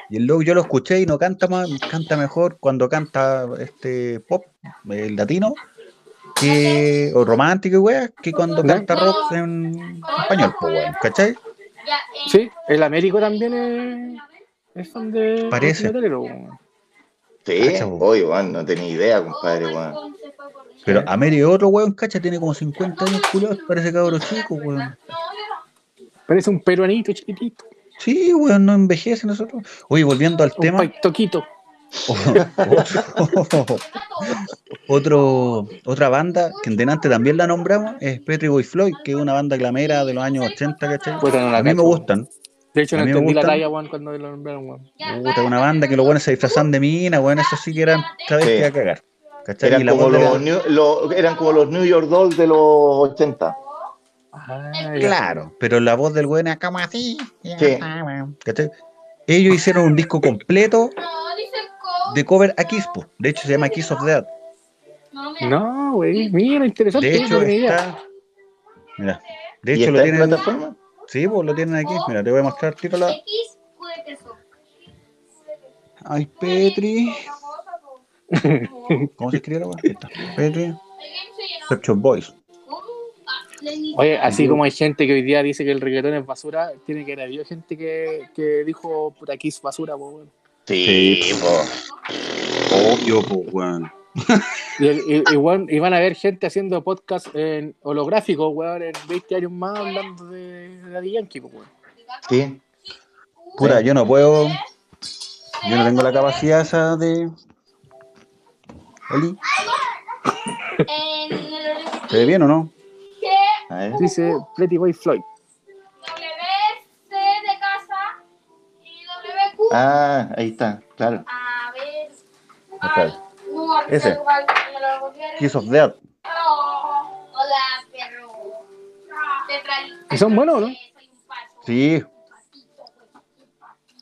Y el loco yo lo escuché y no canta más, canta mejor cuando canta este pop, el latino, que, o romántico, weá, que cuando canta rock en español, pues, ¿cachai?
Sí, el Américo también es, es fan de.
Parece.
sí, oye, weón, no tenía idea, compadre, weón.
Pero Américo es otro weón, cacha, tiene como 50 años culiados, parece cabrón chico, weón.
Parece un peruanito chiquitito.
Sí, weón, no envejece nosotros. Oye, volviendo al tema.
Toquito.
otro, otra banda que en delante también la nombramos es Petri Boy Floyd, que es una banda glamera de los años 80, ¿cachai? a mí me gustan.
De hecho, no entendí la talla, weón, cuando lo nombraron, weón.
Puta, una banda que los buenos se disfrazan de mina, weón, eso sí que eran vez que a cagar.
¿cachai? Eran, como los, New, eran como los New York Dolls de los 80.
Ah, claro, pero la voz del güey es como así. Ellos hicieron un disco completo de cover a Kiss, de hecho se llama Kiss of Death.
No, güey, mira, interesante.
De hecho, está, mira, de hecho lo tienen. Plataforma? Sí, pues lo tienen aquí. Mira, te voy a mostrar, la. Ay, Petri. ¿Cómo se escribe la Petri. Pet Boys.
Oye, así como hay gente que hoy día dice que el reggaetón es basura, tiene que haber gente que, que dijo por aquí es basura, pues, bueno.
Sí,
Obvio, pues, weón.
Y, y, van a ver gente haciendo podcast en holográfico, weón, en 20 años más hablando de, de Yankee, weón.
Sí.
Pura, yo no puedo. Yo no tengo la capacidad esa de. Eli. ¿Se ve bien o no?
Dice Pretty Boy Floyd.
WC de casa y WQ.
Ah, ahí está, claro.
A ver.
Acá. Ese. Kiss of Death.
Hola, perro.
¿Y son buenos, no?
Sí.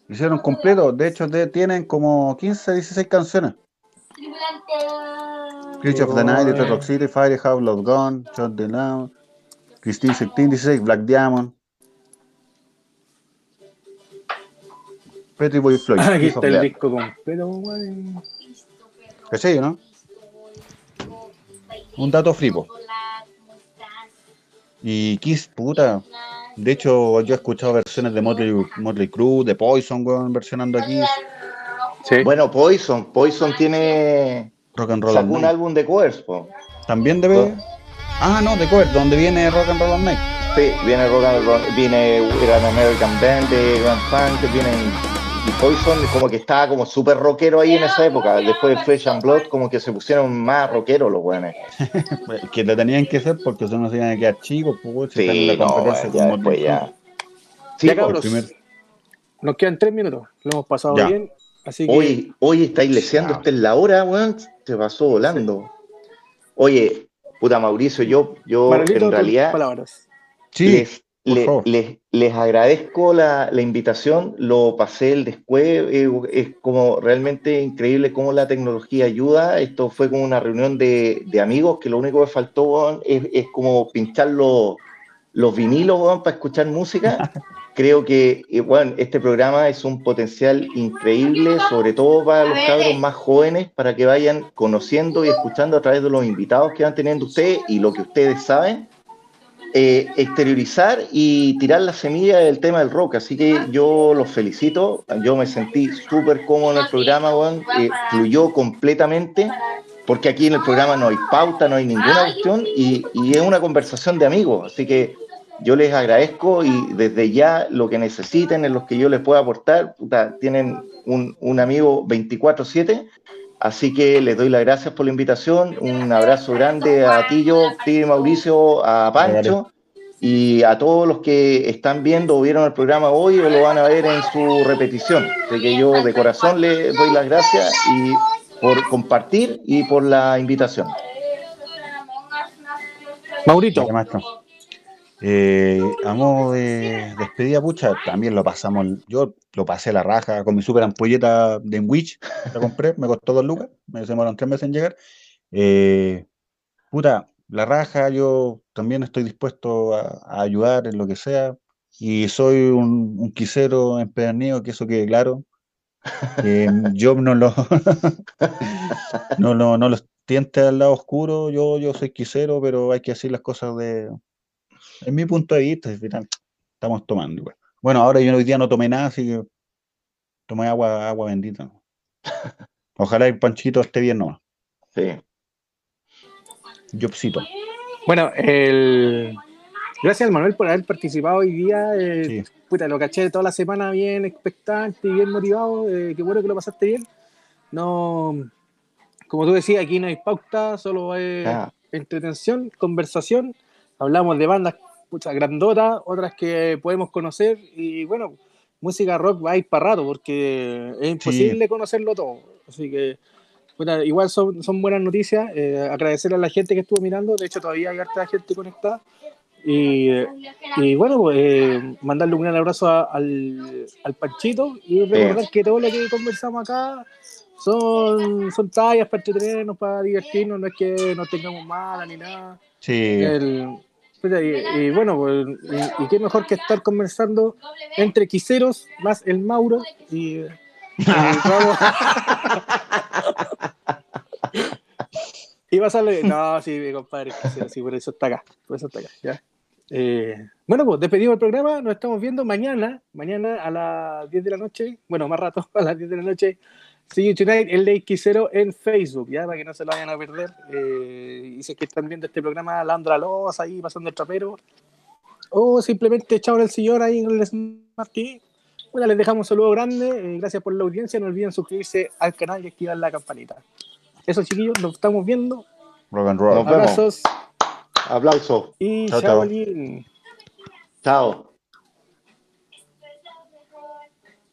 Hicieron completo. De hecho, de, tienen como 15, 16 canciones. Creature of the Night, The Rock City, Fire, How Love Gone, Shot the Now, Christine 16, Black Diamond. Petty Boy Floyd.
Aquí está el disco completo,
¿Qué no? Un dato fripo. Y Kiss, puta. De hecho, yo he escuchado versiones de Motley, Motley Crue, de Poison, weón, versionando aquí.
Sí. Bueno, Poison, Poison tiene.
Rock and Roll.
Sacó un álbum de covers, po.
También debe. Ah, no, de covers, donde viene Rock and Roll All Night.
Sí, viene Rock and Roll, viene Gran American Band de Grand Funk, vienen y Poison como que estaba como súper rockero ahí en esa época. Después de Flesh and Blood como que se pusieron más rockeros los buenos.
que lo tenían que hacer porque eso no se iban a quedar chicos. Pues,
sí, la no, ya, después ya.
Sí, ya primer... Nos quedan tres minutos. Lo hemos pasado bien. Así que...
Hoy, hoy está iglesiando, esta es la hora, weón. Se pasó volando. Oye, puta Mauricio, yo, yo en realidad...
Palabras.
Sí
les, les, agradezco la, la, invitación, lo pasé el después, eh, es como realmente increíble cómo la tecnología ayuda. Esto fue como una reunión de, de amigos que lo único que faltó es, es, como pinchar los, los vinilos para escuchar música. Creo que bueno, este programa es un potencial increíble, sobre todo para los cabros más jóvenes, para que vayan conociendo y escuchando a través de los invitados que van teniendo ustedes y lo que ustedes saben eh, exteriorizar y tirar la semilla del tema del rock. Así que yo los felicito. Yo me sentí súper cómodo en el programa, eh, fluyó completamente, porque aquí en el programa no hay pauta, no hay ninguna cuestión y, es una conversación de amigos. Así que yo les agradezco y desde ya lo que necesiten, en los que yo les pueda aportar, tienen un, un amigo 24-7 Así que les doy las gracias por la invitación. Un abrazo grande a Tillo, ti, Mauricio, a Pancho y a todos los que están viendo o vieron el programa hoy o lo van a ver en su repetición. Así que yo de corazón les doy las gracias y por compartir y por la invitación.
Maurito.
Eh, a modo de despedida, pucha, también lo pasamos. Yo lo pasé a la raja con mi super ampolleta de Witch. La compré, me costó dos lucas, me demoraron tres meses en llegar. Eh, puta, la raja, yo también estoy dispuesto a, ayudar en lo que sea. Y soy un, un quisero empedernido, que eso quede claro. yo no lo, no, no, no lo tiente al lado oscuro, yo, yo soy quisero, pero hay que decir las cosas de, en mi punto de vista, estamos tomando igual. Bueno, ahora yo hoy día no tomé nada, así que tomé agua, agua bendita. Ojalá el panchito esté bien nomás.
Sí.
Jobcito.
Bueno, el... gracias Manuel por haber participado hoy día. Eh, puta, lo caché toda la semana bien expectante y bien motivado. Eh, qué bueno que lo pasaste bien. No, como tú decías, aquí no hay pauta, solo hay entretención, conversación hablamos de bandas muchas grandotas, otras que podemos conocer y bueno, música rock va a ir para rato porque es imposible conocerlo todo. Así que bueno, igual son, son buenas noticias. Eh, agradecer a la gente que estuvo mirando, de hecho todavía hay harta gente conectada. Y, y bueno, pues, eh, mandarle un gran abrazo al, al Panchito y recordar que todo lo que conversamos acá son, son tallas para entretenernos, para divertirnos, no es que nos tengamos mala ni nada.
Sí.
Y, bueno, pues, y, qué mejor que estar conversando entre quiseros más el Mauro y, Y va a salir. No, sí, mi compadre, sí, por eso está acá. Por eso está acá. Ya. Eh, bueno, pues despedimos el programa. Nos estamos viendo mañana. Mañana a las 10 de la noche. Bueno, más rato, a las 10 de la noche. See you tonight, el de X0 en Facebook, ya para que no se lo vayan a perder. Eh, y si es que están viendo este programa, Landra Loz ahí pasando el trapero. O simplemente echados en el sillón ahí en el Smart TV. Bueno, les dejamos un saludo grande. Eh, gracias por la audiencia. No olviden suscribirse al canal y activar la campanita. Eso, chiquillos, nos estamos viendo.
Rock and roll.
Abrazos.
Aplausos.
Y
chao.
Chao.